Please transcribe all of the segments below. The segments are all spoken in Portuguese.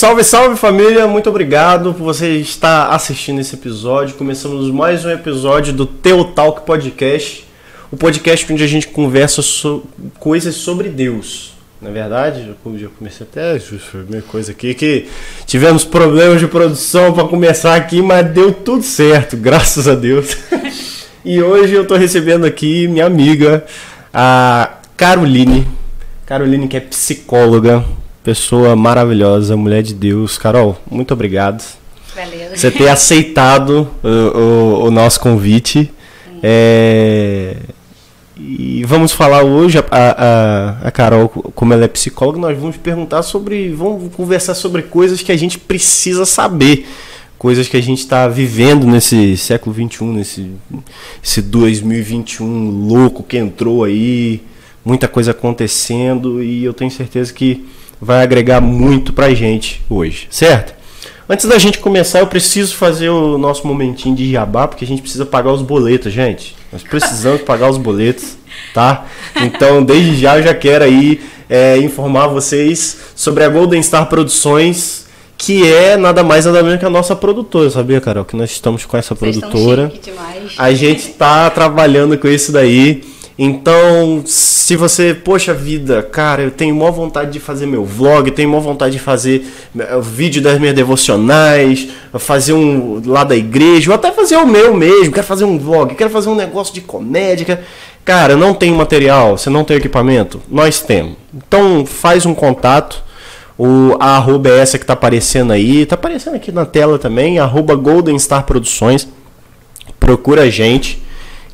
Salve, salve família, muito obrigado por você estar assistindo esse episódio. Começamos mais um episódio do Teu Talk Podcast, o podcast onde a gente conversa so coisas sobre Deus. Na é verdade, eu comecei até a minha coisa aqui que tivemos problemas de produção para começar aqui, mas deu tudo certo, graças a Deus. e hoje eu estou recebendo aqui minha amiga, a Caroline. Caroline que é psicóloga, pessoa maravilhosa, mulher de Deus. Carol, muito obrigado. Valeu. Você ter aceitado o, o, o nosso convite. É, e vamos falar hoje, a, a, a, Carol, como ela é psicóloga, nós vamos perguntar sobre. Vamos conversar sobre coisas que a gente precisa saber. Coisas que a gente está vivendo nesse século XXI, nesse esse 2021 louco que entrou aí, muita coisa acontecendo, e eu tenho certeza que vai agregar muito pra gente hoje, certo? Antes da gente começar, eu preciso fazer o nosso momentinho de jabá, porque a gente precisa pagar os boletos, gente. Nós precisamos pagar os boletos, tá? Então, desde já, eu já quero aí é, informar vocês sobre a Golden Star Produções, que é nada mais nada menos que a nossa produtora, sabia, Carol? Que nós estamos com essa vocês produtora. A gente tá trabalhando com isso daí. Então, se você, poxa vida, cara, eu tenho maior vontade de fazer meu vlog, tenho maior vontade de fazer eh, vídeo das minhas devocionais, fazer um lá da igreja, ou até fazer o meu mesmo, quero fazer um vlog, quero fazer um negócio de comédia. Quero... Cara, não tem material, você não tem equipamento? Nós temos. Então, faz um contato. O a arroba é essa que tá aparecendo aí, tá aparecendo aqui na tela também, arroba Golden Star Produções. Procura a gente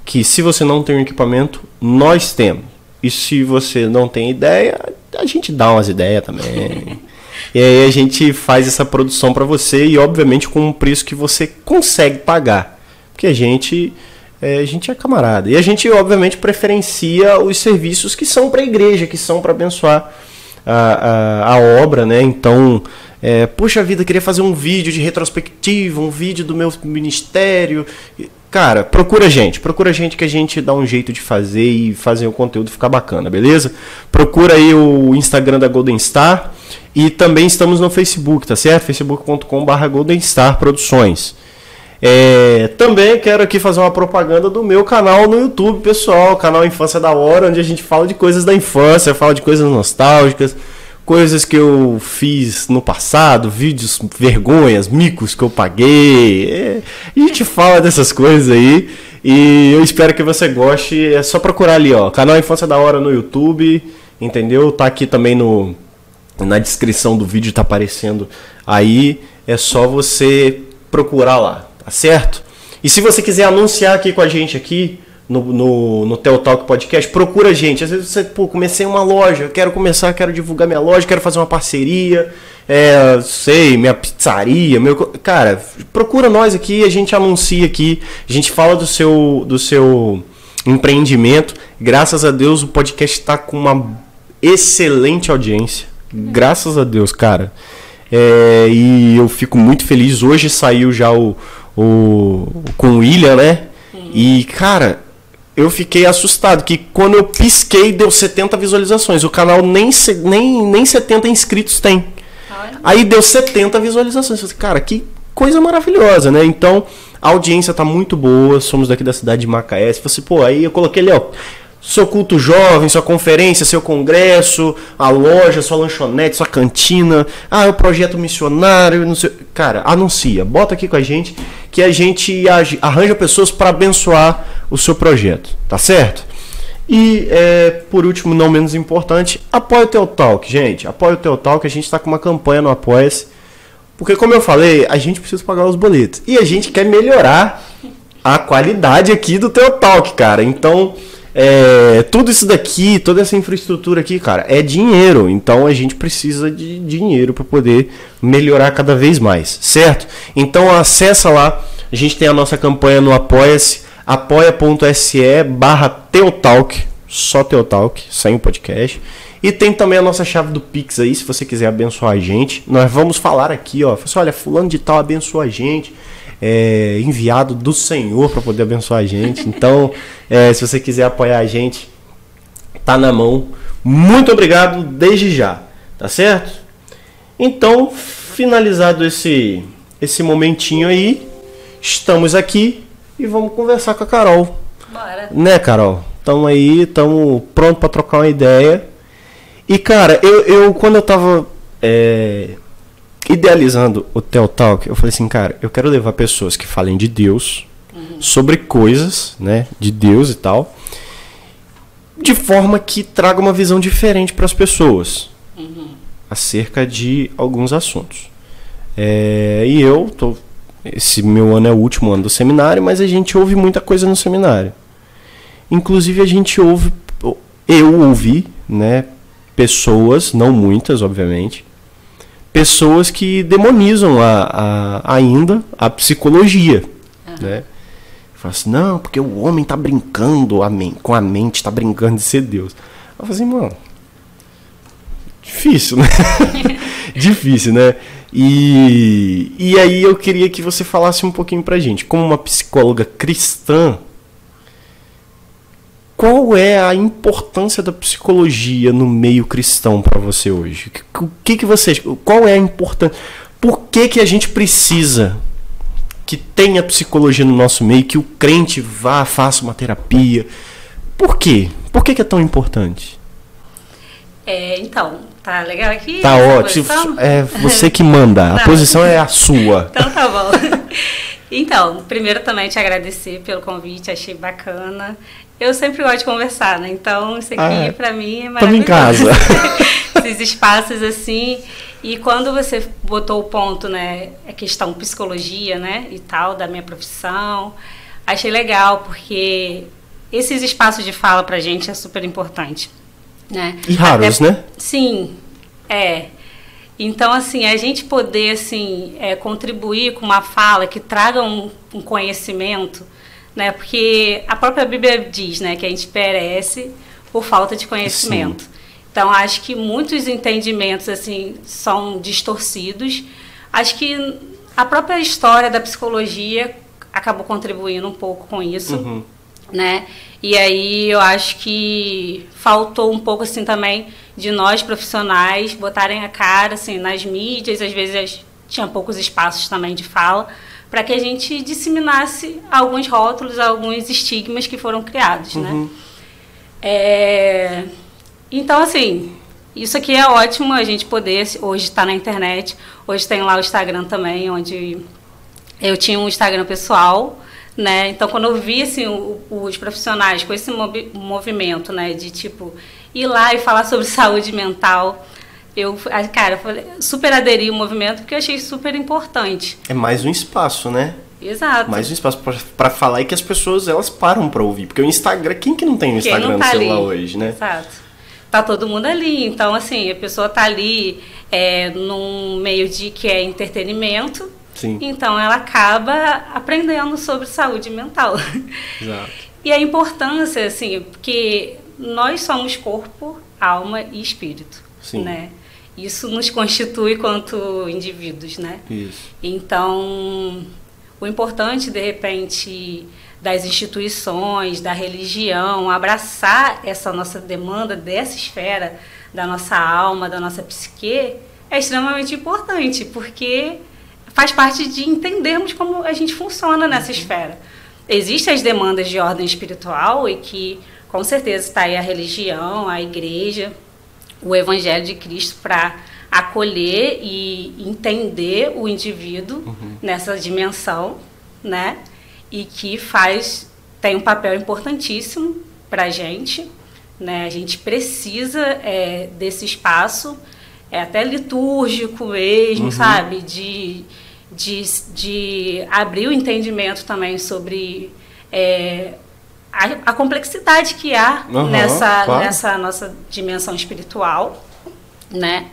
que se você não tem um equipamento, nós temos. E se você não tem ideia, a gente dá umas ideias também. e aí a gente faz essa produção para você e obviamente com um preço que você consegue pagar. Porque a gente é, a gente é camarada. E a gente obviamente preferencia os serviços que são para a igreja, que são para abençoar a, a, a obra, né? Então, é, puxa vida, queria fazer um vídeo de retrospectiva, um vídeo do meu ministério. Cara, procura a gente, procura a gente que a gente dá um jeito de fazer e fazer o conteúdo ficar bacana, beleza? Procura aí o Instagram da Golden Star e também estamos no Facebook, tá certo? facebook.com.br Golden Star Produções. É, também quero aqui fazer uma propaganda do meu canal no YouTube, pessoal, canal Infância da Hora, onde a gente fala de coisas da infância, fala de coisas nostálgicas, coisas que eu fiz no passado, vídeos, vergonhas, micos que eu paguei. É, a gente fala dessas coisas aí. E eu espero que você goste. É só procurar ali, ó. Canal Infância da Hora no YouTube. Entendeu? Tá aqui também no. Na descrição do vídeo tá aparecendo aí. É só você procurar lá, tá certo? E se você quiser anunciar aqui com a gente aqui, no, no, no Talk Podcast, procura a gente. Às vezes você, pô, comecei uma loja, quero começar, quero divulgar minha loja, quero fazer uma parceria, é, sei, minha pizzaria, meu. Cara, procura nós aqui, a gente anuncia aqui, a gente fala do seu, do seu empreendimento. Graças a Deus o podcast está com uma excelente audiência. Graças a Deus, cara. É, e eu fico muito feliz. Hoje saiu já o, o com o William, né? E, cara, eu fiquei assustado que quando eu pisquei deu 70 visualizações. O canal nem, nem, nem 70 inscritos tem. Aí deu 70 visualizações. Falei, cara, que coisa maravilhosa, né? Então, a audiência tá muito boa. Somos daqui da cidade de Macaé. Fosse, pô, aí eu coloquei ali, ó seu culto jovem, sua conferência, seu congresso, a loja, sua lanchonete, sua cantina, ah, o projeto missionário, não sei. Cara, anuncia, bota aqui com a gente que a gente arranja pessoas para abençoar o seu projeto, tá certo? E é, por último, não menos importante, apoia o Teu Talk, gente. Apoia o Teu Talk, a gente está com uma campanha no Apoia-se. Porque, como eu falei, a gente precisa pagar os boletos. E a gente quer melhorar a qualidade aqui do Teu Talk, cara. Então, é, tudo isso daqui, toda essa infraestrutura aqui, cara, é dinheiro. Então a gente precisa de dinheiro para poder melhorar cada vez mais, certo? Então acessa lá. A gente tem a nossa campanha no Apoia-se, apoia.se barra Teotalk, só Teotalk, sem o podcast. E tem também a nossa chave do Pix aí, se você quiser abençoar a gente. Nós vamos falar aqui, ó. Assim, olha, fulano de tal abençoa a gente é, enviado do Senhor para poder abençoar a gente. Então, é, se você quiser apoiar a gente, tá na mão. Muito obrigado desde já, tá certo? Então, finalizado esse, esse momentinho aí, estamos aqui e vamos conversar com a Carol. Bora. Né, Carol? Estamos aí, estamos pronto para trocar uma ideia. E, cara, eu, eu quando eu tava é, idealizando o Tel Talk, eu falei assim, cara, eu quero levar pessoas que falem de Deus, sobre coisas, né, de Deus e tal, de forma que traga uma visão diferente para as pessoas acerca de alguns assuntos. É, e eu tô esse meu ano é o último ano do seminário, mas a gente ouve muita coisa no seminário. Inclusive a gente ouve, eu ouvi, né, pessoas, não muitas, obviamente, pessoas que demonizam a, a ainda a psicologia, né? Fala assim, não, porque o homem tá brincando a com a mente, tá brincando de ser Deus. Eu falei assim, mano, difícil, né? difícil, né? E, e aí eu queria que você falasse um pouquinho pra gente, como uma psicóloga cristã, qual é a importância da psicologia no meio cristão para você hoje? O que, que você, qual é a importância? Por que, que a gente precisa que tenha psicologia no nosso meio, que o crente vá, faça uma terapia? Por quê? Por que, que é tão importante? É, então, tá legal aqui? Tá ótimo. É você que manda. A Não. posição é a sua. Então tá bom. Então, primeiro também te agradecer pelo convite, achei bacana. Eu sempre gosto de conversar, né? Então, isso aqui Ah, é. pra mim é Tamo em maravilhoso. casa. Esses espaços assim. E quando você botou o ponto, né, a questão psicologia, né, e tal, da minha profissão, achei legal, porque esses espaços de fala pra gente é super importante, né? E raros, Até- né? Sim, é. Então, assim, a gente poder, assim, é, contribuir com uma fala que traga um, um conhecimento, né? Porque a própria Bíblia diz, né, que a gente perece por falta de conhecimento. Então, acho que muitos entendimentos, assim, são distorcidos. Acho que a própria história da psicologia acabou contribuindo um pouco com isso Uhum. Né? E aí eu acho que faltou um pouco assim também de nós profissionais botarem a cara assim nas mídias, às vezes tinha poucos espaços também de fala, para que a gente disseminasse alguns rótulos, alguns estigmas que foram criados, né? É, Então, assim, isso aqui é ótimo a gente poder, hoje está na internet, hoje tem lá o Instagram também, onde eu tinha um Instagram pessoal, né? Então, quando eu vi assim, o- os profissionais com esse movi- movimento, né, de tipo ir lá e falar sobre saúde mental, eu, cara, super aderi ao movimento porque eu achei super importante. É mais um espaço, né? Exato. mais um espaço pra falar e que as pessoas elas param pra ouvir. Porque o Instagram, quem que não tem o Instagram não no tá celular ali. hoje, né? Exato. Tá todo mundo ali. Então, assim, a pessoa tá ali é, num meio de que é entretenimento. Sim. Então, ela acaba aprendendo sobre saúde mental. Exato. E a importância, assim, porque nós somos corpo, alma e espírito, Sim. né? Isso nos constitui quanto indivíduos, né? Isso. Então, o importante, de repente, das instituições, da religião, abraçar essa nossa demanda dessa esfera, da nossa alma, da nossa psique, é extremamente importante, porque faz parte de entendermos como a gente funciona nessa esfera. Existem as demandas de ordem espiritual e que, com certeza, está aí a religião, a igreja, o Evangelho de Cristo para acolher e entender o indivíduo nessa dimensão, né? E que faz tem um papel importantíssimo para a gente, né? A gente precisa é, desse espaço, é até litúrgico mesmo, sabe? De, de, de abrir o entendimento também sobre é, a, a complexidade que há Aham, nessa, claro. nessa nossa dimensão espiritual, né?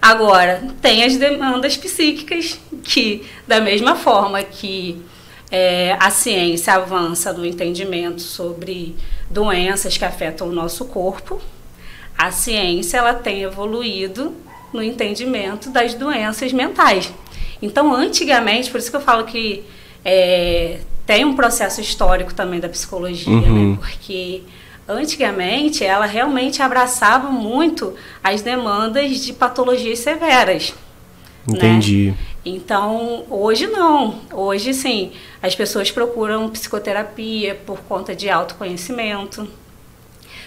Agora, tem as demandas psíquicas que, da mesma forma que é, a ciência avança no entendimento sobre doenças que afetam o nosso corpo, a ciência ela tem evoluído no entendimento das doenças mentais. Então, antigamente, por isso que eu falo que é, tem um processo histórico também da psicologia, Uhum. né? Porque antigamente ela realmente abraçava muito as demandas de patologias severas, Entendi. Né? Então, hoje não. Hoje, sim, as pessoas procuram psicoterapia por conta de autoconhecimento.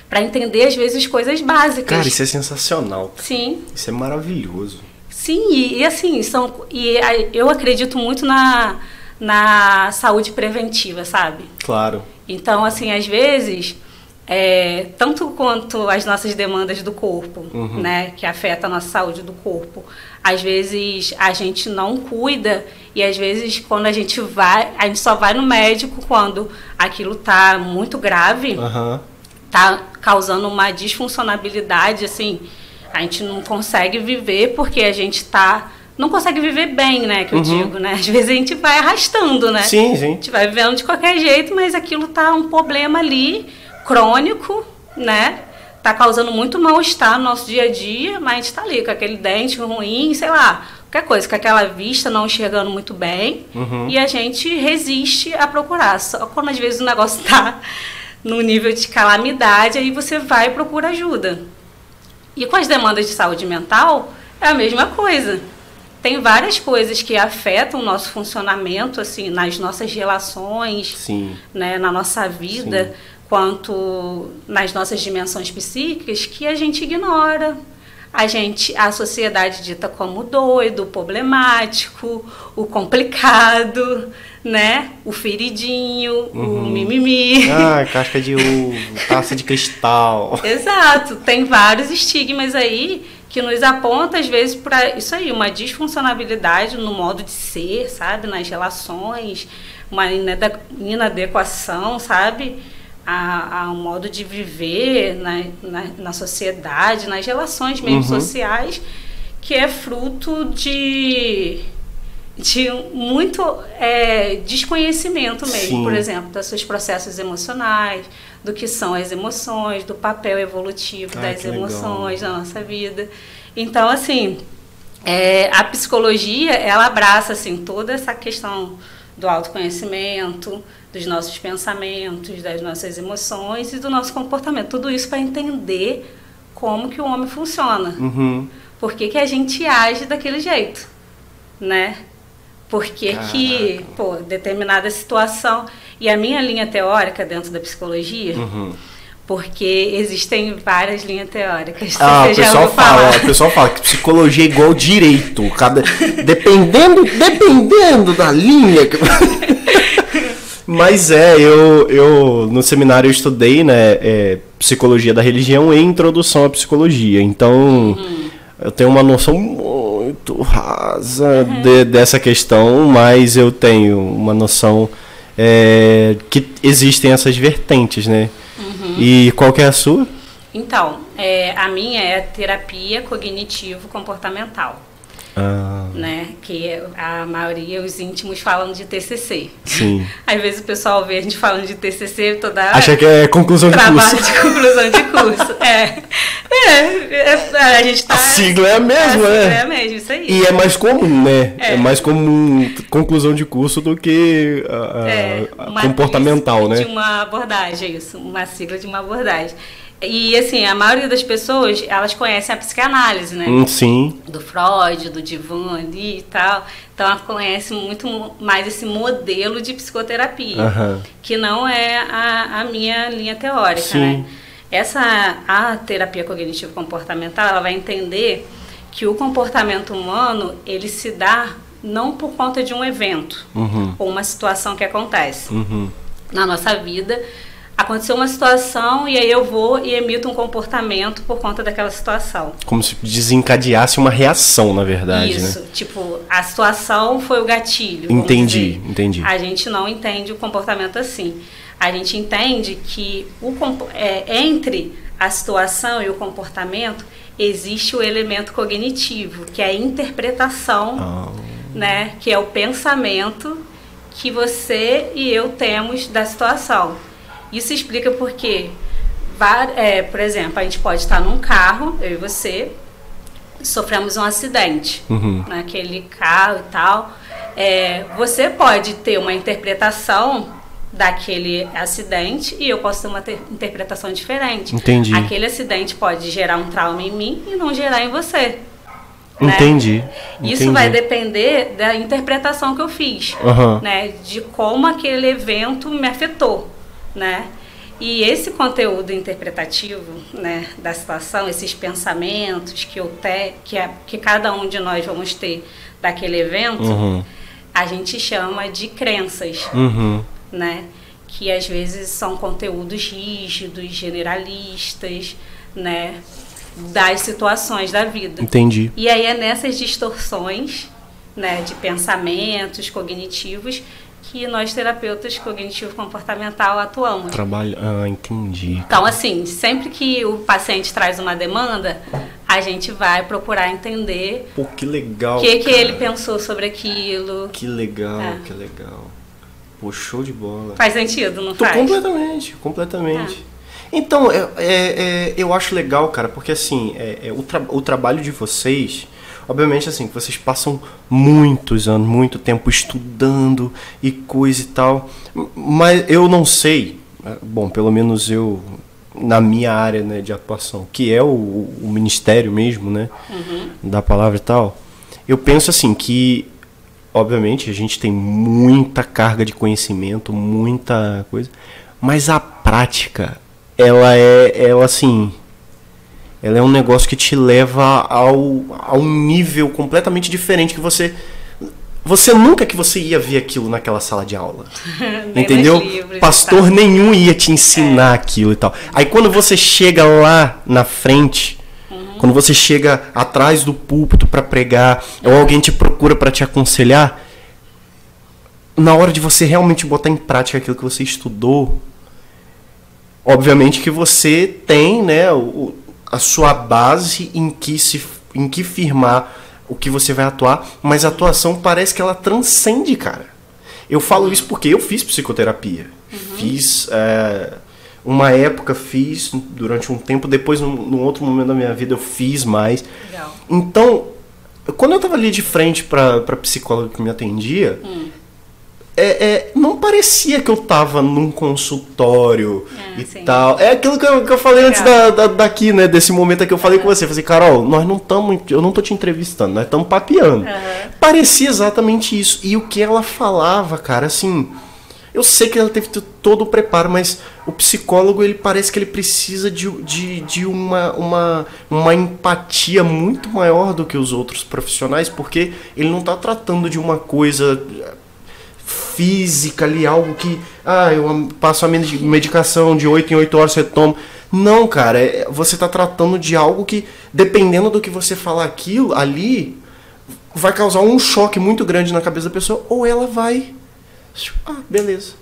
Para entender, às vezes, coisas básicas. Cara, isso é sensacional. Sim. Isso é maravilhoso. Sim, e, e assim, são, e eu acredito muito na, na saúde preventiva, sabe? Claro. Então, assim, às vezes, é, tanto quanto as nossas demandas do corpo, Uhum. né, que afeta a nossa saúde do corpo, às vezes a gente não cuida e às vezes quando a gente vai, a gente só vai no médico quando aquilo tá muito grave, Aham. tá causando uma disfuncionabilidade, assim, a gente não consegue viver porque a gente tá não consegue viver bem, né, que eu Uhum. digo, né? Às vezes a gente vai arrastando, né? Sim, A sim. gente vai vivendo de qualquer jeito, mas aquilo tá um problema ali crônico, né? Tá causando muito mal-estar no nosso dia a dia, mas a gente tá ali com aquele dente ruim, sei lá, qualquer coisa, com aquela vista não enxergando muito bem, Uhum. e a gente resiste a procurar. Só quando às vezes o negócio tá no nível de calamidade, aí você vai e procura ajuda. E com as demandas de saúde mental, é a mesma coisa. Tem várias coisas que afetam o nosso funcionamento, assim, nas nossas relações, Sim. né, na nossa vida, quanto nas nossas dimensões psíquicas, que a gente ignora. A gente, a sociedade dita como doido, problemático, o complicado, né? O feridinho, o mimimi. Ah, casca de uva, taça de cristal. Exato, tem vários estigmas aí que nos aponta às vezes para isso aí, uma disfuncionalidade no modo de ser, sabe, nas relações, uma inade- inadequação, sabe, a, a um modo de viver na, na, na sociedade, nas relações mesmo Uhum. sociais, que é fruto de de muito é, desconhecimento mesmo, Sim. por exemplo, dos seus processos emocionais, do que são as emoções, do papel evolutivo Ah, das que legal. emoções na nossa vida. Então, assim, é, a psicologia, ela abraça, assim, toda essa questão do autoconhecimento, dos nossos pensamentos, das nossas emoções e do nosso comportamento. Tudo isso para entender como que o homem funciona. Uhum. Por que, que a gente age daquele jeito, né? Por que, que, pô, determinada situação... E a minha linha teórica dentro da psicologia, Uhum. Porque existem várias linhas teóricas. Ah, o pessoal fala, o pessoal fala que psicologia é igual direito. Cada, dependendo, dependendo da linha. que- Mas é, eu, eu no seminário eu estudei, né, é, psicologia da religião e introdução à psicologia. Então, eu tenho uma noção muito rasa de- dessa questão, mas eu tenho uma noção é, que existem essas vertentes, né? E qual que é a sua? Então, é, a minha é terapia cognitivo-comportamental, Ah, né? Que a maioria, os íntimos, falam de TCC. sim. Às vezes o pessoal vê a gente falando de TCC toda Acha que é conclusão de trabalho curso. de conclusão de curso. É, é, é, a gente tá... A sigla é a mesma, né? É a mesma, isso aí. E é mais comum, né? É, É. mais comum conclusão de curso do que a, a- É, comportamental, né? De uma abordagem, isso, uma sigla de uma abordagem. E assim, a maioria das pessoas, elas conhecem a psicanálise, né? Hum, sim. Do Freud, do Divan ali e tal. Então ela conhece muito mais esse modelo de psicoterapia, Aham. que não é a, a minha linha teórica, Sim. né? Essa a terapia cognitivo comportamental, ela vai entender que o comportamento humano, ele se dá não por conta de um evento Uhum. ou uma situação que acontece Uhum. na nossa vida. Aconteceu uma situação e aí eu vou e emito um comportamento por conta daquela situação. Como se desencadeasse uma reação, na verdade, Isso, né? tipo, a situação foi o gatilho. Entendi, entendi. A gente não entende o comportamento assim. A gente entende que o, é, entre a situação e o comportamento existe o elemento cognitivo, que é a interpretação Ah, né? Que é o pensamento que você e eu temos da situação. Isso explica porque, é, por exemplo, a gente pode estar num carro, eu e você, sofremos um acidente Uhum. naquele carro e tal. É, você pode ter uma interpretação daquele acidente e eu posso ter uma ter- interpretação diferente. Entendi. Aquele acidente pode gerar um trauma em mim e não gerar em você. Né? Entendi. Isso entendi. vai depender da interpretação que eu fiz, Aham. né? De como aquele evento me afetou, né? E esse conteúdo interpretativo, né, da situação, esses pensamentos que eu te, que, é, que cada um de nós vamos ter daquele evento, Uhum. a gente chama de crenças, Uhum. né? Que às vezes são conteúdos rígidos, generalistas, né? Das situações da vida. Entendi. E aí é nessas distorções, né, de pensamentos cognitivos que nós terapeutas cognitivo comportamental atuamos. Trabalho. Ah, entendi. Então, assim, sempre que o paciente traz uma demanda, a gente vai procurar entender Pô, que legal. o que, que ele pensou sobre aquilo. Que legal, É. que legal. Pô, show de bola. Faz sentido, não Tô faz? completamente, completamente. Então, é, é- é- eu acho legal, cara, porque assim, é- é o, tra- o trabalho de vocês, obviamente assim, que vocês passam muitos anos, muito tempo estudando e coisa e tal, mas eu não sei, né, bom, pelo menos eu, na minha área né, de atuação, que é o, o ministério mesmo, né, da palavra e tal, eu penso assim, que obviamente a gente tem muita carga de conhecimento, muita coisa, mas a prática, ela é, ela assim, ela é um negócio que te leva ao, a um nível completamente diferente que você você nunca que você ia ver aquilo naquela sala de aula. Entendeu? livros, Pastor nenhum ia te ensinar aquilo e tal. Aí quando você chega lá na frente, quando você chega atrás do púlpito para pregar, ou alguém te procura para te aconselhar, na hora de você realmente botar em prática aquilo que você estudou, obviamente que você tem, né, o- a sua base em que se em que firmar o que você vai atuar, mas a atuação parece que ela transcende, cara. Eu falo isso porque eu fiz psicoterapia. Fiz é, uma época fiz durante um tempo, depois num, num outro momento da minha vida eu fiz mais. Legal. Então, quando eu tava ali de frente pra, pra psicóloga que me atendia, é, é, não parecia que eu tava num consultório Ah, e sim. tal. É aquilo que eu, que eu falei antes da, da- daqui, né? Desse momento que eu falei com você. Eu falei, Carol, nós não estamos. Eu não tô te entrevistando, nós estamos papeando. Aham. Parecia exatamente isso. E o que ela falava, cara, assim. Eu sei que ela teve todo o preparo, mas o psicólogo, ele parece que ele precisa de, de, de uma, uma, uma empatia muito maior do que os outros profissionais, porque ele não está tratando de uma coisa física ali, algo que, ah, eu passo a medi- medicação de 8 em 8 horas, você toma. Não, cara, é- você está tratando de algo que, dependendo do que você falar aquilo ali, vai causar um choque muito grande na cabeça da pessoa, ou ela vai. Ah, beleza.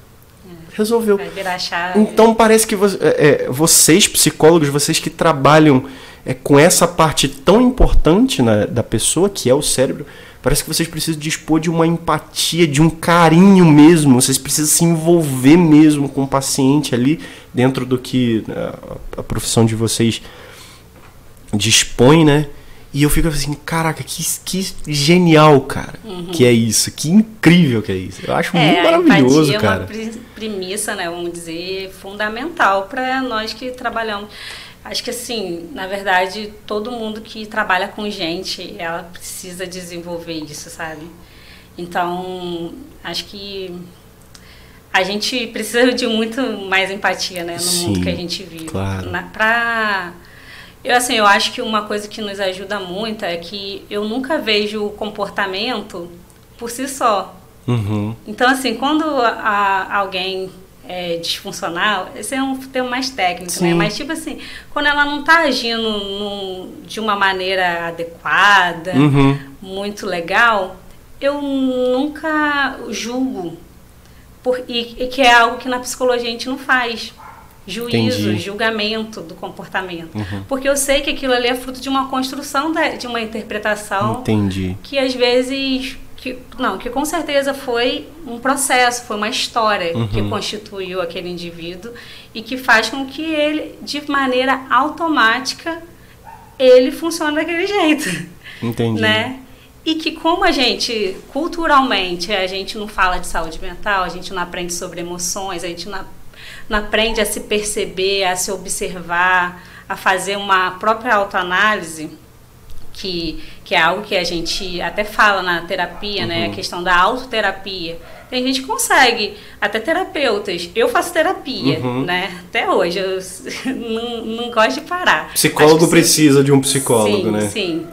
Resolveu. Vai virar chave. Então parece que vo- é, é, vocês, psicólogos, vocês que trabalham é, com essa parte tão importante na- da pessoa, que é o cérebro, parece que vocês precisam dispor de uma empatia, de um carinho mesmo. Vocês precisam se envolver mesmo com o paciente ali, dentro do que é, a, a profissão de vocês dispõe, né? E eu fico assim, caraca, que, que genial, cara. Que é isso, que incrível que é isso. Eu acho muito É, maravilhoso, a cara. é uma premissa, né, vamos dizer, fundamental para nós que trabalhamos. Acho que assim, na verdade, todo mundo que trabalha com gente, ela precisa desenvolver isso, sabe? Então, acho que a gente precisa de muito mais empatia, né, no Sim, mundo que a gente vive. claro. Na, pra eu assim, eu acho que uma coisa que nos ajuda muito é que eu nunca vejo o comportamento por si só. Uhum. Então, assim, quando a- alguém é disfuncional, esse é um termo mais técnico, né? Sim. Mas, tipo assim, quando ela não está agindo num- de uma maneira adequada, Uhum. muito legal, eu nunca julgo. Por, e, e que é algo que na psicologia a gente não faz. Juízo, Entendi. julgamento do comportamento. Uhum. Porque eu sei que aquilo ali é fruto de uma construção, da- de uma interpretação Entendi. que às vezes que não que com certeza foi um processo foi uma história que Uhum. constituiu aquele indivíduo e que faz com que ele de maneira automática ele funcione daquele jeito Entendi. né e que como a gente culturalmente a gente não fala de saúde mental a gente não aprende sobre emoções a gente não, não aprende a se perceber a se observar a fazer uma própria autoanálise que, que é algo que a gente até fala na terapia, né? A Uhum. questão da autoterapia. Tem gente que consegue, até terapeutas. Eu faço terapia, Uhum. né? Até hoje. Eu não, não gosto de parar. Psicólogo precisa de um psicólogo, sim, né? Sim.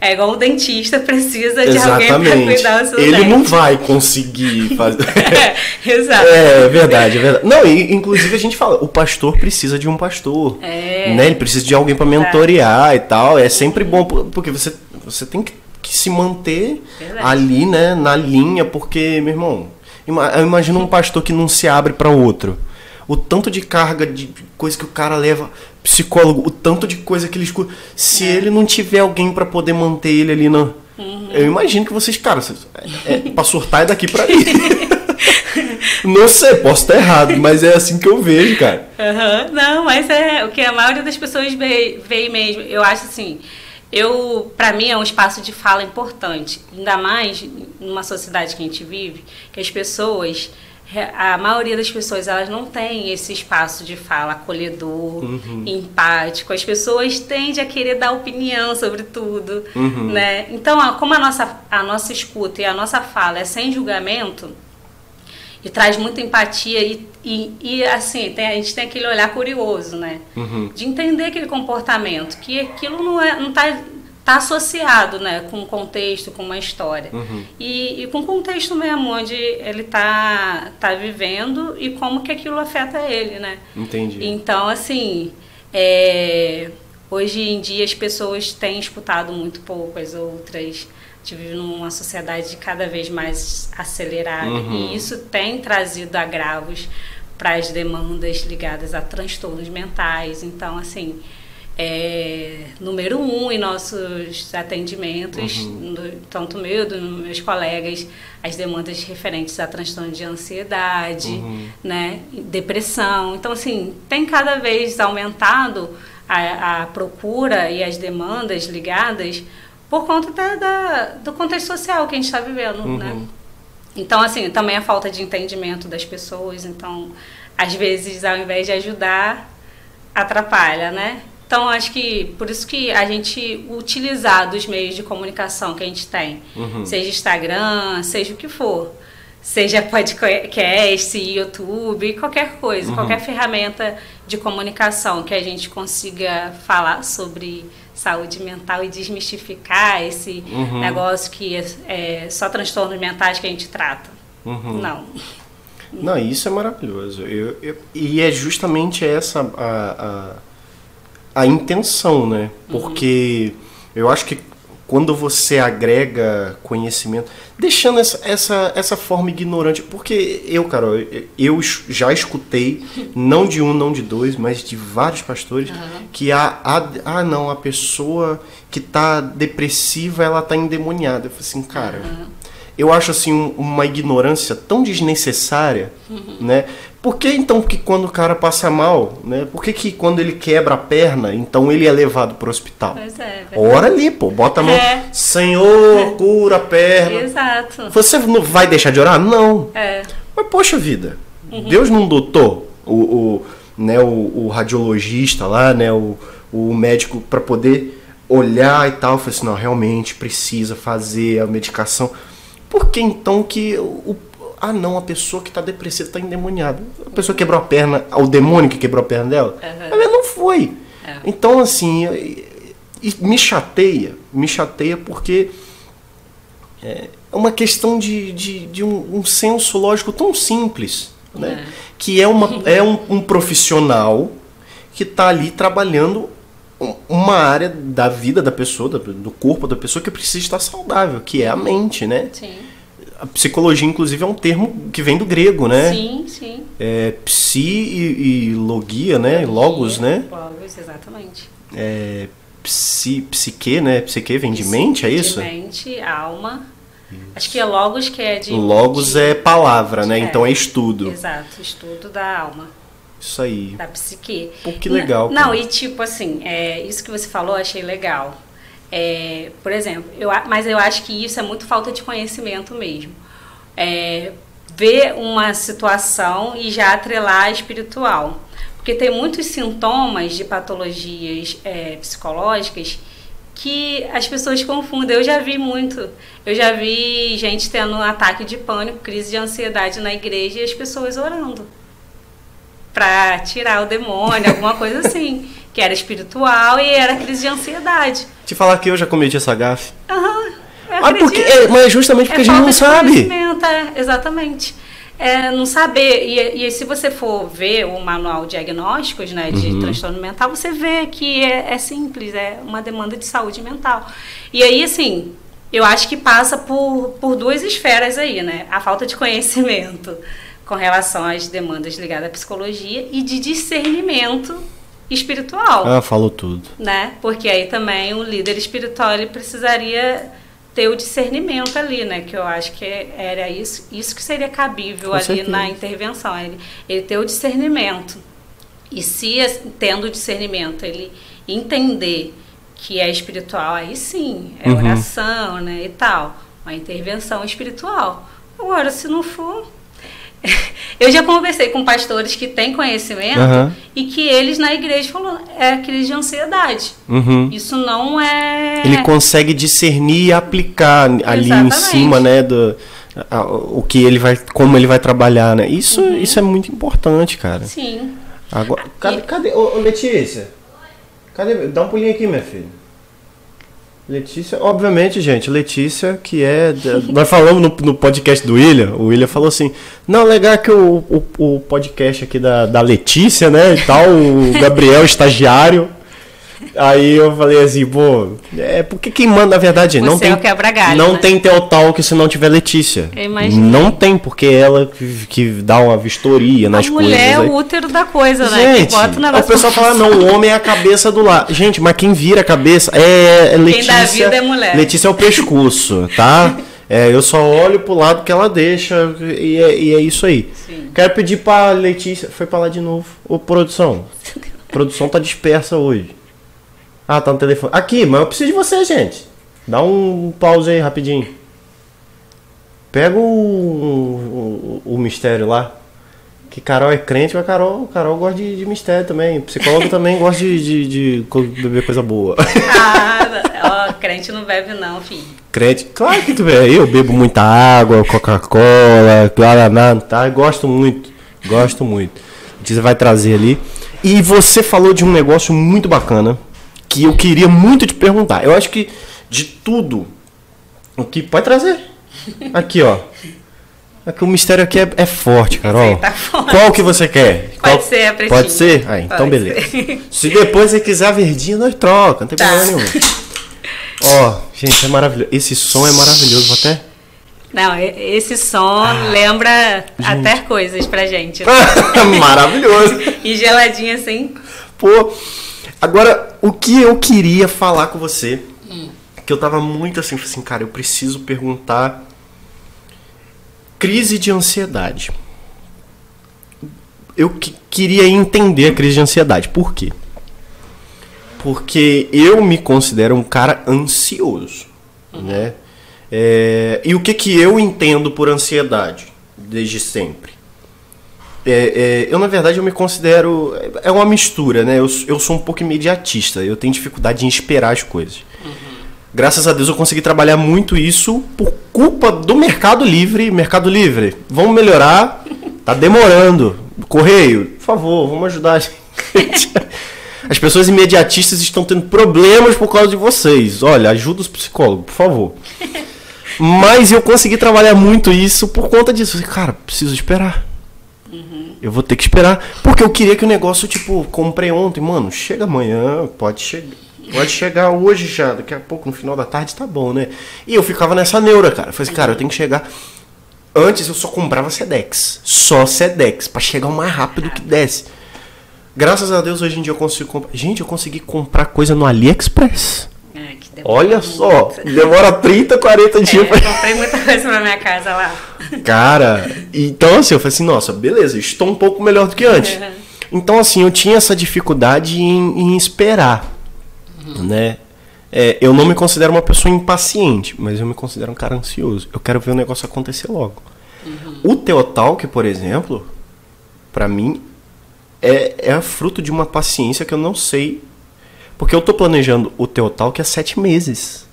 É igual o dentista precisa de alguém para cuidar do seu Ele dente. não vai conseguir fazer. Exato. É, é verdade, é verdade. Não, e, inclusive a gente fala, o pastor precisa de um pastor. É. Né? Ele precisa de alguém para mentorear e tal. É sempre bom, por- porque você, você tem que, que se manter Verdade. ali, né, na linha, porque, meu irmão, eu imagino um pastor que não se abre para outro. O tanto de carga de coisa que o cara leva, psicólogo, o tanto de coisa que ele escuta. Se É. ele não tiver alguém para poder manter ele ali no. Uhum. Eu imagino que vocês, cara, é, é, pra surtar é daqui pra ali. não sei, posso estar errado, mas é assim que eu vejo, cara. Aham, Não, mas é o que a maioria das pessoas vê, vê mesmo. Eu acho assim, eu, para mim é um espaço de fala importante, ainda mais numa sociedade que a gente vive, que as pessoas, a maioria das pessoas, elas não têm esse espaço de fala acolhedor, empático. As pessoas tendem a querer dar opinião sobre tudo, né? Então, como a nossa a nossa escuta e a nossa fala é sem julgamento, e traz muita empatia e, e, e, assim, tem, a gente tem aquele olhar curioso, né? De entender aquele comportamento, que aquilo não é, não tá, tá associado, né, com um contexto, com uma história. E, e com o contexto mesmo, onde ele tá, tá vivendo e como que aquilo afeta ele, né? Entendi. Então, assim, é, hoje em dia as pessoas têm escutado muito pouco as outras. A gente vive numa sociedade cada vez mais acelerada Uhum. e isso tem trazido agravos para as demandas ligadas a transtornos mentais. Então, assim, é, número um em nossos atendimentos, Uhum. no- tanto meu, dos meus colegas, as demandas referentes a transtorno de ansiedade, Uhum. né, depressão. Então, assim, tem cada vez aumentado a, a procura e as demandas ligadas por conta da, da- do contexto social que a gente está vivendo, né? Uhum. Então, assim, também a falta de entendimento das pessoas. Então, às vezes, ao invés de ajudar, atrapalha, né? Então, acho que por isso que a gente utilizar dos meios de comunicação que a gente tem, Uhum. seja Instagram, seja o que for, seja podcast, YouTube, qualquer coisa, Uhum. qualquer ferramenta de comunicação que a gente consiga falar sobre saúde mental e desmistificar esse Uhum. negócio que é, é só transtornos mentais que a gente trata. Uhum. Não. Não, isso é maravilhoso. Eu, eu- e é justamente essa a, a, a intenção, né? Porque eu acho que quando você agrega conhecimento, deixando essa, essa, essa forma ignorante, porque eu, Carol, eu- já escutei, não de um, não de dois, mas de vários pastores, que a, a, ah, não, a pessoa que tá depressiva, ela tá endemoniada. Eu falei assim, cara, eu acho assim um- uma ignorância tão desnecessária, né? Por que então que quando o cara passa mal, né? Por que, que quando ele quebra a perna, então ele é levado pro hospital? Pois é. verdade. Ora ali, pô, bota a mão, É. Senhor, cura a perna. Exato. Você não vai deixar de orar? Não. É. Mas poxa vida, Deus não dotou o, o, né, o, o radiologista lá, né, o, o médico para poder olhar e tal, falei assim, não, realmente precisa fazer a medicação. Por que então que o, ah não, a pessoa que está depressiva está endemoniada? A pessoa quebrou a perna, o demônio que quebrou a perna dela? Mas não foi. É. Então assim, me chateia, me chateia porque é uma questão de, de, de um, um senso lógico tão simples, né? Que é, uma, é um, um profissional que está ali trabalhando uma área da vida da pessoa, do corpo da pessoa que precisa estar saudável, que é a mente, né? Sim. A psicologia, inclusive, é um termo que vem do grego, né? Sim, sim. É psi e, e logia, né? Logos, né? Logos, exatamente. É psi, psique, né? Psique vem de mente, é isso? De mente, alma. Acho que é logos que é de. Logos de- é palavra, né? É. Então é estudo. Exato, estudo da alma. Isso aí. da psique. Pô, que legal, Não, e tipo assim, é, isso que você falou, eu achei legal. É, por exemplo, eu, mas eu acho que isso é muito falta de conhecimento mesmo. É, ver uma situação e já atrelar a espiritual. Porque tem muitos sintomas de patologias é, psicológicas que as pessoas confundem. Eu já vi muito. Eu já vi gente tendo um ataque de pânico, crise de ansiedade na igreja e as pessoas orando para tirar o demônio, alguma coisa assim, que era espiritual e era crise de ansiedade. Te falar que eu já cometi essa gafe. Aham. Mas, porque, é, mas justamente porque é a gente não sabe. É, exatamente. É, não saber. E, e, se você for ver o manual diagnósticos né, de uhum. transtorno mental, você vê que é, é, simples, é uma demanda de saúde mental. E aí, assim, eu acho que passa por, por duas esferas aí, né? A falta de conhecimento com relação às demandas ligadas à psicologia e de discernimento espiritual. Ah, falou tudo. Né? Porque aí também o líder espiritual ele precisaria ter o discernimento ali, né? Que eu acho que era isso, isso que seria cabível Com ali certeza. na intervenção. Ele, ele ter o discernimento. E se tendo o discernimento, ele entender que é espiritual, aí sim, é Uhum. oração, né? E tal. Uma intervenção espiritual. Agora, se não for. Eu já conversei com pastores que têm conhecimento Aham. e que eles na igreja falam é crise de ansiedade. Uhum. Isso não é. Ele consegue discernir e aplicar ali em Exatamente. cima, né, do a- o que ele vai, como ele vai trabalhar, né? Isso, Uhum. isso é muito importante, cara. Sim. Agora, cadê, cadê ô, ô, Letícia? Cadê? Dá um pulinho aqui, minha filha. Letícia, obviamente, gente, Letícia, que é. Nós falamos no, no podcast do William, o William falou assim: não, legal que o, o, o podcast aqui da, da Letícia, né? E tal, o Gabriel, estagiário. Aí eu falei assim, pô, é porque quem manda, na verdade, não tem. é o quebra-galho, não né? tem Teotalk se não tiver Letícia. Eu. Não tem, porque é ela que, que dá uma vistoria nas a coisas. mulher é o útero da coisa, né? Gente, que bota o o pessoal fala, não, o homem é a cabeça do lar. Gente, mas quem vira a cabeça é, Letícia. dá vida é mulher. Letícia é o pescoço, tá? É, eu só olho pro lado que ela deixa e é, e é isso aí. Sim. Quero pedir pra Letícia. Foi pra lá de novo. Ô, produção. produção tá dispersa hoje. Ah, tá no telefone. Aqui, mas eu preciso de você, gente. Dá um pause aí rapidinho. Pega o, o, o mistério lá. Que Carol é crente, mas Carol, Carol gosta de, de mistério também. Psicólogo também gosta de, de, de beber coisa boa. Ah, ó, crente não bebe não, filho. Crente, claro que tu vê. Eu bebo muita água, Coca-Cola, Guaraná, tá? Gosto muito, gosto muito. Você vai trazer ali. E você falou de um negócio muito bacana que eu queria muito te perguntar. Eu acho que de tudo, o que pode trazer? Aqui, ó. Aqui, o mistério aqui é, é forte, Carol. tá forte. Qual que você quer? Pode Qual- ser a pretinha. Pode ser? Ah, então Pode beleza. ser. Se depois você quiser a verdinha, nós troca, não tem Tá. problema nenhum. Ó, gente, é maravilhoso. Esse som é maravilhoso. Vou até. Não, esse som lembra até coisas pra gente. né? maravilhoso. E geladinho assim. Pô, agora, o que eu queria falar com você, que eu tava muito assim, assim, cara, eu preciso perguntar. Crise de ansiedade. Eu que- queria entender a crise de ansiedade. Por quê? Porque eu me considero um cara ansioso, né? É, e o que que eu entendo por ansiedade desde sempre? É, é, eu, na verdade, eu me considero. É uma mistura, né? Eu, eu sou um pouco imediatista. Eu tenho dificuldade em esperar as coisas. Graças a Deus eu consegui trabalhar muito isso por culpa do Mercado Livre. Mercado Livre, vamos melhorar. Tá demorando. Correio, por favor, vamos ajudar a gente. As pessoas imediatistas estão tendo problemas por causa de vocês. Olha, ajuda os psicólogos, por favor. Mas eu consegui trabalhar muito isso por conta disso. Cara, preciso esperar. Eu vou ter que esperar. Porque eu queria que o negócio, tipo, comprei ontem, mano, chega amanhã, pode chegar. Pode chegar hoje já, daqui a pouco, no final da tarde, tá bom, né? E eu ficava nessa neura, cara. Falei assim, cara, eu tenho que chegar. Antes eu só comprava Sedex. Só Sedex, pra chegar o mais rápido que desse. Graças a Deus hoje em dia eu consigo comprar. Gente, eu consegui comprar coisa no AliExpress. É, demora Olha só, muito. demora 30, 40 É, dias eu pra comprei muita coisa pra minha casa lá. Cara, então assim, eu falei assim, nossa, beleza, estou um pouco melhor do que antes. Uhum. Então assim, eu tinha essa dificuldade em, em esperar, né? É, eu não me considero uma pessoa impaciente, mas eu me considero um cara ansioso. Eu quero ver o negócio acontecer logo. O Teotalk, por exemplo, pra mim, é, é fruto de uma paciência que eu não sei. Porque eu tô planejando o Teotal que é sete meses.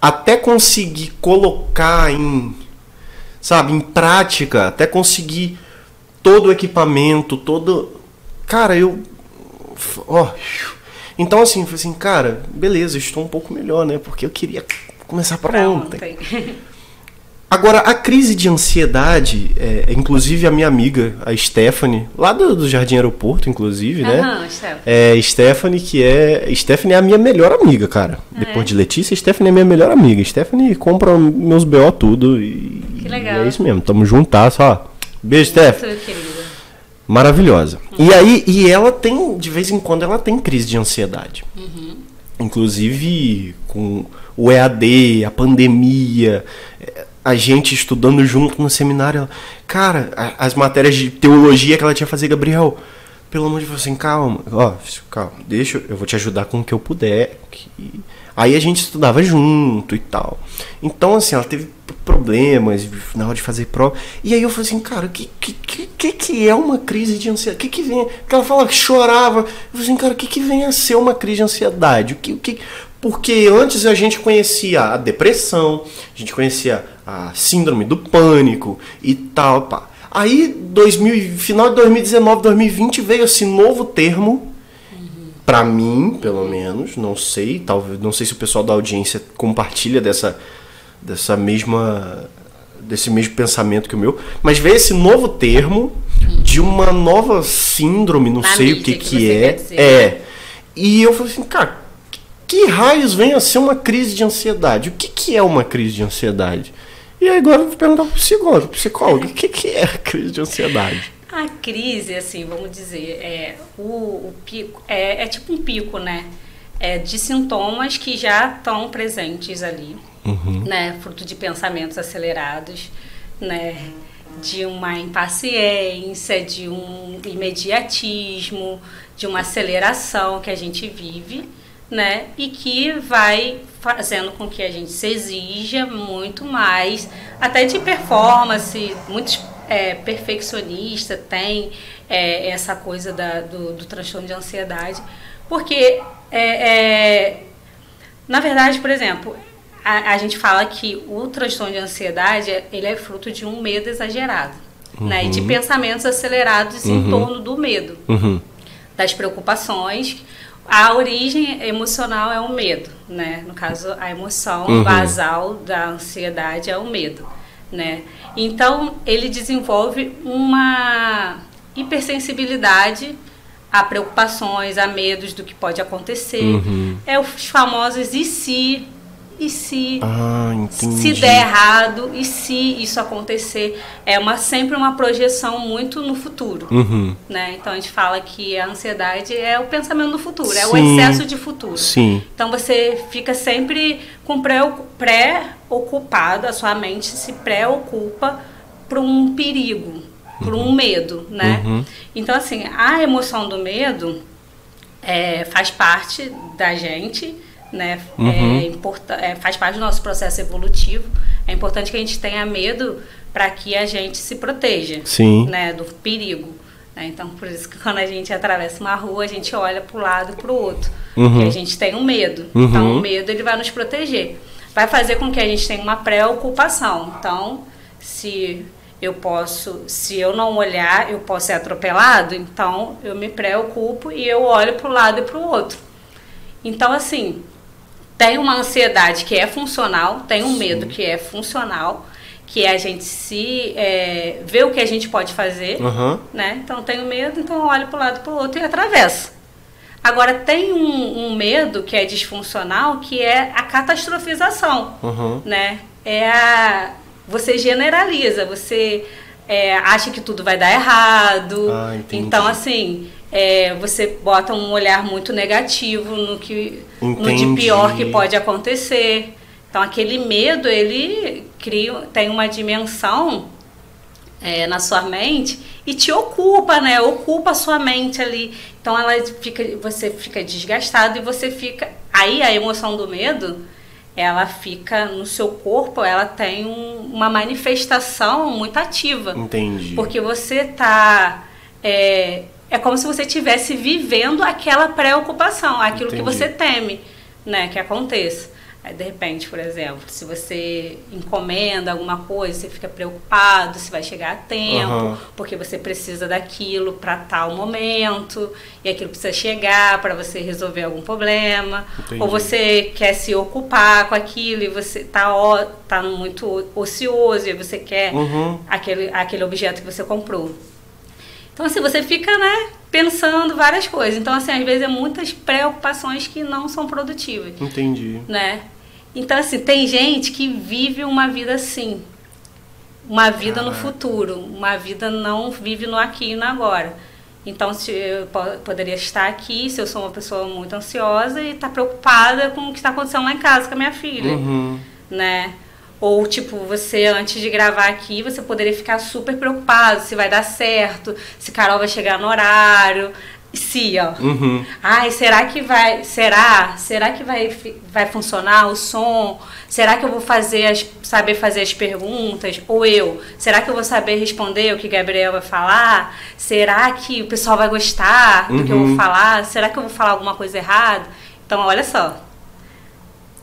Até conseguir colocar em, sabe, em prática, até conseguir todo o equipamento, todo. Cara, eu. Ó. então assim, eu falei assim, cara, beleza, estou um pouco melhor, né? Porque eu queria começar para Pra ontem. Agora, a crise de ansiedade, é, inclusive a minha amiga, a Stephanie, lá do, do Jardim Aeroporto, inclusive, né? Aham, Stephanie. É, Stephanie, que é. Stephanie é a minha melhor amiga, cara. Ah, Depois é? de Letícia, Stephanie é minha melhor amiga. Stephanie compra meus BO tudo. E, Que legal. e é isso mesmo, tamo juntas, ó. Beijo, Steph. Muito querida. Maravilhosa. E aí, e ela tem, de vez em quando, ela tem crise de ansiedade. Inclusive com o EAD, a pandemia, a gente estudando junto no seminário. Ela, cara, a- as matérias de teologia que ela tinha que fazer, Gabriel, pelo amor de Deus, assim, calma, ó, calma, deixa, eu- vou te ajudar com o que eu puder. que- Aí a gente estudava junto e tal. Então, assim, ela teve problemas na hora de fazer prova. E aí eu falei assim, cara, o que, que, que, que que é uma crise de ansiedade? O que, que vem? Porque ela fala que chorava. Eu falei assim, cara, o que, que vem a ser uma crise de ansiedade? O que, o que... Porque antes a gente conhecia a depressão, a gente conhecia a síndrome do pânico e tal, pá. Aí, 2000, e- final de 2019, 2020, veio esse novo termo Pra mim, pelo menos, não sei, talvez, não sei se o pessoal da audiência compartilha dessa dessa mesma desse mesmo pensamento que o meu, mas veio esse novo termo de uma nova síndrome, não Na sei o que que que é. É. E eu falei assim, cara, que raios vem a ser uma crise de ansiedade? O que que é uma crise de ansiedade? E agora eu vou perguntar pro psicólogo, psicólogo, o que que é a crise de ansiedade? A crise, assim, vamos dizer, é o, o pico, é, é tipo um pico, né? É de sintomas que já estão presentes ali, né? Fruto de pensamentos acelerados, né? De uma impaciência, de um imediatismo, de uma aceleração que a gente vive, né? E que vai fazendo com que a gente se exija muito mais, até de performance, muitos é, perfeccionista tem é, essa coisa da, do, do transtorno de ansiedade, porque é, é, na verdade, por exemplo, a, a gente fala que o transtorno de ansiedade ele é fruto de um medo exagerado, né, e de pensamentos acelerados em torno do medo Uhum. das preocupações. A origem emocional é o medo, né? No caso, a emoção Uhum. basal da ansiedade é o medo, né? Então, ele desenvolve uma hipersensibilidade a preocupações, a medos do que pode acontecer. Uhum. É os famosos e se, e se, Ah, se der errado, e se isso acontecer. É uma, sempre uma projeção muito no futuro Uhum. né? Então a gente fala que a ansiedade é o pensamento do futuro, é o Sim. excesso de futuro. Sim. Então você fica sempre com preo- pré-ocupado, a sua mente se preocupa para um perigo, para um medo, né? Uhum. Então assim, a emoção do medo é, faz parte da gente, né? Uhum. É importa- é, faz parte do nosso processo evolutivo. É importante que a gente tenha medo para que a gente se proteja Sim. né, do perigo. né? Então, por isso que quando a gente atravessa uma rua, a gente olha para o lado e para o outro. Uhum. E a gente tem um medo. Uhum. Então, o medo ele vai nos proteger. Vai fazer com que a gente tenha uma preocupação. Então, se eu posso, se eu não olhar, eu posso ser atropelado, então eu me preocupo e eu olho para o lado e para o outro. Então, assim, tem uma ansiedade que é funcional, tem um medo que é funcional, que é a gente se é, ver o que a gente pode fazer, Aham. né? Então tenho medo, então olho para o lado para o outro e atravesso. Agora tem um, um medo que é disfuncional, que é a catastrofização, Aham. né? É a você generaliza, você é, acha que tudo vai dar errado. Ah, então assim é, você bota um olhar muito negativo no que no de pior que pode acontecer. Então aquele medo ele cria tem uma dimensão é, na sua mente e te ocupa, né? Ocupa a sua mente ali. Então ela fica, você fica desgastado e você fica. Aí a emoção do medo, ela fica no seu corpo, ela tem um- uma manifestação muito ativa. Entendi. Porque você tá é, é como se você estivesse vivendo aquela preocupação, aquilo Entendi. que você teme, né, que aconteça. Aí, de repente, por exemplo, se você encomenda alguma coisa, você fica preocupado se vai chegar a tempo, Aham. porque você precisa daquilo para tal momento, e aquilo precisa chegar para você resolver algum problema. Entendi. Ou você quer se ocupar com aquilo e você tá, ó, tá muito ocioso e você quer Uhum. aquele, aquele objeto que você comprou. Então, assim, você fica, né, pensando várias coisas. Então, assim, às vezes é muitas preocupações que não são produtivas, Entendi. né? Então, assim, tem gente que vive uma vida assim. Uma vida no Caraca. futuro. Uma vida não vive no aqui e no agora. Então, se eu po- poderia estar aqui, se eu sou uma pessoa muito ansiosa e estar preocupada com o que está acontecendo lá em casa com a minha filha Uhum. né? Ou, tipo, você, antes de gravar aqui, você poderia ficar super preocupado se vai dar certo, se Carol vai chegar no horário, se, ó. Uhum. Ai, será que vai. Será? Será que vai, vai funcionar o som? Será que eu vou fazer as, saber fazer as perguntas? Ou eu? Será que eu vou saber responder o que Gabriel vai falar? Será que o pessoal vai gostar do que eu Uhum. vou falar? Será que eu vou falar alguma coisa errada? Então, olha só.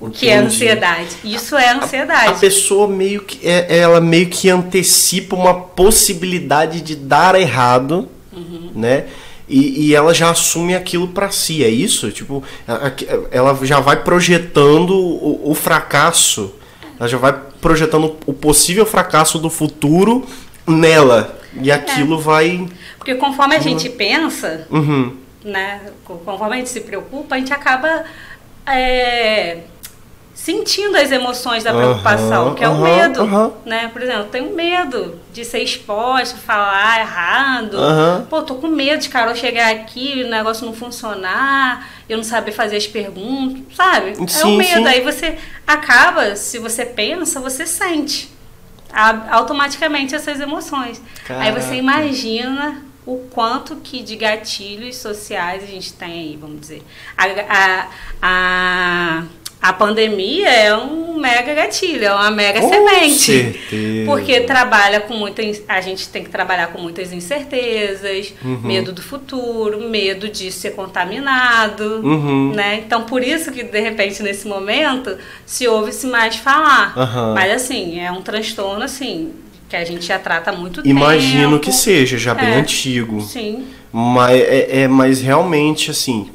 O que é ansiedade? Isso é A ansiedade. pessoa meio que é- ela meio que antecipa uma possibilidade de dar errado, Uhum. né? E, e ela já assume aquilo pra si, é isso? Tipo, a- a- ela já vai projetando o, o fracasso, ela já vai projetando o possível fracasso do futuro nela. E aquilo vai. Porque conforme a gente pensa, Uhum. né? Conforme a gente se preocupa, a gente acaba é, sentindo as emoções da preocupação, que é o medo. aham. Né? Por exemplo, eu tenho medo de ser exposta, falar errado. Pô, tô com medo de Carol chegar aqui e o negócio não funcionar, eu não saber fazer as perguntas, sabe? é o Sim, medo. sim. Aí você acaba, se você pensa, você sente automaticamente essas emoções. Aí Caraca. você imagina o quanto que de gatilhos sociais a gente tem aí, vamos dizer. A, a, a, a pandemia é um mega gatilho, é uma mega Com semente. certeza. Porque trabalha com muitas. A gente tem que trabalhar com muitas incertezas, Uhum. medo do futuro, medo de ser contaminado. Uhum. Né? Então, por isso que, de repente, nesse momento, se ouve-se mais falar. Aham. Mas, assim, é um transtorno, assim, que a gente já trata há muito Imagino tempo. que seja, já bem É. antigo. Sim. Mas, é, é- mas realmente, assim,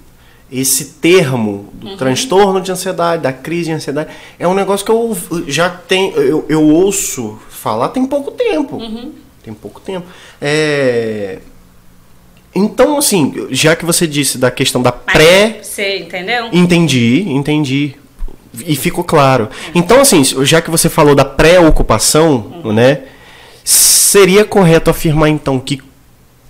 esse termo do Uhum. transtorno de ansiedade, da crise de ansiedade, é um negócio que eu já tenho, eu, eu ouço falar tem pouco tempo. Uhum. Tem pouco tempo. É, Então, assim, já que você disse da questão da Mas pré. Você entendeu? Entendi, entendi. E ficou claro. Então, assim, já que você falou da pré-ocupação, né? Seria correto afirmar, então, que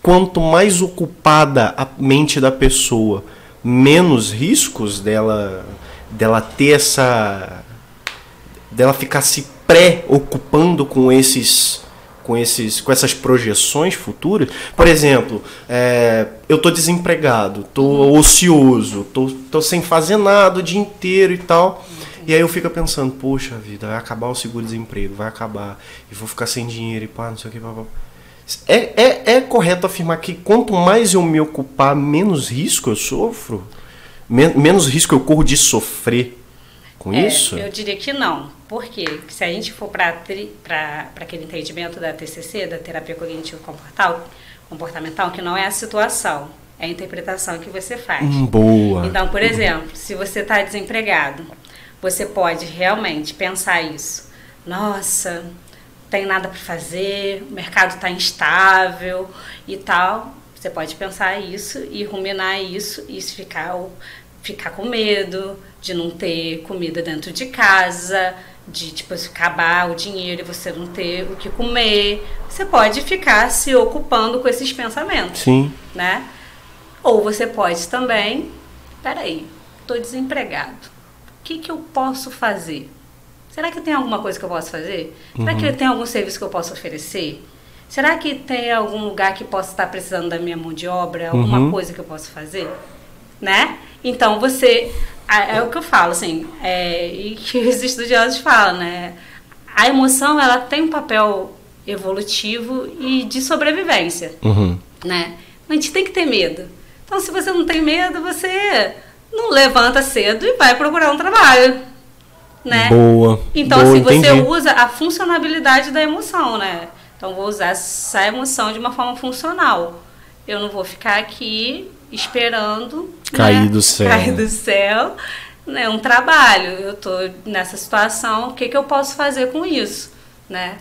quanto mais ocupada a mente da pessoa, menos riscos dela, dela ter essa. dela ficar se pré-ocupando com esses. Com, esses, com essas projeções futuras. Por exemplo, é, eu tô desempregado, tô ocioso, tô, tô sem fazer nada o dia inteiro e tal. E aí eu fico pensando, poxa vida, vai acabar o seguro-desemprego, vai acabar, e vou ficar sem dinheiro e pá, não sei o que, pá, pá. É, é, é correto afirmar que quanto mais eu me ocupar, menos risco eu sofro? Men- menos risco eu corro de sofrer com É, isso? Eu diria que não. Por quê? Porque se a gente for para aquele entendimento da TCC, da terapia cognitivo comportal, comportamental, que não é a situação, é a interpretação que você faz. Hum, boa. Então, por exemplo, se você está desempregado, você pode realmente pensar isso. Nossa, tem nada para fazer, o mercado está instável e tal. Você pode pensar isso e ruminar isso e se ficar, ficar com medo de não ter comida dentro de casa, de tipo acabar o dinheiro e você não ter o que comer. Você pode ficar se ocupando com esses pensamentos Sim. né? Ou você pode também, peraí, estou desempregado. O que, que eu posso fazer? Será que tem alguma coisa que eu posso fazer? Será que tem algum serviço que eu posso oferecer? Será que tem algum lugar que possa estar precisando da minha mão de obra? Alguma Uhum. coisa que eu posso fazer? Né? Então você. a- É o que eu falo, assim, é, e que os estudiosos falam, né? A emoção ela tem um papel evolutivo e de sobrevivência Uhum. né? A gente tem que ter medo. Então, se você não tem medo, você não levanta cedo e vai procurar um trabalho. Né? Boa. Então, boa, assim, você entendi. usa a funcionabilidade da emoção, né? Então, vou usar essa emoção de uma forma funcional. Eu não vou ficar aqui esperando Cair né? do céu. Cair do céu, né? Um trabalho. Eu tô nessa situação, o que, que eu posso fazer com isso, né?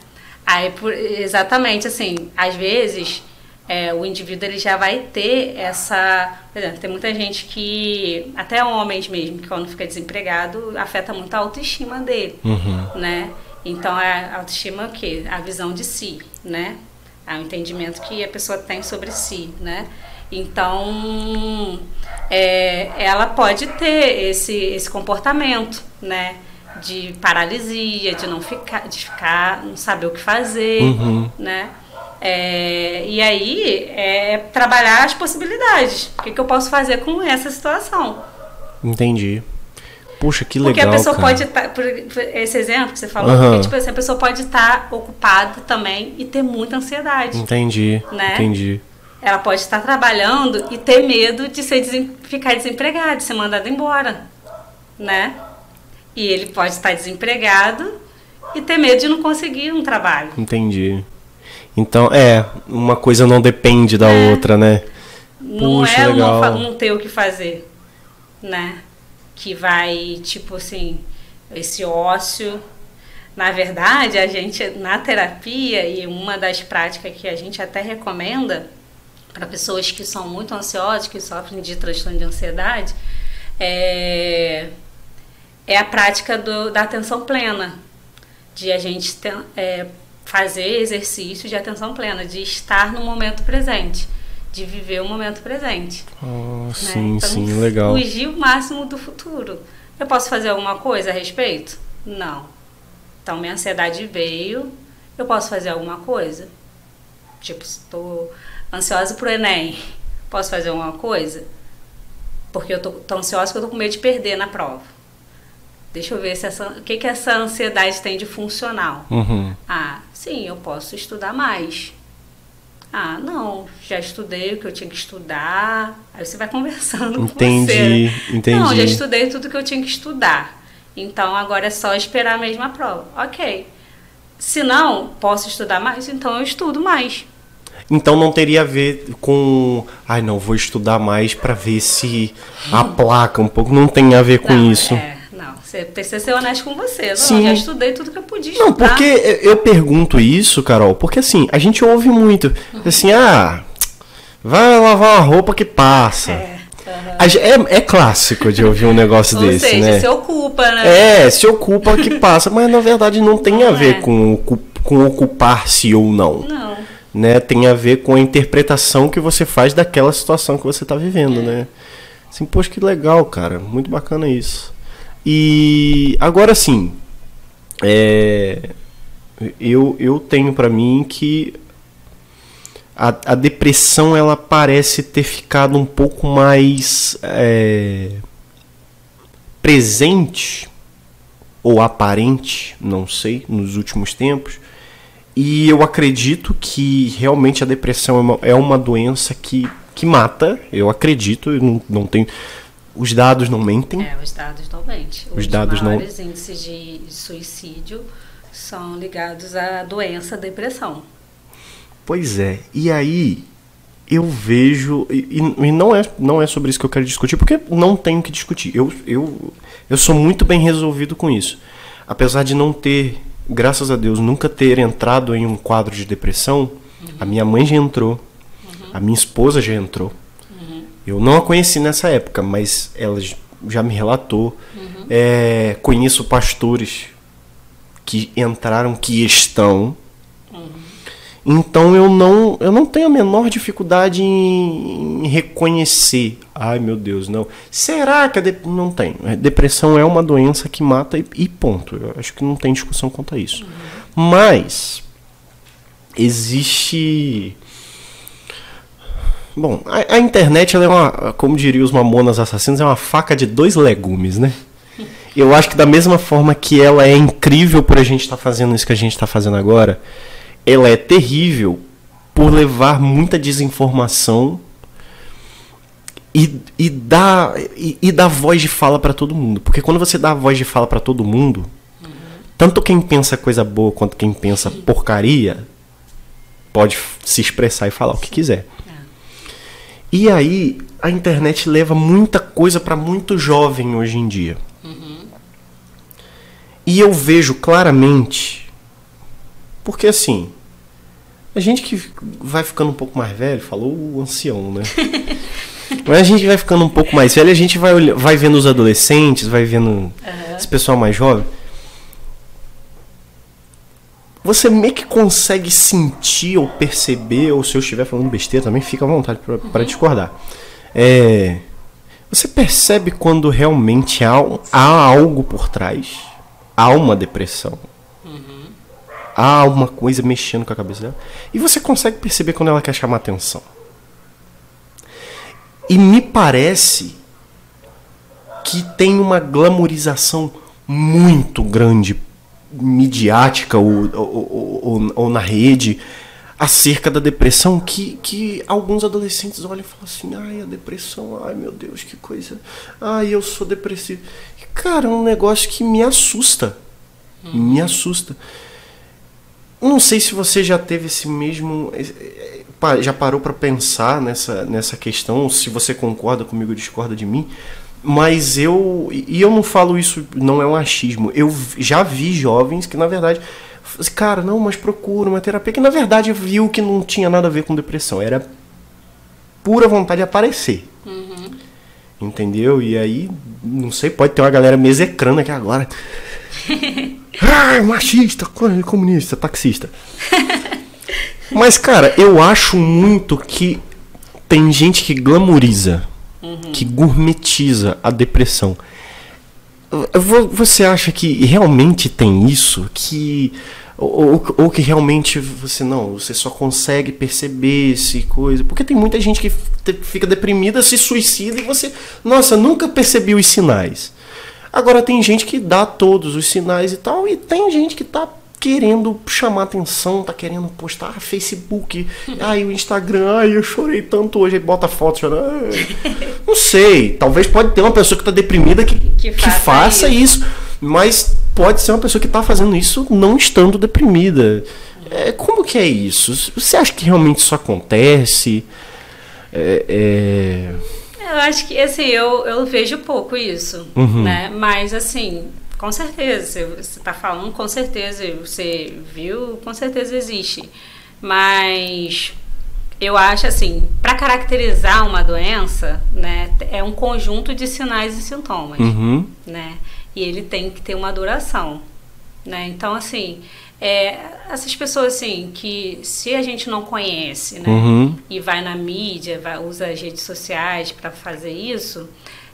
Aí, por- exatamente assim, às vezes é, o indivíduo ele já vai ter essa. Por exemplo, tem muita gente que, até homens mesmo, que quando fica desempregado, afeta muito a autoestima dele, Uhum. né? Então, a autoestima é o quê? A visão de si, né? É o entendimento que a pessoa tem sobre si, né? Então, é, ela pode ter esse, esse comportamento, né? De paralisia, de não ficar, de ficar, não saber o que fazer, Uhum. né? É, e aí é trabalhar as possibilidades. O que, que eu posso fazer com essa situação? Entendi. Puxa, que Porque legal. a pessoa cara. pode estar. por esse exemplo que você falou, Aham. porque tipo assim, a pessoa pode estar ocupada também e ter muita ansiedade. Entendi. Né? Entendi. Ela pode estar trabalhando e ter medo de ser desem- ficar desempregado, de ser mandado embora. Né? E ele pode estar desempregado e ter medo de não conseguir um trabalho. Entendi. Então, é, uma coisa não depende da É. outra, né? Não Puxa, é legal. não, não ter o que fazer, né? Que vai, tipo assim, esse ócio. Na verdade, a gente, na terapia, e uma das práticas que a gente até recomenda para pessoas que são muito ansiosas, que sofrem de transtorno de ansiedade, é, é a prática do, da atenção plena. De a gente ten- é, fazer exercício de atenção plena, de estar no momento presente, de viver o momento presente. Ah, né? sim, Então, sim, legal. Fugir o máximo do futuro. Eu posso fazer alguma coisa a respeito? Não. Então, minha ansiedade veio. Eu posso fazer alguma coisa? Tipo, estou ansiosa pro Enem. Posso fazer alguma coisa? Porque eu tô, tô ansiosa que eu tô com medo de perder na prova. Deixa eu ver se essa, o que, que essa ansiedade tem de funcional. Uhum. Ah, sim, eu posso estudar mais. Ah, não, já estudei o que eu tinha que estudar. Aí você vai conversando Entendi, com você. né? entendi. Não, já estudei tudo que eu tinha que estudar. Então agora é só esperar a mesma prova. Ok. Se não, posso estudar mais, então eu estudo mais. Então não teria a ver com. Ai, não, vou estudar mais pra ver se aplaca um pouco. Não tem a ver com não, isso. É, não, você precisa ser honesto com você. Não, Sim. já estudei tudo que eu podia Não, estudar. porque eu pergunto isso, Carol, porque assim, a gente ouve muito. Assim, ah, vai lavar uma roupa que passa. É. A ge- É, é clássico de ouvir um negócio Ou desse, seja, né? se ocupa, né? É, se ocupa que passa, mas na verdade não tem a Não ver é. com, com ocupar-se ou não. Não. Né? Tem a ver com a interpretação que você faz daquela situação que você está vivendo, né? Assim, poxa, que legal, cara. Muito bacana isso. E agora sim, é, eu, eu tenho pra mim que a, a depressão ela parece ter ficado um pouco mais é, presente ou aparente, não sei, nos últimos tempos. E eu acredito que realmente a depressão é uma, é uma doença que, que mata. Eu acredito, eu não, não tenho. Os dados não mentem. É, os dados não mentem. Os dados não- maiores índices de suicídio são ligados à doença depressão. Pois é. E aí eu vejo e, e- não é não é sobre isso que eu quero discutir porque não tenho que discutir. Eu eu eu sou muito bem resolvido com isso. Apesar de não ter, graças a Deus, nunca ter entrado em um quadro de depressão, a minha mãe já entrou, a minha esposa já entrou. Eu não a conheci nessa época, mas ela já me relatou. É, conheço pastores que entraram, que estão. Então eu não, eu não tenho a menor dificuldade em, em reconhecer. Ai meu Deus, não. Será que a de... não tem? A Depressão é uma doença que mata e, e ponto. Eu acho que não tem discussão quanto a isso. Mas existe Bom, a, a internet ela é uma, como diria os mamonas assassinos, é uma faca de dois legumes, né? Eu acho que da mesma forma que ela é incrível por a gente estar fazendo isso que a gente está fazendo agora, ela é terrível por levar muita desinformação e, e dá e, e dá voz de fala para todo mundo, porque quando você dá voz de fala para todo mundo, uhum. tanto quem pensa coisa boa quanto quem pensa porcaria pode se expressar e falar o que quiser. E aí a internet leva muita coisa para muito jovem hoje em dia. Uhum. E eu vejo claramente, porque assim, a gente que vai ficando um pouco mais velho, falou o ancião, né? Mas a gente vai ficando um pouco mais velho, a gente vai, vai vendo os adolescentes, vai vendo uhum. esse pessoal mais jovem. Você meio que consegue sentir ou perceber, ou se eu estiver falando besteira também, fica à vontade para uhum. discordar. É, você percebe quando realmente há, há algo por trás, há uma depressão há alguma coisa mexendo com a cabeça dela. E você consegue perceber quando ela quer chamar atenção. E me parece que tem uma glamorização muito grande, midiática ou, ou, ou, ou na rede, acerca da depressão que, que alguns adolescentes olham e falam assim, ai, a depressão, ai meu Deus, que coisa. Ai, eu sou depressivo. Cara, é um negócio que me assusta. Me assusta. Não sei se você já teve esse mesmo. Já parou para pensar nessa, nessa questão, se você concorda comigo ou discorda de mim. Mas eu. E eu não falo isso, não é um achismo. Eu já vi jovens que, na verdade. Cara, não, mas procura uma terapia. Que na verdade viu que não tinha nada a ver com depressão. Era pura vontade de aparecer. Uhum. Entendeu? E aí, não sei, pode ter uma galera mesecrana aqui agora. ah, machista, comunista, taxista. Mas, cara, eu acho muito que tem gente que glamoriza, uhum. que gourmetiza a depressão. Você acha que realmente tem isso? Que ou, ou, que realmente você não, você só consegue perceber esse coisa. Porque tem muita gente que fica deprimida, se suicida e você, nossa, nunca percebeu os sinais. Agora tem gente que dá todos os sinais e tal, e tem gente que tá querendo chamar atenção, tá querendo postar ah, Facebook, ai o Instagram, ai eu chorei tanto hoje, aí bota foto chorando. Não sei, talvez pode ter uma pessoa que tá deprimida que, que, que faça, faça isso. isso. mas pode ser uma pessoa que tá fazendo isso não estando deprimida. É, como que é isso? Você acha que realmente isso acontece? É, é... Eu acho que, assim, eu, eu vejo pouco isso, uhum. né? Mas, assim, com certeza, você está falando, com certeza, você viu, com certeza existe. Mas eu acho assim, para caracterizar uma doença, né, é um conjunto de sinais e sintomas, uhum. né? E ele tem que ter uma duração, né? Então, assim, é, essas pessoas assim que se a gente não conhece né, uhum. e vai na mídia vai, usa as redes sociais para fazer isso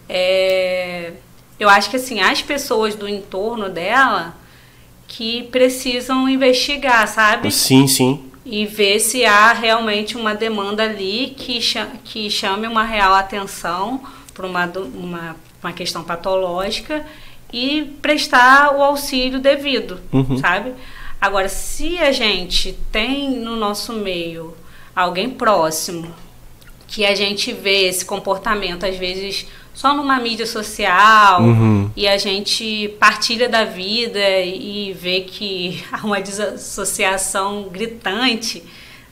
é, eu acho que assim as pessoas do entorno dela que precisam investigar sabe? Sim sim. E ver se há realmente uma demanda ali que que chame uma real atenção para uma, uma uma questão patológica e prestar o auxílio devido uhum. sabe? Agora, se a gente tem no nosso meio alguém próximo que a gente vê esse comportamento, às vezes só numa mídia social uhum. e a gente partilha da vida e vê que há uma desassociação gritante,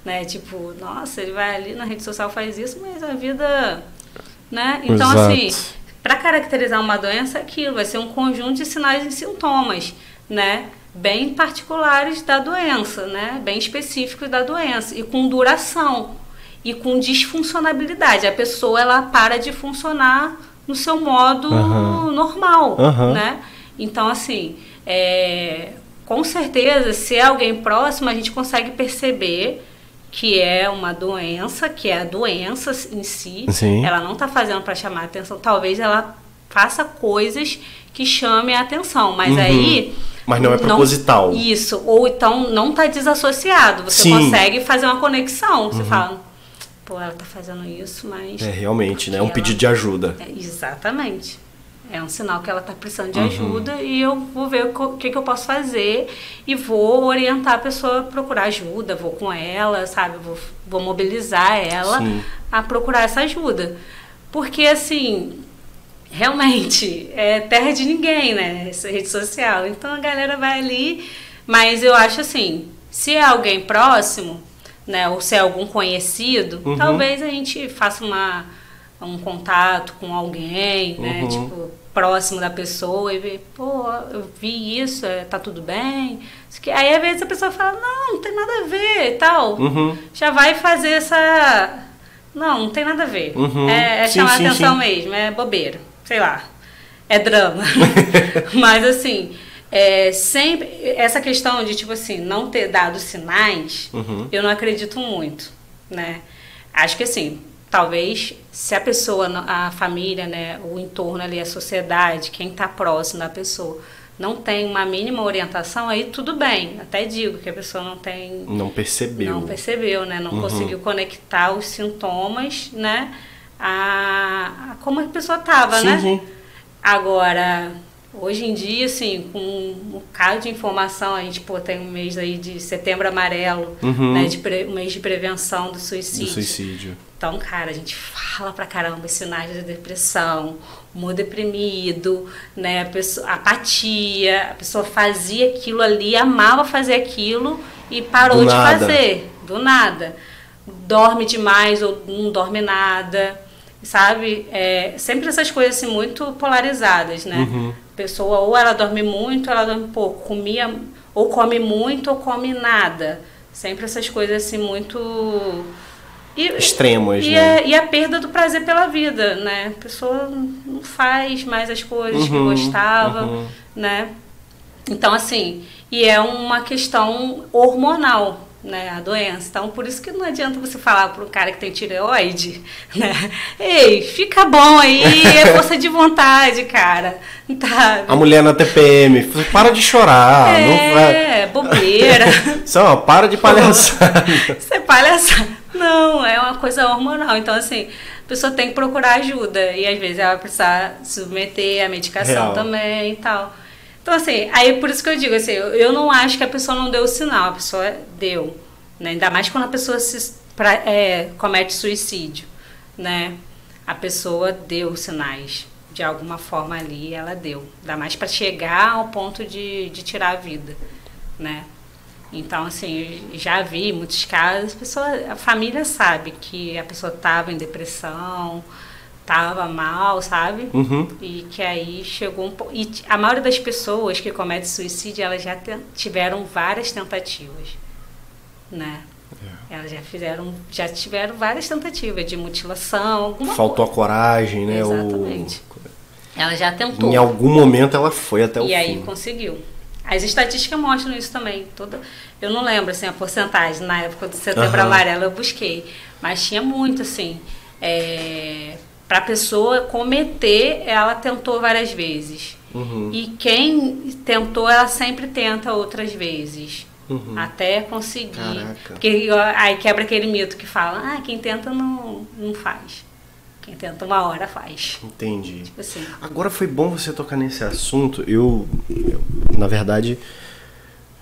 né? Tipo, nossa, ele vai ali na rede social faz isso, mas a vida, né? Então Exato. assim, para caracterizar uma doença, é aquilo vai ser um conjunto de sinais e sintomas, né? bem particulares da doença, né? bem específicos da doença e com duração e com disfuncionabilidade. A pessoa ela para de funcionar no seu modo uhum. normal, uhum. né? Então assim, é, com certeza, se é alguém próximo, a gente consegue perceber que é uma doença, que é a doença em si. Sim. Ela não está fazendo para chamar a atenção. Talvez ela faça coisas que chamem a atenção, mas uhum. aí mas não é proposital. Não, isso. Ou então não está desassociado. Você Sim. consegue fazer uma conexão. Você uhum. fala, pô, ela está fazendo isso, mas. É, realmente, né? É um ela... pedido de ajuda. É, exatamente. É um sinal que ela está precisando de uhum. ajuda e eu vou ver o que, que eu posso fazer e vou orientar a pessoa a procurar ajuda, vou com ela, sabe? Vou, vou mobilizar ela Sim. a procurar essa ajuda. Porque, assim, realmente, é terra de ninguém, né? Essa rede social. Então a galera vai ali, mas eu acho assim, se é alguém próximo, né, ou se é algum conhecido, Uhum. talvez a gente faça uma, um contato com alguém, né, Uhum. tipo, próximo da pessoa e ver, pô, eu vi isso, é, tá tudo bem? Aí às vezes a pessoa fala, não, não tem nada a ver e tal. Uhum. Já vai fazer essa. Não, não tem nada a ver. Uhum. É, é Sim, chamar sim, atenção sim. mesmo, é bobeira, sei lá. É drama. Mas assim, é, sempre. Essa questão de, tipo assim, não ter dado sinais, Uhum. eu não acredito muito, né? Acho que assim, talvez se a pessoa, a família, né, o entorno ali, a sociedade, quem está próximo da pessoa, não tem uma mínima orientação, aí tudo bem. Até digo que a pessoa não tem Não percebeu. não percebeu, né? Não Uhum. conseguiu conectar os sintomas, né? A, a como a pessoa estava, sim, né? sim. Agora, hoje em dia, assim, com um bocado de informação, a gente pô, tem um mês aí de setembro amarelo, Uhum. né? De pre- um mês de prevenção do Do suicídio. suicídio. Então, cara, a gente fala pra caramba os sinais de depressão, humor deprimido, né? A pessoa, apatia, a pessoa fazia aquilo ali, amava fazer aquilo e parou Do de nada. fazer, do nada. Dorme demais ou não dorme nada, sabe? É, sempre essas coisas assim, muito polarizadas, né? Uhum. A pessoa ou ela dorme muito ou ela dorme pouco, comia ou come muito ou come nada. Sempre essas coisas assim muito e, Extremas, e, né? a, e a perda do prazer pela vida, né? A pessoa não faz mais as coisas que Uhum, gostava, uhum. né? Então, assim, e é uma questão hormonal, né? A doença. Então, por isso que não adianta você falar para um cara que tem tireoide, né? Ei, fica bom aí, é força de vontade, cara. Tá. A mulher na TPM, para de chorar. Não vai. é, bobeira. Só, para de palhaçada. Isso é palhaçada. Não, é uma coisa hormonal. Então, assim, a pessoa tem que procurar ajuda. E às vezes ela vai precisar submeter a medicação Real. também e tal. Então, assim, aí por isso que eu digo assim, eu, não acho que a pessoa não deu o sinal, a pessoa deu. Né? Ainda mais quando a pessoa se, pra, é, comete suicídio. Né? A pessoa deu sinais. De alguma forma ali ela deu. Ainda mais para chegar ao ponto de, de tirar a vida. Né? Então, assim, já vi muitos casos, a, pessoa, a família sabe que a pessoa estava em depressão, estava mal, sabe? Uhum. E que aí chegou um pouco. E a maioria das pessoas que cometem suicídio, elas já tiveram várias tentativas, né? É. Elas já fizeram, já tiveram várias tentativas de mutilação, alguma Faltou a coragem, né? O- Exatamente. Ela já tentou. Em algum momento ela foi até o e fim. aí conseguiu. As estatísticas mostram isso também. Toda, eu não lembro assim, a porcentagem, na época do setembro Aham. amarelo eu busquei. Mas tinha muito, assim. É, Para a pessoa cometer, ela tentou várias vezes. Uhum. E quem tentou, ela sempre tenta outras vezes. Uhum. Até conseguir. Caraca. Porque aí quebra aquele mito que fala, ah, quem tenta não, não faz. Quem tenta uma hora faz. Entendi. Tipo assim. Agora foi bom você tocar nesse assunto. Eu, eu, na verdade,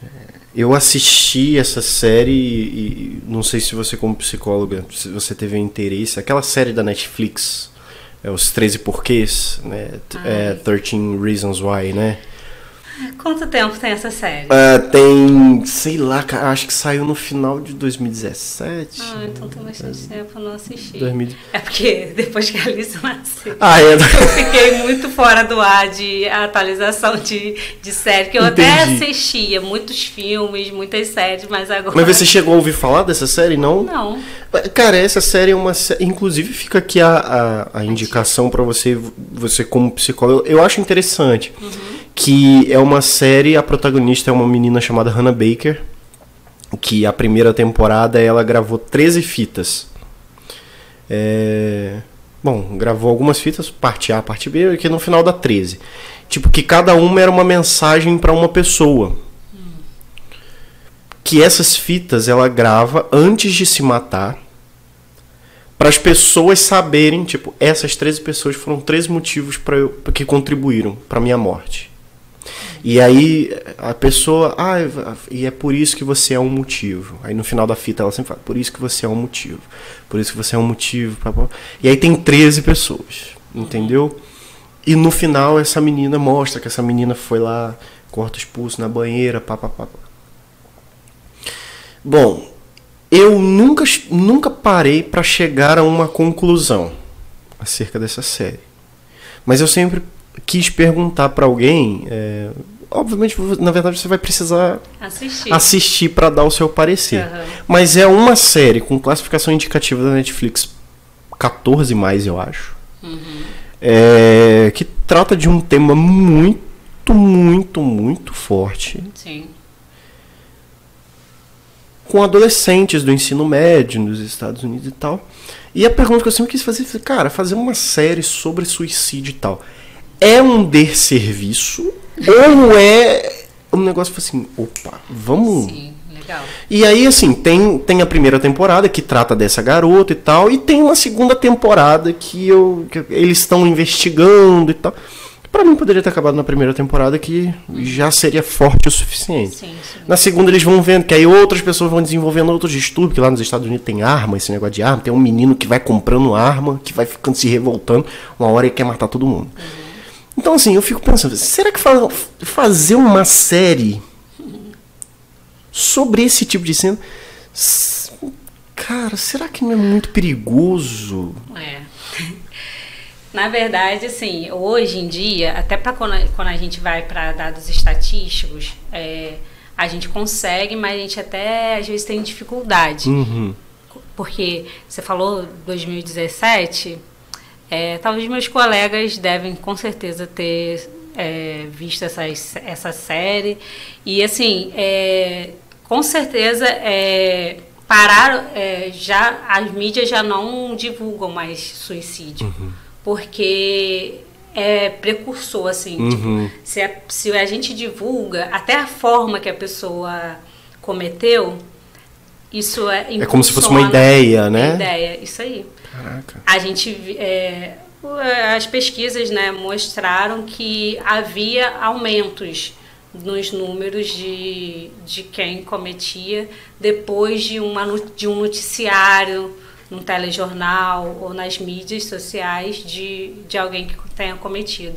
é, eu assisti essa série e, e não sei se você como psicóloga, se você teve interesse, aquela série da Netflix, é, os 13 porquês, né? É, 13 Reasons Why, né? Quanto tempo tem essa série? É, tem, sei lá, acho que saiu no final de 2017. Ah, então tem bastante tempo, eu não assisti. 2000. É porque depois que a Alice nasceu, Ah, é. eu fiquei muito fora do ar de atualização de, de série, que eu até Entendi. assistia muitos filmes, muitas séries, mas agora. Mas você chegou a ouvir falar dessa série, não? Não. Cara, essa série é uma série. Inclusive, fica aqui a, a, a indicação pra você, você como psicólogo. Eu acho interessante que é uma série. A protagonista é uma menina chamada Hannah Baker. Que a primeira temporada ela gravou 13 fitas. É, Bom, gravou algumas fitas, parte A, parte B, que no final dá 13. Tipo, que cada uma era uma mensagem pra uma pessoa que essas fitas ela grava antes de se matar para as pessoas saberem, tipo, essas 13 pessoas foram três motivos para que contribuíram para minha morte. E aí a pessoa, ah, e é por isso que você é um motivo. Aí no final da fita ela sempre fala, por isso que você é um motivo. Por isso que você é um motivo. E aí tem 13 pessoas, entendeu? E no final essa menina mostra que essa menina foi lá, corta os pulsos na banheira, papapá. Bom, eu nunca, nunca parei para chegar a uma conclusão acerca dessa série. Mas eu sempre quis perguntar para alguém. É, obviamente, na verdade, você vai precisar assistir, assistir para dar o seu parecer. Uhum. Mas é uma série com classificação indicativa da Netflix 14 mais, eu acho. Uhum. É, que trata de um tema muito, muito, muito forte. Sim. Com adolescentes do ensino médio nos Estados Unidos e tal. E a pergunta que eu sempre quis fazer foi, cara, fazer uma série sobre suicídio e tal é um desserviço ou é um negócio assim, opa, vamos. Sim, legal. E aí, assim, tem, tem a primeira temporada que trata dessa garota e tal, e tem uma segunda temporada que, eu, que eles estão investigando e tal. Para mim poderia ter acabado na primeira temporada que já seria forte o suficiente. Sim, sim. Na segunda eles vão vendo que aí outras pessoas vão desenvolvendo outros distúrbios, que lá nos Estados Unidos tem arma, esse negócio de arma, tem um menino que vai comprando arma, que vai ficando se revoltando, uma hora ele quer matar todo mundo. Uhum. Então, assim, eu fico pensando, será que fazer uma série sobre esse tipo de cena. Cara, será que não é muito perigoso? É. Na verdade, assim, hoje em dia, até para quando, quando, a gente vai para dados estatísticos, é, a gente consegue, mas a gente até às vezes tem dificuldade. Uhum. Porque você falou 2017, é, talvez meus colegas devem com certeza ter é, visto essa, essa série. E assim, é, com certeza é, pararam, é, já, as mídias já não divulgam mais suicídio. Uhum. Porque é precursor, assim. Uhum. Tipo, se, a, se a gente divulga até a forma que a pessoa cometeu, isso é É como se fosse uma ideia, né? Uma ideia, isso aí. Caraca. A gente. É, as pesquisas né, mostraram que havia aumentos nos números de, de quem cometia depois de, uma, de um noticiário, num telejornal ou nas mídias sociais de, de alguém que tenha cometido.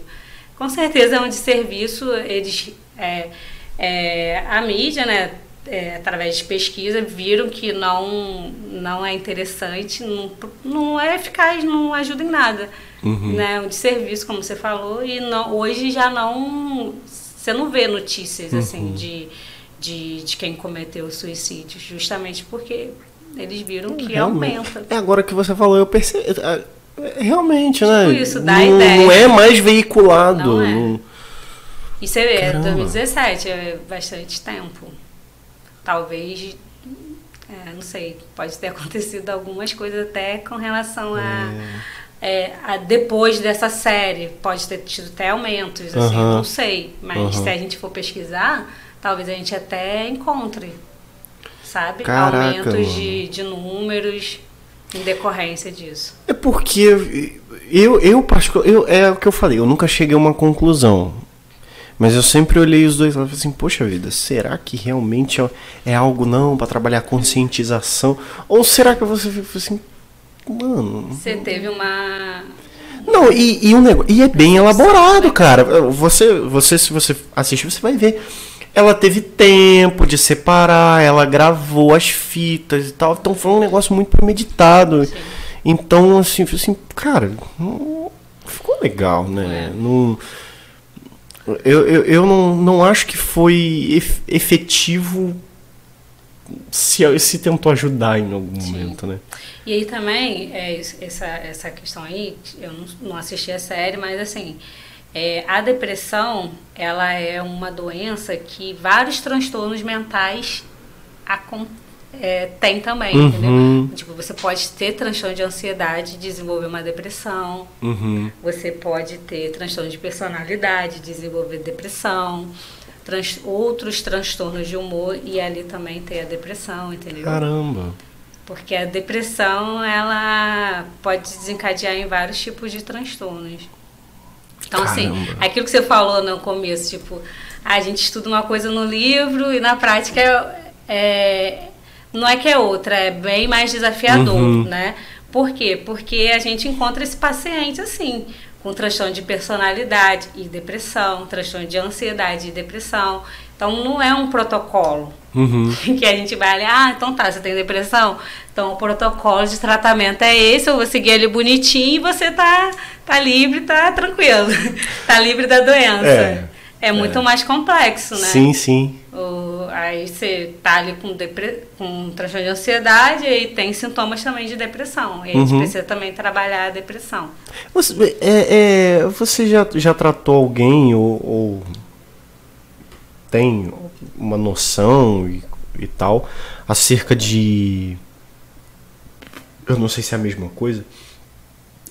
Com certeza é um desserviço, eles, é, é, a mídia, né, é, através de pesquisa, viram que não, não é interessante, não, não é eficaz, não ajuda em nada. Uhum. Né? Um de serviço, como você falou, e não, hoje já não. Você não vê notícias assim, uhum. assim de, de, de quem cometeu suicídio, justamente porque eles viram que realmente. aumenta. É agora que você falou, eu percebi. É, é, realmente, tipo né? Isso, dá não, ideia. não é mais veiculado. Não é. Não... E você vê, Caramba. 2017 é bastante tempo talvez, é, não sei, pode ter acontecido algumas coisas até com relação a, é. É, a depois dessa série, pode ter tido até aumentos, assim, não sei, mas uhum. se a gente for pesquisar, talvez a gente até encontre, sabe, Caraca, aumentos de, de números em decorrência disso. É porque eu, eu, particular, eu é o que eu falei, eu nunca cheguei a uma conclusão. Mas eu sempre olhei os dois e falei assim, poxa vida, será que realmente é, é algo não para trabalhar conscientização? Ou será que você fica assim, mano. Você teve uma. Não, e, e, um negócio, e é bem elaborado, cara. Você, você, se você assistir, você vai ver. Ela teve tempo de separar, ela gravou as fitas e tal. Então foi um negócio muito premeditado. Sim. Então, assim, assim, cara, ficou legal, né? É. Não eu, eu, eu não, não acho que foi efetivo se, se tentou ajudar em algum Sim. momento, né? E aí também, é, essa, essa questão aí, eu não, não assisti a série, mas assim, é, a depressão, ela é uma doença que vários transtornos mentais acontecem é, tem também, uhum. entendeu? Tipo, você pode ter transtorno de ansiedade, desenvolver uma depressão. Uhum. Você pode ter transtorno de personalidade, desenvolver depressão. Trans, outros transtornos de humor e ali também tem a depressão, entendeu? Caramba! Porque a depressão, ela pode desencadear em vários tipos de transtornos. Então, assim, Caramba. aquilo que você falou no começo, tipo, a gente estuda uma coisa no livro e na prática é, é- não é que é outra, é bem mais desafiador, Uhum. né? Por quê? Porque a gente encontra esse paciente assim, com transtorno de personalidade e depressão, transtorno de ansiedade e depressão. Então não é um protocolo Uhum. que a gente vai ali, ah, então tá, você tem depressão? Então o protocolo de tratamento é esse, eu vou seguir ele bonitinho e você tá, tá livre, tá tranquilo. tá livre da doença. É, É, muito mais complexo, né? Sim, sim. O- aí você tá ali com, depre, com transtorno de ansiedade e tem sintomas também de depressão. E a gente Uhum. precisa também trabalhar a depressão. Você, é, é, você já, já tratou alguém ou, ou tem uma noção e, e tal acerca de. Eu não sei se é a mesma coisa.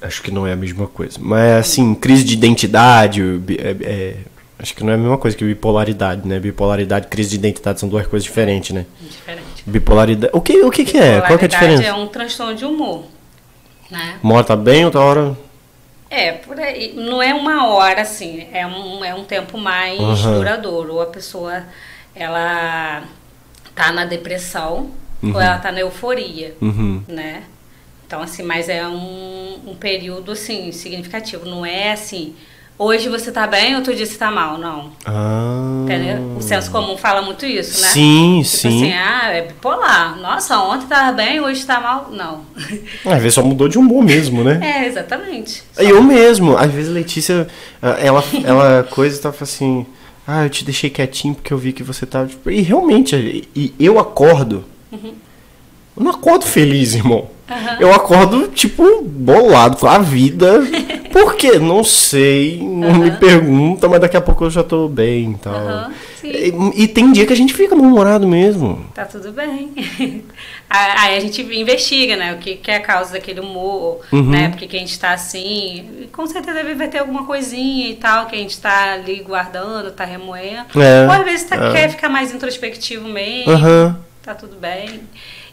Acho que não é a mesma coisa. Mas assim, crise de identidade. é- é- acho que não é a mesma coisa que bipolaridade, né? Bipolaridade e crise de identidade são duas coisas diferentes, né? Diferente. Bipolaridade. O que, o que, que é? Qual que é a diferença? é um transtorno de humor. Né? Uma hora tá bem, outra hora. É, por aí. Não é uma hora, assim, é um, é um tempo mais Aham. duradouro. Ou a pessoa, ela tá na depressão, Uhum. ou ela tá na euforia, Uhum. né? Então, assim, mas é um, um período, assim, significativo. Não é assim, hoje você tá bem, outro dia você tá mal, não. Ah. Entendeu? O senso comum fala muito isso, né? Sim, Tipo sim. assim, ah, é bipolar. Nossa, ontem tava bem, hoje tá mal. Não. Às vezes só mudou de humor mesmo, né? É, exatamente. Eu mesmo, às vezes Letícia, ah, ela, ela coisa e tava assim, ah, eu te deixei quietinho porque eu vi que você tava. tipo, E realmente, e eu acordo. Eu não acordo feliz, irmão. Aham. Eu acordo, tipo, bolado com a vida. Por quê? Não sei, não me Aham. pergunta, mas daqui a pouco eu já tô bem e tal. Aham, sim. E, e tem dia que a gente fica mal-humorado mesmo. Tá tudo bem. Aí a gente investiga, né? O que, que é a causa daquele humor, Uhum. né? Por que a gente tá assim. Com certeza vai ter alguma coisinha e tal que a gente tá ali guardando, tá remoendo. É, Ou às vezes tá, é. quer ficar mais introspectivo mesmo, Aham. tá tudo bem.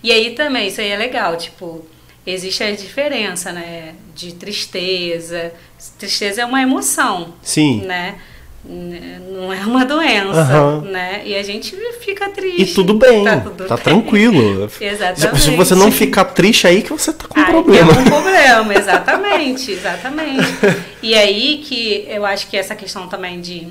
E aí também, isso aí é legal, tipo, existe a diferença, né? De tristeza. Tristeza é uma emoção Sim. né? Não é uma doença, Aham. né? E a gente fica triste. E tudo bem, Tá tá, tudo bem. tranquilo. Exatamente. Se você não ficar triste aí que você tá com Aí problema. tem um problema, exatamente, exatamente. E aí que eu acho que essa questão também de,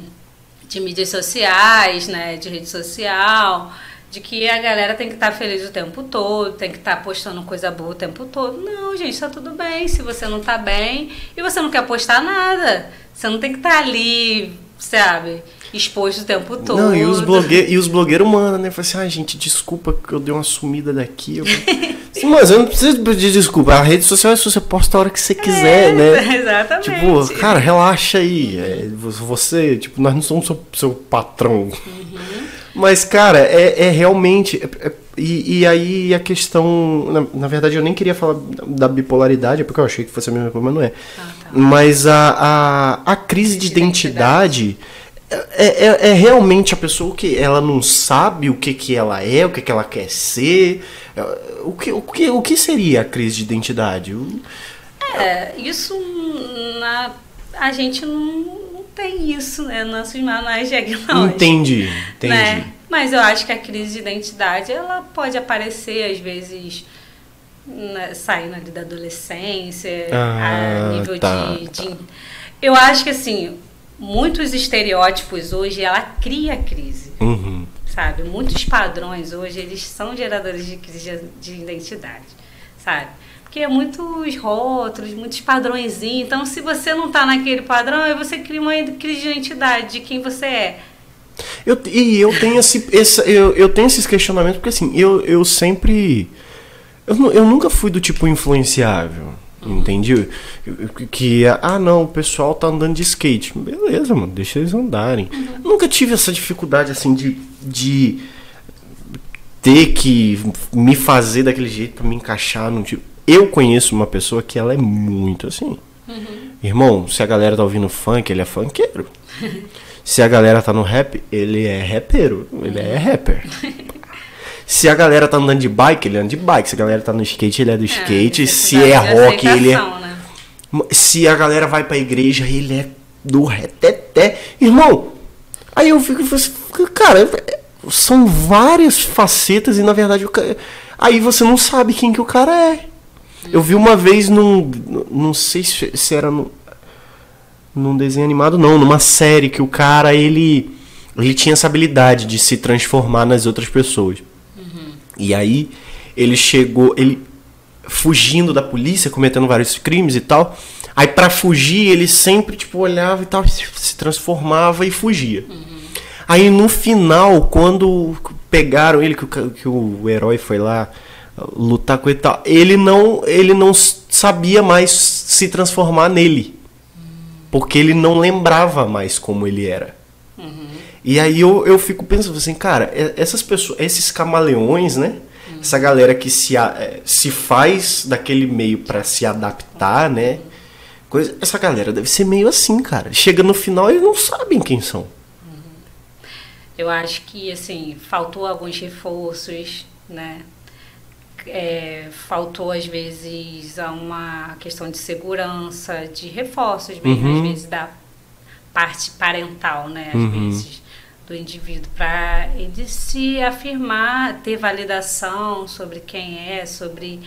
de mídias sociais, né, de rede social, de que a galera tem que estar feliz o tempo todo, tem que estar postando coisa boa o tempo todo. Não, gente, tá tudo bem. Se você não tá bem e você não quer postar nada, você não tem que estar ali, sabe, exposto o tempo todo. Não, e os, blogue... e os blogueiros mandam, né? Fala assim, ah, gente, desculpa que eu dei uma sumida daqui. Eu... Sim, mas eu não preciso pedir desculpa. A rede social é se você posta a hora que você quiser, É, né? Exatamente. Tipo, cara, relaxa aí. É, você, tipo, nós não somos seu, seu patrão. Uhum. Mas, cara, é, é realmente. é- é- e, e aí a questão. Na, na verdade, eu nem queria falar da bipolaridade, porque eu achei que fosse a mesma coisa, mas não é. Ah, tá. Mas a, a, a crise de identidade. É, é, é realmente a pessoa que ela não sabe o que, que ela é, o que, que ela quer ser. É, O que, o, que, o que seria a crise de identidade? É, isso na, a gente não tem isso, né? Nossos manuais diagnósticos. Entendi, entendi. Né? Mas eu acho que a crise de identidade ela pode aparecer às vezes né, saindo ali da adolescência, Ah, a nível tá, de, de- Eu acho que assim, muitos estereótipos hoje ela cria crise. Uhum. sabe? Muitos padrões hoje, eles são geradores de crise de identidade, sabe? Porque é muitos rótulos, muitos padrõezinhos. Então, se você não tá naquele padrão, aí você cria uma crise de identidade de quem você é. Eu, e eu tenho, esse, esse, eu, eu tenho esses questionamentos porque assim, eu, eu sempre. Eu, eu nunca fui do tipo influenciável. Entendi? Eu- eu- Que, ah, não, o pessoal tá andando de skate. Beleza, mano, deixa eles andarem. Nunca tive essa dificuldade, assim, de, de ter que me fazer daquele jeito pra me encaixar num tipo. Eu conheço uma pessoa que ela é muito assim. Irmão, se a galera tá ouvindo funk, ele é funkeiro. Se a galera tá no rap, ele é rapero. Ele é rapper. Se a galera tá andando de bike, ele anda de bike. Se a galera tá no skate, ele é do skate. É, Se é rock, ele é. né? Se a galera vai pra igreja, ele é do reteté. Irmão, aí eu fico, cara, são várias facetas e na verdade o cara, aí você não sabe quem que o cara é. Eu vi uma vez num. Não sei se, era no, num desenho animado, não, numa série que o cara ele. Ele tinha essa habilidade de se transformar nas outras pessoas. Uhum. E aí ele chegou. Ele fugindo da polícia, cometendo vários crimes e tal. Aí para fugir, ele sempre tipo olhava e tal, se transformava e fugia. Uhum. Aí no final, quando pegaram ele, que o, que o herói foi lá lutar com ele tal, ele não, ele não sabia mais se transformar nele. Porque ele não lembrava mais como ele era. Uhum. E aí eu, eu fico pensando assim, cara, essas pessoas, esses camaleões, né? Uhum. Essa galera que se, é, se faz daquele meio para se adaptar, né? Coisa, essa galera deve ser meio assim, cara. Chega no final e não sabem quem são. Uhum. Eu acho que, assim, faltou alguns reforços, né? É, faltou às vezes a uma questão de segurança, de reforços mesmo, uhum. às vezes da parte parental, né? Às uhum. vezes do indivíduo para ele se afirmar, ter validação sobre quem é, sobre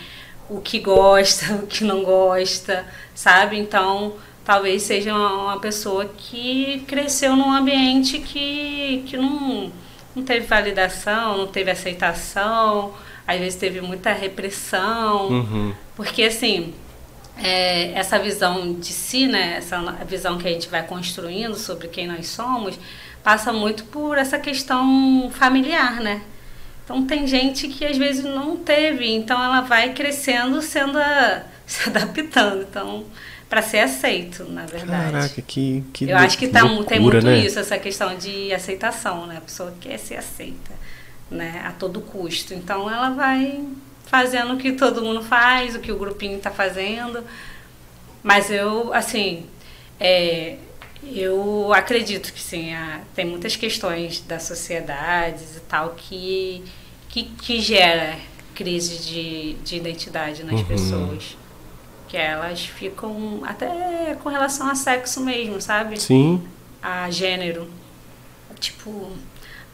o que gosta, o que não gosta, sabe? Então, talvez seja uma pessoa que cresceu num ambiente que, que não, não teve validação, não teve aceitação, às vezes teve muita repressão, uhum. porque assim é, essa visão de si, né, essa visão que a gente vai construindo sobre quem nós somos, passa muito por essa questão familiar, né? Então tem gente que às vezes não teve, então ela vai crescendo, sendo a, se adaptando, então para ser aceito, na verdade. Caraca, que, que Eu acho que tá, loucura, tem muito né? isso, essa questão de aceitação, né? A pessoa quer ser aceita né, a todo custo. Então ela vai fazendo o que todo mundo faz, o que o grupinho está fazendo. Mas eu, assim, é, eu acredito que sim, há, tem muitas questões da sociedade e tal que, que, que gera crise de, de identidade nas uhum. pessoas. Que elas ficam até com relação a sexo mesmo, sabe? Sim. A gênero. Tipo,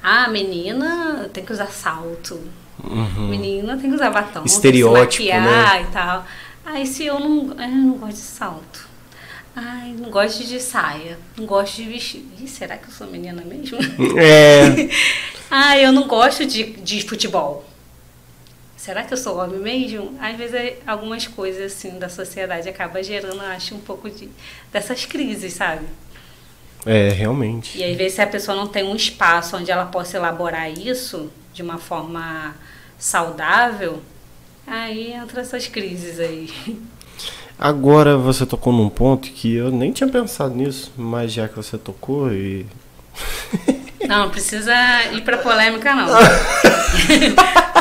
ah, menina tem que usar salto. Uhum. Menina tem que usar batom. Estereótipo, tem que se maquiar né? e tal. Ai, se eu não, eu não gosto de salto. Ai, não gosto de saia. Não gosto de vestir. Ih, será que eu sou menina mesmo? É. Ai, eu não gosto de, de futebol. Será que eu sou homem mesmo? Às vezes algumas coisas assim da sociedade acaba gerando, acho, um pouco de dessas crises, sabe? É, realmente. E às vezes se a pessoa não tem um espaço onde ela possa elaborar isso de uma forma saudável, aí entra essas crises aí. Agora você tocou num ponto que eu nem tinha pensado nisso, mas já que você tocou e. Não, não precisa ir pra polêmica não.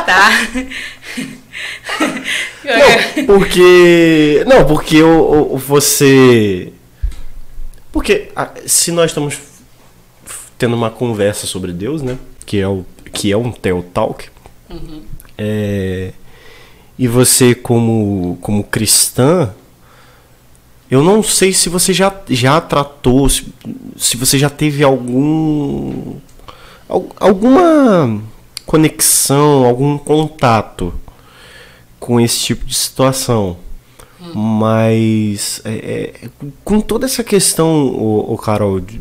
tá? Não, porque. Não, porque o, o, você porque se nós estamos tendo uma conversa sobre Deus, né? Que é, o, que é um Theo Talk. Uhum. É, e você, como, como cristã, eu não sei se você já, já tratou, se, se você já teve algum. alguma conexão, algum contato com esse tipo de situação. Mas é, é, com toda essa questão, o, o Carol, de,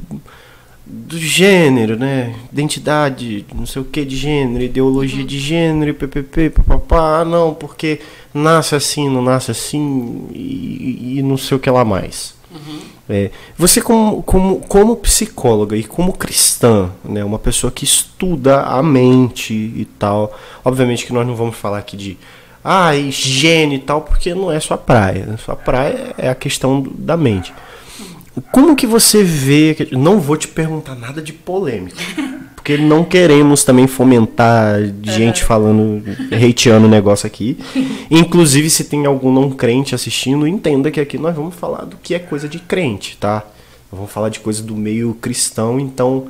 do gênero, né? Identidade, não sei o que de gênero, ideologia uhum. de gênero, ppp, papapá, ah, não, porque nasce assim, não nasce assim, e, e não sei o que lá mais. Uhum. É, você como, como, como psicóloga e como cristã, né, uma pessoa que estuda a mente e tal, obviamente que nós não vamos falar aqui de ah, higiene e tal, porque não é sua praia. Né? Sua praia é a questão da mente. Como que você vê. Não vou te perguntar nada de polêmica. Porque não queremos também fomentar gente falando, hateando o negócio aqui. Inclusive, se tem algum não crente assistindo, entenda que aqui nós vamos falar do que é coisa de crente, tá? Vamos falar de coisa do meio cristão, então.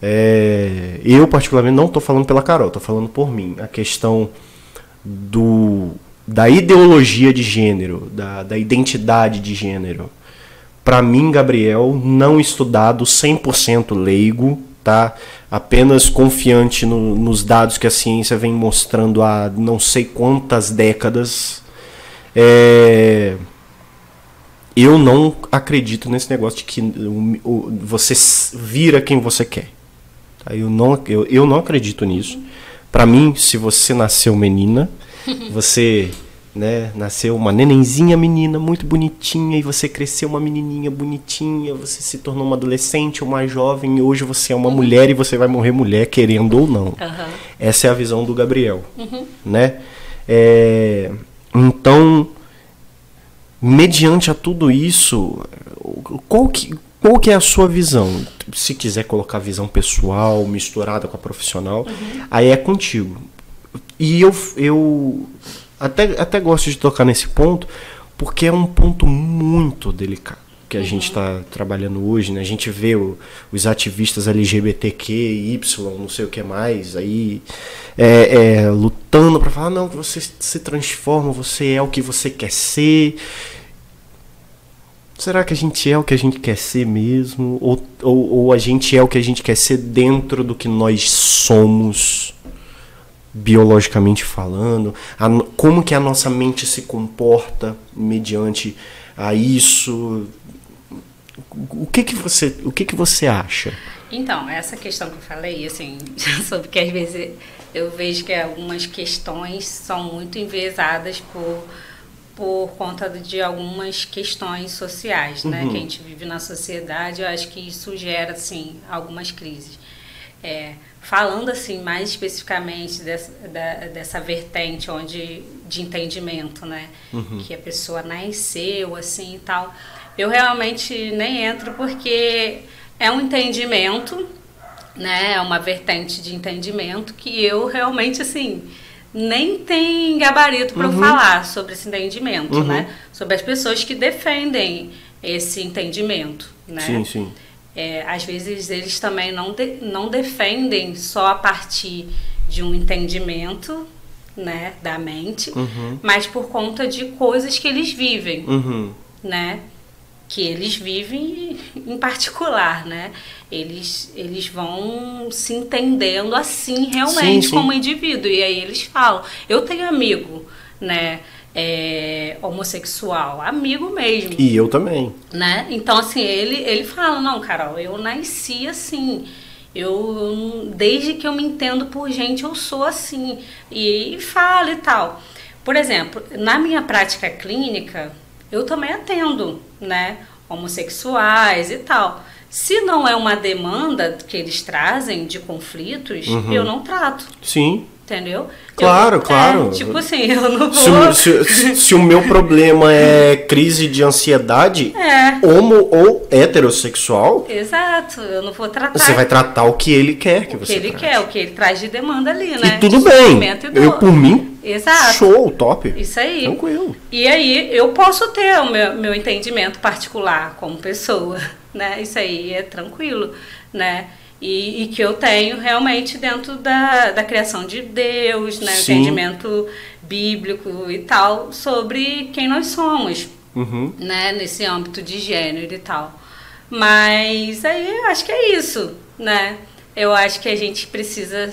É, eu, particularmente, não estou falando pela Carol, estou falando por mim. A questão do, da ideologia de gênero, da, da identidade de gênero. Para mim, Gabriel, não estudado, 100% leigo, tá? Apenas confiante no, nos dados que a ciência vem mostrando há não sei quantas décadas. É... Eu não acredito nesse negócio de que você vira quem você quer. Tá? Eu, não, eu, eu não acredito nisso. Para mim, se você nasceu menina, você né? Nasceu uma nenenzinha menina muito bonitinha e você cresceu uma menininha bonitinha, você se tornou uma adolescente, uma jovem e hoje você é uma uhum. mulher e você vai morrer mulher querendo ou não. Uhum. Essa é a visão do Gabriel, uhum. né? É, então, mediante a tudo isso, qual que, qual que é a sua visão? Se quiser colocar visão pessoal misturada com a profissional, uhum. aí é contigo. E eu, eu até, até gosto de tocar nesse ponto, porque é um ponto muito delicado que a uhum. gente está trabalhando hoje, né? A gente vê o, os ativistas LGBTQ, Y, não sei o que mais, aí é, é, lutando para falar não, você se transforma, você é o que você quer ser. Será que a gente é o que a gente quer ser mesmo? Ou, ou, ou a gente é o que a gente quer ser dentro do que nós somos? biologicamente falando, a, como que a nossa mente se comporta mediante a isso. O que que você, o que que você acha? Então, essa questão que eu falei, assim, sobre que às vezes eu vejo que algumas questões são muito enviesadas por por conta de algumas questões sociais, né, uhum. que a gente vive na sociedade, eu acho que isso gera, assim, algumas crises. É, falando assim mais especificamente dessa, da, dessa vertente onde de entendimento, né, uhum. que a pessoa nasceu assim e tal, eu realmente nem entro porque é um entendimento, né, é uma vertente de entendimento que eu realmente assim nem tem gabarito para uhum. falar sobre esse entendimento, uhum. né, sobre as pessoas que defendem esse entendimento, né. Sim, sim. É, às vezes eles também não, de, não defendem só a partir de um entendimento né, da mente, uhum. mas por conta de coisas que eles vivem, uhum. né? Que eles vivem em particular, né? Eles, eles vão se entendendo assim realmente sim, sim. como indivíduo. E aí eles falam, eu tenho amigo, né? é, homossexual, amigo mesmo. E eu também. Né? Então, assim, ele, ele fala, não, Carol, eu nasci assim. Eu, desde que eu me entendo por gente, eu sou assim. E, e fala e tal. Por exemplo, na minha prática clínica, eu também atendo, né? Homossexuais e tal. Se não é uma demanda que eles trazem de conflitos, uhum. eu não trato. Sim. Entendeu? Claro, eu, claro. É, tipo assim, eu não vou. Se, se, se, o meu problema é crise de ansiedade, é. homo ou heterossexual. Exato, eu não vou tratar. Você vai tratar o que ele quer que o você que ele trate. quer, o que ele traz de demanda ali, né? E tudo bem. Eu, por mim, Exato. show, top. Isso aí. Tranquilo. E aí, eu posso ter o meu, meu entendimento particular como pessoa, né? Isso aí é tranquilo, né? E, e, que eu tenho realmente dentro da, da criação de Deus, né, entendimento bíblico e tal, sobre quem nós somos, uhum. né, nesse âmbito de gênero e tal. Mas aí eu acho que é isso, né? Eu acho que a gente precisa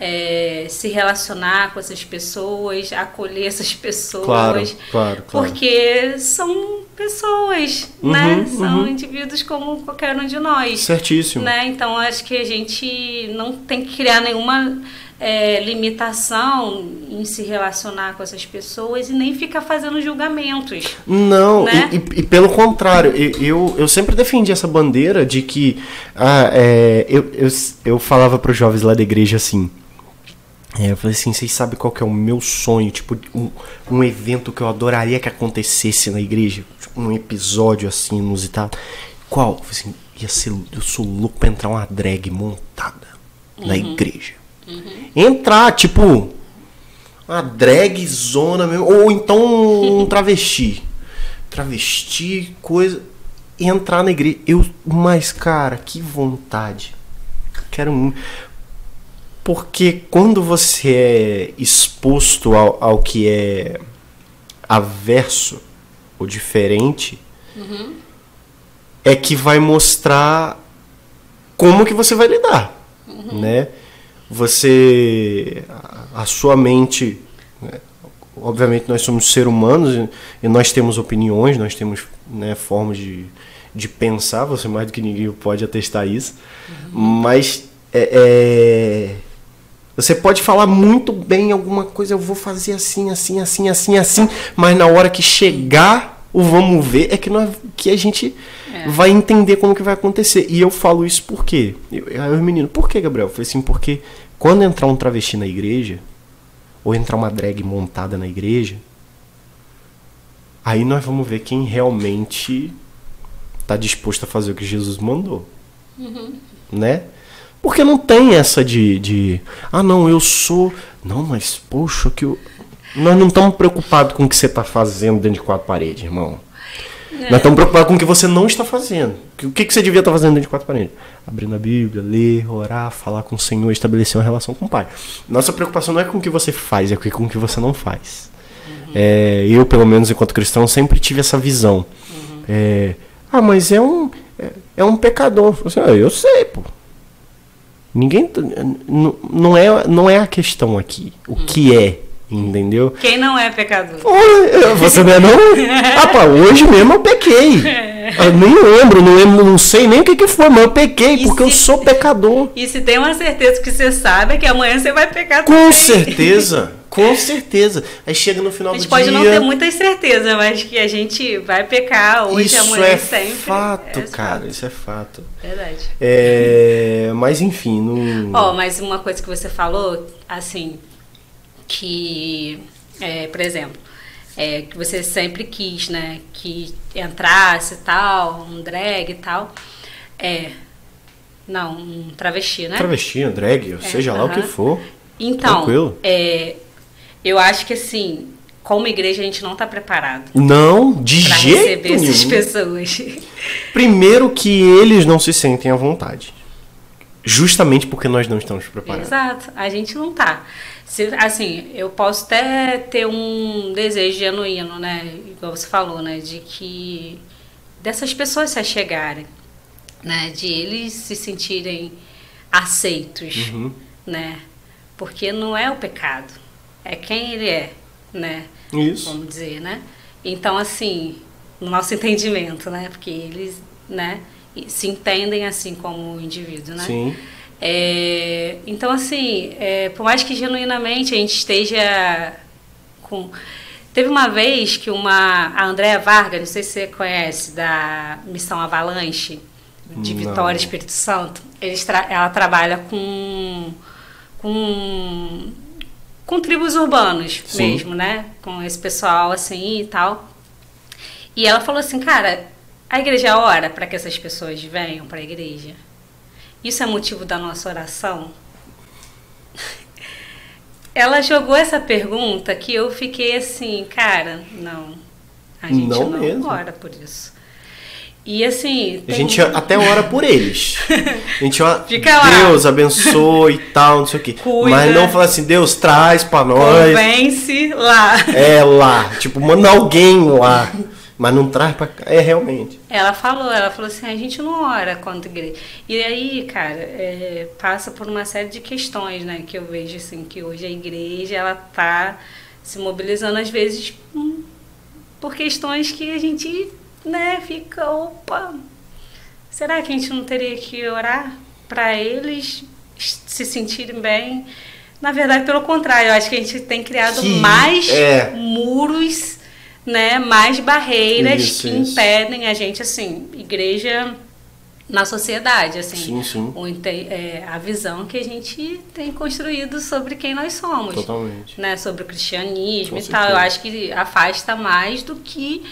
é, se relacionar com essas pessoas, acolher essas pessoas. Claro, claro, claro. Porque são pessoas, uhum, né? São uhum. indivíduos como qualquer um de nós. Certíssimo. Né? Então acho que a gente não tem que criar nenhuma é, limitação em se relacionar com essas pessoas e nem ficar fazendo julgamentos. Não, né? e, e, pelo contrário, eu, eu sempre defendi essa bandeira de que ah, é, eu, eu, eu falava para os jovens lá da igreja assim é, eu falei assim, vocês sabem qual que é o meu sonho? Tipo, um, um evento que eu adoraria que acontecesse na igreja. Tipo, um episódio assim, inusitado. Qual? Eu falei assim, ia ser, eu sou louco pra entrar uma drag montada uhum. na igreja. Uhum. Entrar, tipo, uma drag zona mesmo. Ou então um travesti. Travesti, coisa. Entrar na igreja. Eu, mas, cara, que vontade. Quero muito. Porque quando você é exposto ao, ao que é averso ou diferente, uhum. é que vai mostrar como que você vai lidar, uhum. né? Você a, a sua mente, né? obviamente nós somos seres humanos e, nós temos opiniões, nós temos né, formas de, de pensar. Você mais do que ninguém pode atestar isso, uhum. mas é, é, você pode falar muito bem alguma coisa, eu vou fazer assim, assim, assim, assim, assim, mas na hora que chegar o vamos ver é que, nós, que a gente é. vai entender como que vai acontecer. E eu falo isso por quê? Aí o menino, por que, Gabriel? Eu falei assim, porque quando entrar um travesti na igreja, ou entrar uma drag montada na igreja, aí nós vamos ver quem realmente está disposto a fazer o que Jesus mandou. Uhum. Né? Porque não tem essa de, de. Ah, não, eu sou. Não, mas poxa, que eu. Nós não estamos preocupados com o que você está fazendo dentro de quatro paredes, irmão. É. Nós estamos preocupados com o que você não está fazendo. O que, que você devia estar tá fazendo dentro de quatro paredes? Abrindo a Bíblia, ler, orar, falar com o Senhor, estabelecer uma relação com o Pai. Nossa preocupação não é com o que você faz, é com o que você não faz. Uhum. É, eu, pelo menos, enquanto cristão, sempre tive essa visão. Uhum. É, ah, mas é um, é, é um pecador. Eu, assim, ah, eu sei, pô. Ninguém. Não é, não é a questão aqui. O uhum. que é. Entendeu? Quem não é pecador? você não é não? Rapaz, hoje mesmo eu pequei. Eu nem lembro, não, lembro, não sei nem o que, que foi, mas eu pequei, e porque se, eu sou pecador. E se tem uma certeza que você sabe é que amanhã você vai pecar Com também. certeza. Com certeza. Aí chega no final do dia. A gente pode não ter muitas certezas, mas que a gente vai pecar hoje, isso amanhã, é sempre. Fato, é cara, fato. isso é fato. Verdade. É, mas enfim, não. Ó, oh, mas uma coisa que você falou, assim, que, é, por exemplo, é, que você sempre quis, né? Que entrasse e tal, um drag e tal. É. Não, um travesti, né? Travesti, um drag, é, seja uh -huh. lá o que for. Então, Tranquilo. É, eu acho que assim, como igreja a gente não está preparado. Não, de pra jeito receber nenhum. essas pessoas. Primeiro que eles não se sentem à vontade. Justamente porque nós não estamos preparados. Exato, a gente não tá. Se, assim, eu posso até ter um desejo genuíno, né? Igual você falou, né? De que dessas pessoas se achegarem, né? De eles se sentirem aceitos, uhum. né? Porque não é o pecado, é quem ele é, né? Isso. Vamos dizer, né? Então, assim, no nosso entendimento, né? Porque eles, né? Se entendem assim como indivíduo, né? Sim. É, então, assim, é, por mais que genuinamente a gente esteja com. Teve uma vez que uma. A Andréa Vargas, não sei se você conhece, da Missão Avalanche, de não. Vitória Espírito Santo, tra ela trabalha com. com com tribos urbanos Sim. mesmo, né? Com esse pessoal assim e tal. E ela falou assim, cara, a igreja ora para que essas pessoas venham para a igreja. Isso é motivo da nossa oração? Ela jogou essa pergunta que eu fiquei assim, cara, não. A gente não, não ora por isso. E assim. A gente até ora por eles. A gente ora. Fica lá. Deus abençoe e tal, não sei o quê. Cuida. Mas não fala assim, Deus traz pra nós. Convence lá. É lá. Tipo, manda alguém lá. Mas não traz pra cá. É realmente. Ela falou, ela falou assim, a gente não ora contra a igreja. E aí, cara, é, passa por uma série de questões, né? Que eu vejo assim, que hoje a igreja ela tá se mobilizando às vezes por questões que a gente, né, fica, opa, será que a gente não teria que orar para eles se sentirem bem? Na verdade, pelo contrário, eu acho que a gente tem criado que mais é. muros né, mais barreiras isso, que isso. impedem a gente, assim, igreja na sociedade, assim, sim, sim. O, é, a visão que a gente tem construído sobre quem nós somos, Totalmente. né, sobre o cristianismo Com e certeza. tal. Eu acho que afasta mais do que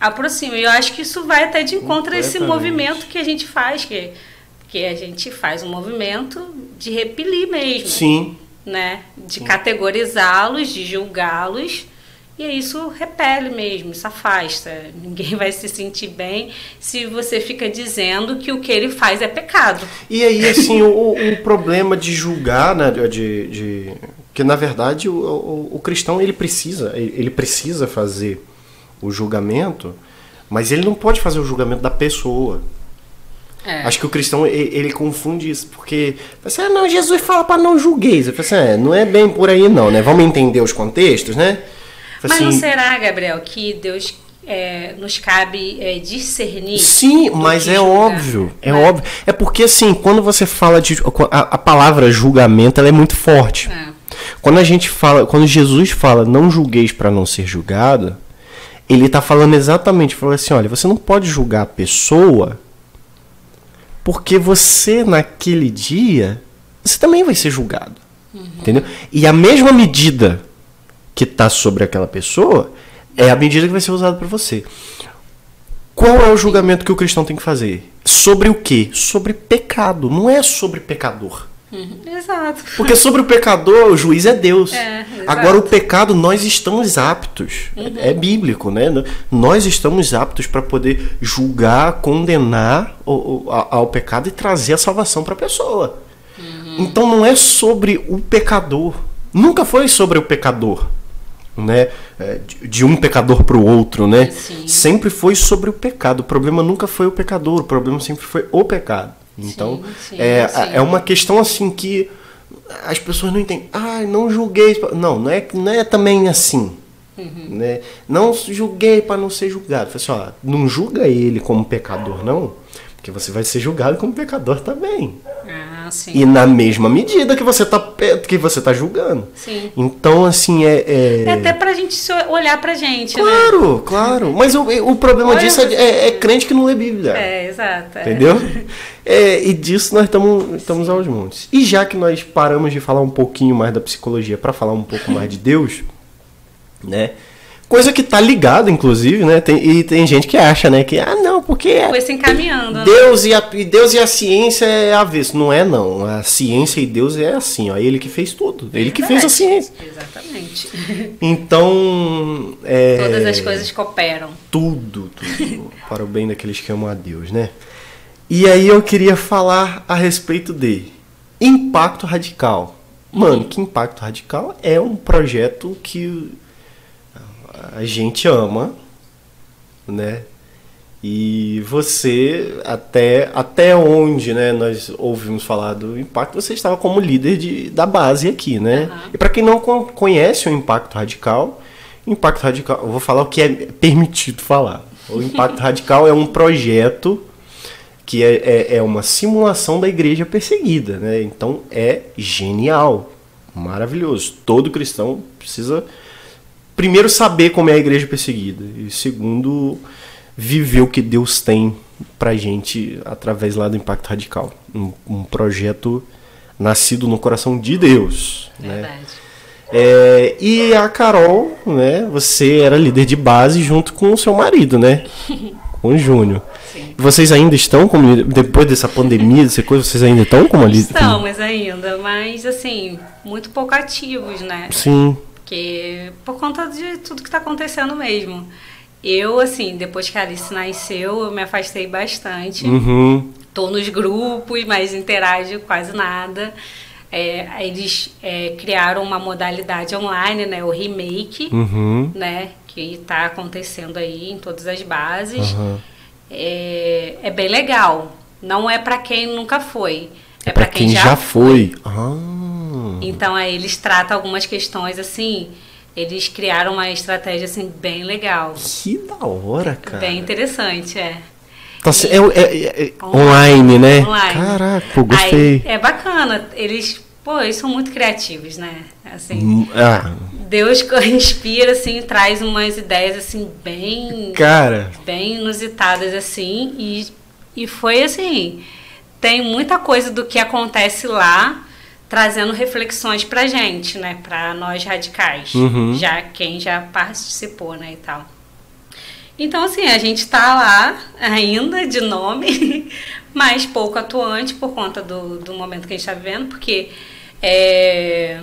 aproxima. E eu acho que isso vai até de encontro a esse movimento que a gente faz, que que a gente faz um movimento de repelir mesmo, sim, né, de categorizá-los, de julgá-los e isso repele mesmo, isso afasta. Ninguém vai se sentir bem se você fica dizendo que o que ele faz é pecado. E aí, assim, o, o, problema de julgar, né, de, de que na verdade o, o, o, cristão ele precisa, ele precisa fazer o julgamento, mas ele não pode fazer o julgamento da pessoa. É. Acho que o cristão ele, ele, confunde isso, porque assim, ah, não, Jesus fala para não julgueis. Assim, é, não é bem por aí não, né? Vamos entender os contextos, né? Assim, mas não será, Gabriel, que Deus é, nos cabe é, discernir? Sim, mas é óbvio, é né? óbvio. É porque assim, quando você fala de a, a palavra julgamento, ela é muito forte. É. Quando a gente fala, quando Jesus fala, não julgueis para não ser julgado, ele está falando exatamente, falou assim, olha, você não pode julgar a pessoa porque você naquele dia você também vai ser julgado. Uhum. Entendeu? E a mesma medida que está sobre aquela pessoa é a medida que vai ser usada para você. Qual é o julgamento que o cristão tem que fazer? Sobre o quê? Sobre pecado, não é sobre pecador. Uhum. Exato. Porque sobre o pecador, o juiz é Deus. É, Agora, o pecado, nós estamos aptos. Uhum. É bíblico, né? Nós estamos aptos para poder julgar, condenar o, o, ao pecado e trazer a salvação para a pessoa. Uhum. Então, não é sobre o pecador. Nunca foi sobre o pecador. Né, é, de um pecador para o outro, né? Sim. Sempre foi sobre o pecado. O problema nunca foi o pecador, o problema sempre foi o pecado. Então, sim, sim, é, sim. é uma questão assim que as pessoas não entendem. Ah, não julguei. Não, não é, não é também assim. Uhum. Né? Não julguei para não ser julgado. Falei assim, ó, não julga ele como pecador, não. Porque você vai ser julgado como pecador também. Ah, sim. E na mesma medida que você está que você tá julgando. Sim. Então, assim, é. É, é até pra gente olhar pra gente, né? claro, né? Claro, Mas o, o problema Olha disso é, é, é, crente que não lê Bíblia. É, exato. É. Entendeu? É, e disso nós estamos, estamos aos montes. E já que nós paramos de falar um pouquinho mais da psicologia para falar um pouco mais de Deus, né? Coisa que tá ligada, inclusive, né? Tem, e tem gente que acha, né? Que, ah, não, porque. É, Foi se encaminhando. Né? Deus, né? e a, Deus e a ciência é avesso. Não é, não. A ciência e Deus é assim, ó. Ele que fez tudo. Ele que fez a ciência. Exatamente. Então. É, Todas as coisas cooperam. Tudo, tudo. para o bem daqueles que amam a Deus, né? E aí eu queria falar a respeito de Impacto Radical. Mano, que Impacto Radical é um projeto que a gente ama, né? E você, até, até onde né, nós ouvimos falar do Impacto, você estava como líder de, da base aqui, né? Uhum. E para quem não conhece o Impacto Radical, Impacto Radical, eu vou falar o que é permitido falar. O Impacto Radical é um projeto que é, é, é, uma simulação da igreja perseguida, né? Então é genial, maravilhoso. Todo cristão precisa primeiro saber como é a igreja perseguida e segundo viver o que Deus tem pra gente através lá do Impacto Radical, um, um projeto nascido no coração de Deus, né? Verdade. né? É, e a Carol, né? Você era líder de base junto com o seu marido, né? com o Júnior. Vocês ainda estão como depois dessa pandemia, dessa coisa, vocês ainda estão como líder? Estamos ainda, mas assim, muito pouco ativos, né? Sim. Porque por conta de tudo que está acontecendo mesmo. Eu, assim, depois que a Alice nasceu, eu me afastei bastante. Uhum. Tô nos grupos, mas interajo quase nada. É, eles é, criaram uma modalidade online, né? O remake, uhum. né? Que está acontecendo aí em todas as bases. Uhum. É, é bem legal. Não é para quem nunca foi. É, é para quem, quem, já, já foi. foi. Ah. Então aí eles tratam algumas questões assim. Eles criaram uma estratégia assim bem legal. Que da hora, cara. Bem interessante, é. Tá, e, é, é, é, online, né? Online. Caraca, pô, gostei. Aí, é bacana. Eles, pô, eles são muito criativos, né? Assim. Hum, ah. Deus inspira assim, traz umas ideias assim bem Cara, bem inusitadas assim e e foi assim, tem muita coisa do que acontece lá trazendo reflexões pra gente, né? Pra nós radicais. Uhum. Já quem já participou, né? E tal. Então, assim, a gente tá lá ainda de nome, mas pouco atuante por conta do, do momento que a gente está vivendo, porque é,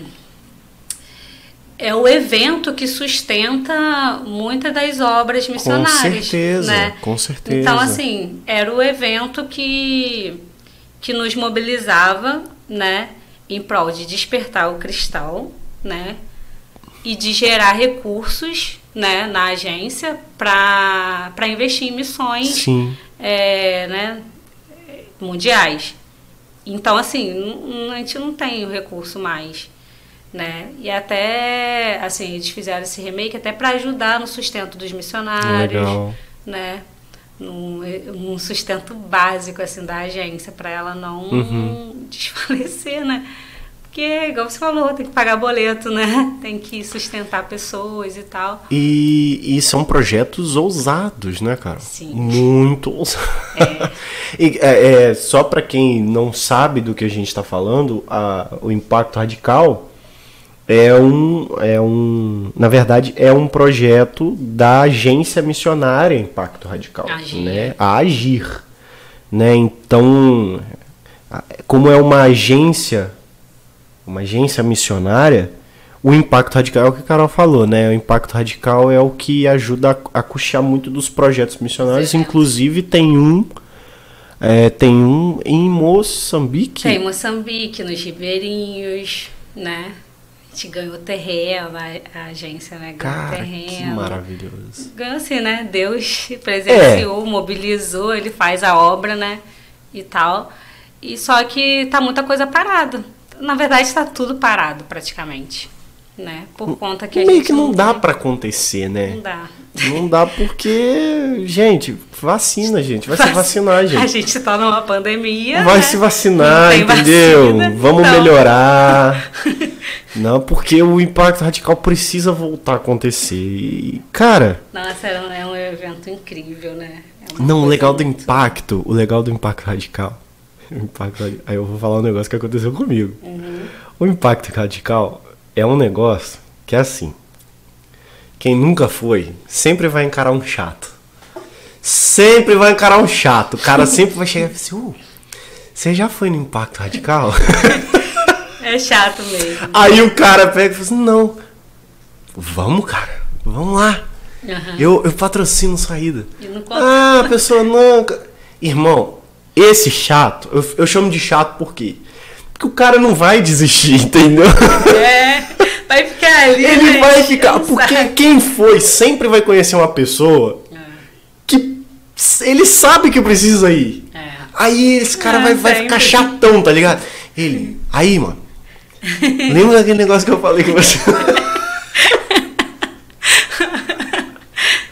é o evento que sustenta muitas das obras missionárias. Com certeza, né? com certeza. Então, assim, era o evento que, que nos mobilizava, né? Em prol de despertar o cristal, né? E de gerar recursos né, na agência para investir em missões Sim. É, né, mundiais. Então, assim, a gente não tem o recurso mais, né? E até, assim, eles fizeram esse remake até para ajudar no sustento dos missionários, Legal. né? Num, num sustento básico, assim, da agência, para ela não Uhum. desfalecer, né? Porque, igual você falou, tem que pagar boleto, né? Tem que sustentar pessoas e tal. E, e são projetos ousados, né, cara? Sim. Muito ousados. É. E, é, é, só para quem não sabe do que a gente está falando, a- o Impacto Radical é um, é um. Na verdade, é um projeto da agência missionária Impacto Radical. Agir. Né? A Agir. Né? Então, como é uma agência, uma agência missionária, o impacto radical é o que a Carol falou, né? O impacto radical é o que ajuda a, a custear muito dos projetos missionários. Certo. Inclusive tem um. é, tem um em Moçambique. Tem Moçambique, nos Ribeirinhos, né? A gente ganhou terreno, a, a agência, né? Ganhou Cara, terreno. que maravilhoso. Ganhou assim, né? Deus presenciou, É. mobilizou, ele faz a obra, né? E tal. E só que tá muita coisa parada. Na verdade, está tudo parado praticamente. Né? Por conta que a Meio gente. que não dá tem- pra acontecer, né? Não dá. Não dá porque, gente, vacina, gente. Vai se vacinar, A gente. gente tá numa pandemia. Vai né? se vacinar, Não entendeu? vacina, Vamos então. melhorar. Não, porque o impacto radical precisa voltar a acontecer. E, cara, Nossa, é um- é um evento incrível, né? É não, o legal do impacto, o legal do impacto radical. o impacto aí eu vou falar um negócio que aconteceu comigo. Uhum. O impacto radical é um negócio que é assim. Quem nunca foi, sempre vai encarar um chato. Sempre vai encarar um chato. O cara sempre vai chegar e falar assim, "Uh, você já foi no impacto radical? É chato mesmo. Aí o cara pega e fala assim, não. Vamos, cara. Vamos lá. Aham. Eu, eu patrocino saída. E conta- Ah, a pessoa não. Irmão, esse chato, eu, eu chamo de chato por quê? Porque o cara não vai desistir, entendeu? É, vai ficar ali. Ele né, vai ficar. Porque quem foi sempre vai conhecer uma pessoa É, que ele sabe que precisa ir. é. Aí esse cara Ah, vai, vai ficar chatão, tá ligado? Ele. Aí, mano. Lembra daquele negócio que eu falei com você?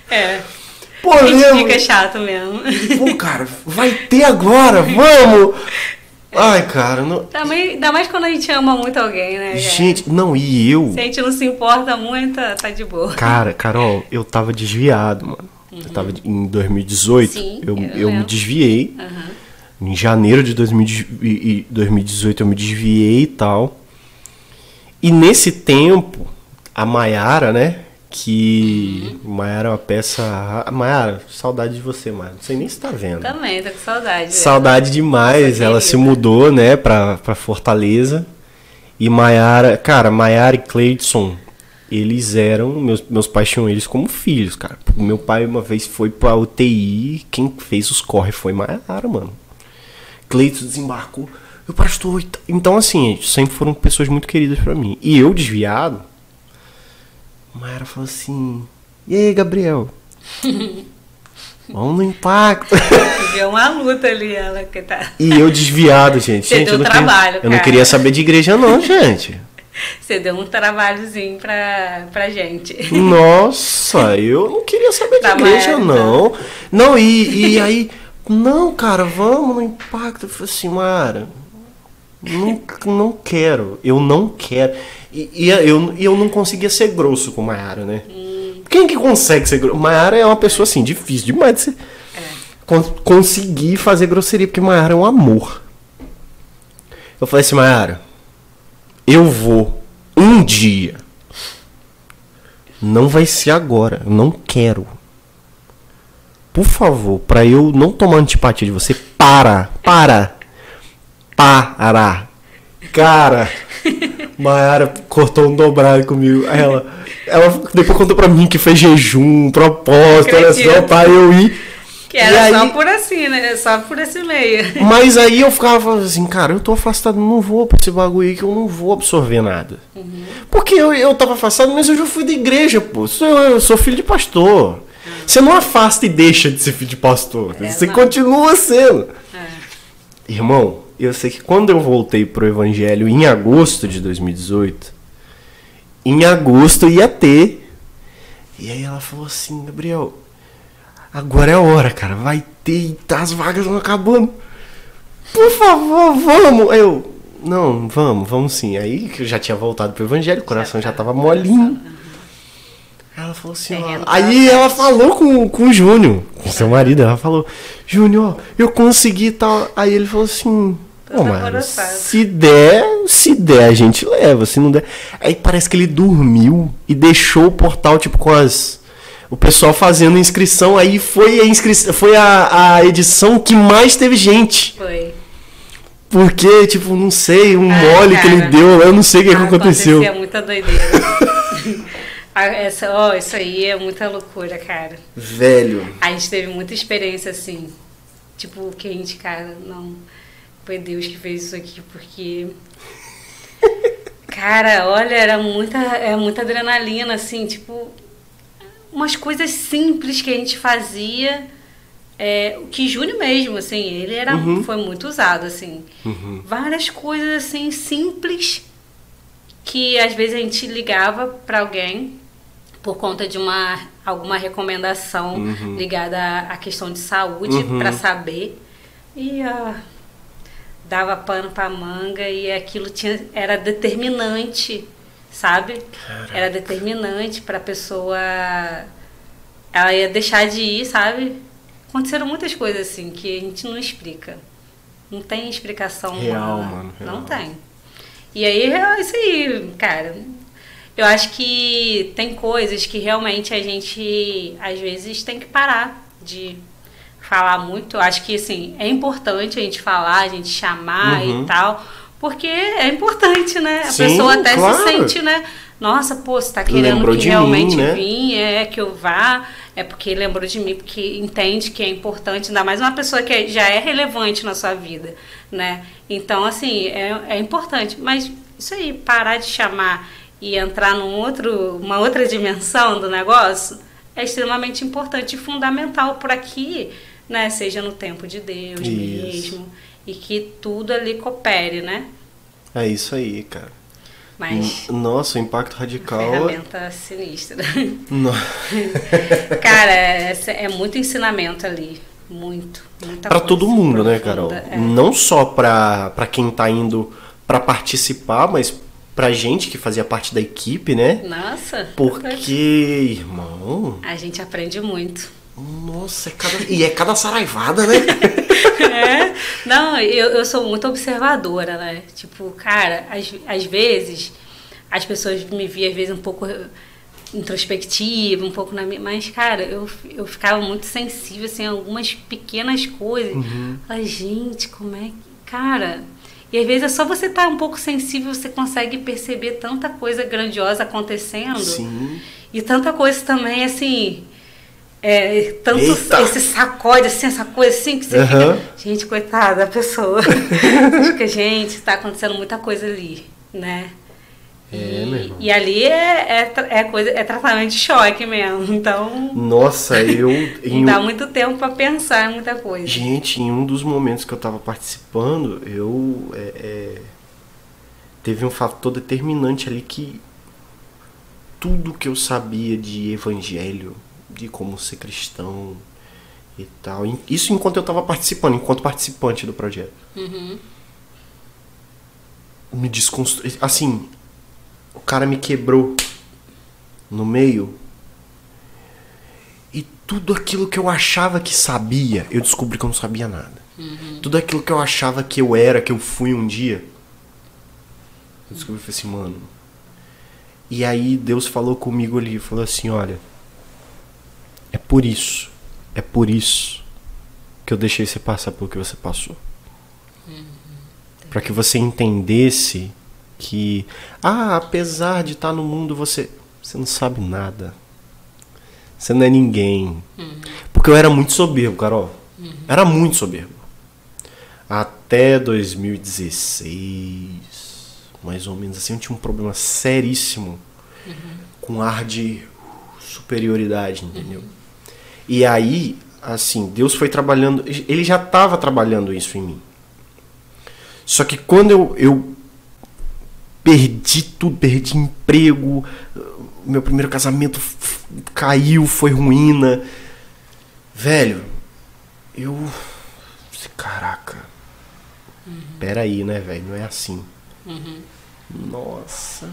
É, Pô, a gente lembra? fica chato mesmo. Pô, cara, vai ter agora, vamos! Ai, cara, não. Também, ainda mais quando a gente ama muito alguém, né? cara? Gente, não, e eu. Se a gente não se importa muito, tá de boa. Cara, Carol, eu tava desviado, mano. Eu tava em 2018, Sim, eu, eu eu me desviei. Aham. Em janeiro de 2000 e- e 2018 eu me desviei e tal. E nesse tempo, a Maiara, né? Que. Maiara é uma peça. Maiara, saudade de você, Maiara. Não sei nem se tá vendo. Também, tô com saudade. né? Saudade demais. Ela se mudou, né, pra, pra Fortaleza. E Maiara, cara, Maiara e Cleidson, eles eram. Meus, meus pais tinham eles como filhos, cara. Meu pai uma vez foi pra UTI, quem fez os corre foi Maiara, mano. Cleidson desembarcou. Eu pastor. Então, assim, sempre foram pessoas muito queridas pra mim. E eu, desviado, Maiara falou assim: E aí, Gabriel? Vamos no impacto. Viveu uma luta ali, ela que tá. E eu desviado, gente. Você gente, deu eu não trabalho, queria, Eu não queria saber de igreja, não, gente. Você deu um trabalhozinho pra, pra gente. Nossa, eu não queria saber de Tá igreja, merda. não. Não, e, e aí, não, cara, vamos no impacto. Eu falei assim, Mara, não, não quero, eu não quero. E, e eu, e eu não conseguia ser grosso com Mayara, né? Quem que consegue ser grosso? Mayara é uma pessoa assim, difícil demais de ser. Con- conseguir fazer grosseria, porque Mayara é um amor. Eu falei assim, Mayara, eu vou um dia. Não vai ser agora, eu não quero. Por favor, pra eu não tomar antipatia de você, para, para, para. Cara, Mayara cortou um dobrado comigo. Aí ela, ela depois contou pra mim que fez jejum, propósito, olha só, pra eu ir. Que era E só aí- por assim, né? Só por esse meio. Mas aí eu ficava assim, cara, eu tô afastado, não vou pra esse bagulho aí que eu não vou absorver nada. Porque eu, eu tava afastado, mas eu já fui da igreja, pô. Sou, eu sou filho de pastor. Você não afasta e deixa de ser filho de pastor. É, você não. continua sendo. É. Irmão, eu sei que quando eu voltei pro evangelho em agosto de 2018, em agosto ia ter. E aí ela falou assim, Gabriel, agora é a hora, cara, vai ter, tá, as vagas vão acabando. Por favor, vamos. Aí eu, não, vamos, vamos sim. Aí que eu já tinha voltado pro evangelho, o coração já tava molinho. Ela falou assim, ó, aí ela falou com, com o Júnior, com seu marido, ela falou, Júnior, eu consegui tal. Aí ele falou assim, Mano, alvoroçado. se der, se der a gente leva, se não der. Aí parece que ele dormiu e deixou o portal, tipo, com as. O pessoal fazendo inscrição, aí foi a inscrição, foi a, a edição que mais teve gente. Foi. Porque, tipo, não sei, um Ah, mole que ele cara. deu, eu não sei o que, Ah, aconteceu. Acontecia muita doideira. Ah, Essa, ó, isso aí é muita loucura, cara. Velho. A gente teve muita experiência assim. Tipo, que a gente, cara, não. Foi Deus que fez isso aqui, porque. Cara, olha, era muita, é muita adrenalina, assim, tipo. Umas coisas simples que a gente fazia. É, o que Júnior mesmo, assim, ele era, Uhum. foi muito usado, assim. Uhum. Várias coisas, assim, simples que às vezes a gente ligava para alguém por conta de uma alguma recomendação Uhum. ligada à, à questão de saúde Uhum. para saber e ah, dava pano para manga e aquilo tinha era determinante sabe era determinante para a pessoa ela ia deixar de ir sabe aconteceram muitas coisas assim que a gente não explica não tem explicação Real, humana. mano, real. não tem e aí é isso aí, cara. Eu acho que tem coisas que realmente a gente, às vezes, tem que parar de falar muito. Acho que, assim, é importante a gente falar, a gente chamar Uhum. e tal, porque é importante, né? A Sim, pessoa até claro. se sente, né? Nossa, pô, você tá querendo Lembrou que de mim, realmente né? vir, é que eu vá, é porque lembrou de mim, porque entende que é importante, ainda mais uma pessoa que já é relevante na sua vida, né? Então, assim, é, é importante. Mas isso aí, parar de chamar e entrar num outro, uma outra dimensão do negócio é extremamente importante e fundamental para que, né, seja no tempo de Deus Isso. mesmo e que tudo ali coopere, né? É isso aí, cara. Mas Nossa, o impacto radical. é- ferramenta sinistra. No- Cara, é, é muito ensinamento ali. Muito. Coisa todo mundo, né, profunda, Carol? é. Não só pra quem tá indo pra participar, mas pra gente que fazia parte da equipe, né? Nossa. Porque, irmão, A gente aprende muito. Nossa, é cada... e é cada saraivada, né? É. Não, eu, eu sou muito observadora, né? Tipo, cara, às, às vezes as pessoas me viam, às vezes, um pouco introspectiva, um pouco na minha. Mas, cara, eu, eu ficava muito sensível, assim, a algumas pequenas coisas. Uhum. Falei, gente, como é que. Cara. E às vezes é só você estar um pouco sensível, você consegue perceber tanta coisa grandiosa acontecendo. Sim. E tanta coisa também, assim. É, tanto Eita! esse sacode, assim, essa coisa assim, que você Aham. fica. Gente, coitada da pessoa. Fica, gente, tá acontecendo muita coisa ali, né? É, e, e ali é, é, é coisa, é tratamento de choque mesmo. Então, Nossa, eu. não dá um... muito tempo pra pensar em muita coisa. Gente, em um dos momentos que eu tava participando, eu. é, é, Teve um fator determinante ali que. Tudo que eu sabia de evangelho, de como ser cristão e tal. Isso enquanto eu tava participando, enquanto participante do projeto. Uhum. me desconstru... Assim, o cara me quebrou no meio. E tudo aquilo que eu achava que sabia, eu descobri que eu não sabia nada. Tudo aquilo que eu achava que eu era, que eu fui um dia, eu descobri e falei assim, mano. E aí Deus falou comigo ali, falou assim, olha, é por isso, é por isso que eu deixei você passar pelo que você passou para que você entendesse que, ah, apesar de estar no mundo, você, você não sabe nada. Você não é ninguém. Porque eu era muito soberbo, Carol. Era muito soberbo. Até 2016, mais ou menos assim, eu tinha um problema seríssimo com ar de superioridade, entendeu? E aí, assim, Deus foi trabalhando, ele já estava trabalhando isso em mim Só que quando eu, eu perdi tudo, perdi emprego, meu primeiro casamento caiu, foi ruína. Velho, eu. Caraca. Peraí, né, velho? Não é assim. Nossa.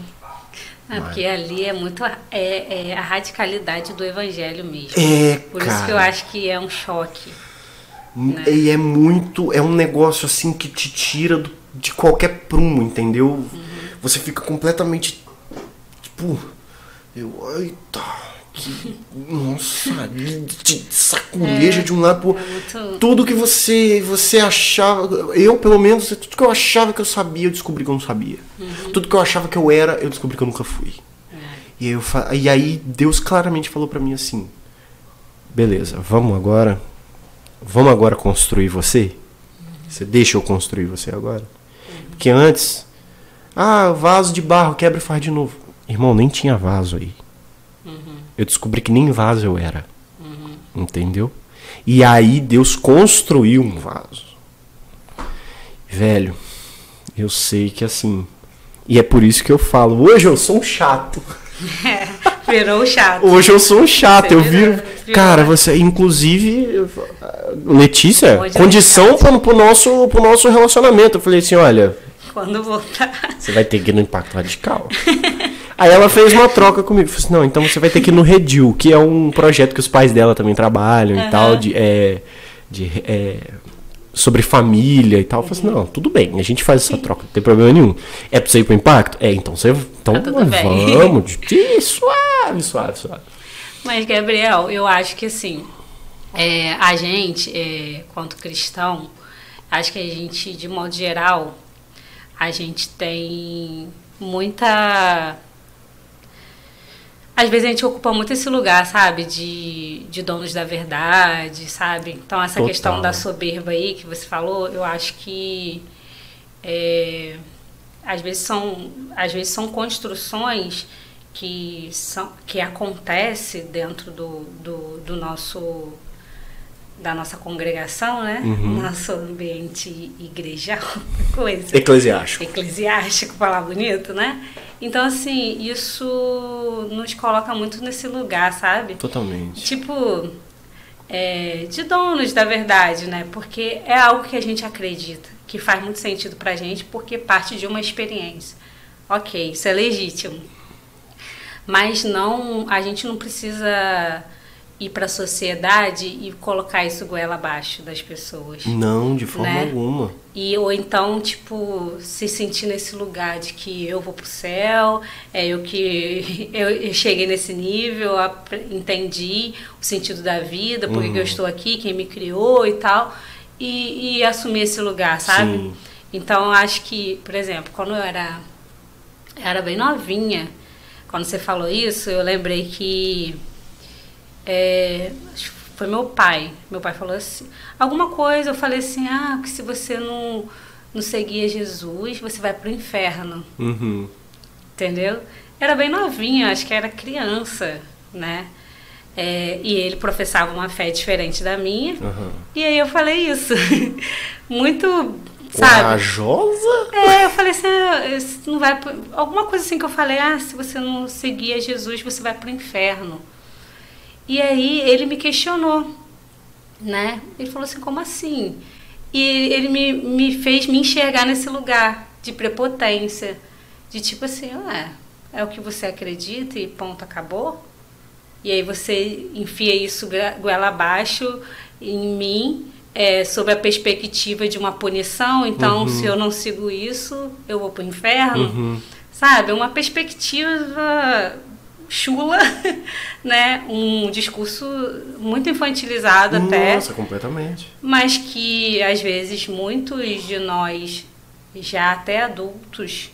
É, porque ali é muito a- é, é a radicalidade do evangelho mesmo. É, Por cara. isso que eu acho que é um choque. né? E é muito. É um negócio assim que te tira do- de qualquer prumo, entendeu? Uhum. Você fica completamente. Tipo. Eu. Eita. Que, nossa, te saculeja de um lado pro É. Tudo que você você achava. Eu, pelo menos, tudo que eu achava que eu sabia, eu descobri que eu não sabia. Uhum. Tudo que eu achava que eu era, eu descobri que eu nunca fui. É. E, aí eu, e aí Deus claramente falou pra mim assim: beleza, vamos agora. Vamos agora construir você? Você deixa eu construir você agora? Porque antes. Ah, vaso de barro, quebra e faz de novo. Irmão, nem tinha vaso aí. Eu descobri que nem vaso eu era. Entendeu? E aí Deus construiu um vaso. Velho, eu sei que assim. E é por isso que eu falo, hoje eu sou um chato. Virou chato. Hoje eu sou um chato, Você eu viro. virou. Cara, você, inclusive, Letícia, Hoje é condição chato. pro, pro nosso, pro nosso relacionamento. Eu falei assim: olha, Quando voltar. você vai ter que ir no Impacto Radical. Aí ela fez uma troca comigo. Falei assim, não, então você vai ter que ir no Redil, que é um projeto que os pais dela também trabalham e Aham. tal, de, é, de, é, sobre família e tal. Eu falei assim, não, tudo bem, a gente faz essa troca, não tem problema nenhum. É pra você ir pro Impacto? É, então você. Então Tá vamos, de- suave, suave, suave. Mas, Gabriel, eu acho que assim, é, a gente, é, quanto cristão, acho que a gente, de modo geral, a gente tem muita. Às vezes a gente ocupa muito esse lugar, sabe? De, de donos da verdade, sabe? Então, essa Total. questão da soberba aí que você falou, eu acho que. é, às vezes são às vezes são construções que são que acontece dentro do, do, do nosso da nossa congregação né Uhum. nosso ambiente igrejal coisa Eclesiástico. eclesiástico falar bonito né então assim isso nos coloca muito nesse lugar sabe Totalmente. tipo é, de donos da verdade, né? Porque é algo que a gente acredita, que faz muito sentido pra gente, porque parte de uma experiência. Ok, isso é legítimo. Mas não, a gente não precisa ir para a sociedade e colocar isso goela abaixo das pessoas. Não, de forma Né? alguma. E ou então, tipo, se sentir nesse lugar de que eu vou pro céu, é eu que eu, eu cheguei nesse nível, entendi o sentido da vida, por Uhum. que eu estou aqui, quem me criou e tal, e, e assumir esse lugar, sabe? Sim. Então, eu acho que, por exemplo, quando eu era, eu era bem novinha, quando você falou isso, eu lembrei que é, foi meu pai. Meu pai falou assim, alguma coisa, eu falei assim, ah, que se você não, não seguir Jesus, você vai pro inferno, Uhum. entendeu? Era bem novinha, acho que era criança, né? É, e ele professava uma fé diferente da minha. Aham. E aí eu falei isso. Muito, sabe? Corajosa? É, eu falei assim, ah, não vai pro- alguma coisa assim que eu falei, ah, se você não seguir a Jesus, você vai pro inferno. E aí ele me questionou, né? Ele falou assim, como assim? E ele me, me fez me enxergar nesse lugar de prepotência, de tipo assim, ué, é o que você acredita e ponto, acabou? E aí você enfia isso goela abaixo em mim, é, sob a perspectiva de uma punição. Então, se eu não sigo isso, eu vou pro inferno. Uhum. Sabe? Uma perspectiva chula, né? Um discurso muito infantilizado até Nossa, completamente. mas que às vezes muitos de nós, já até adultos,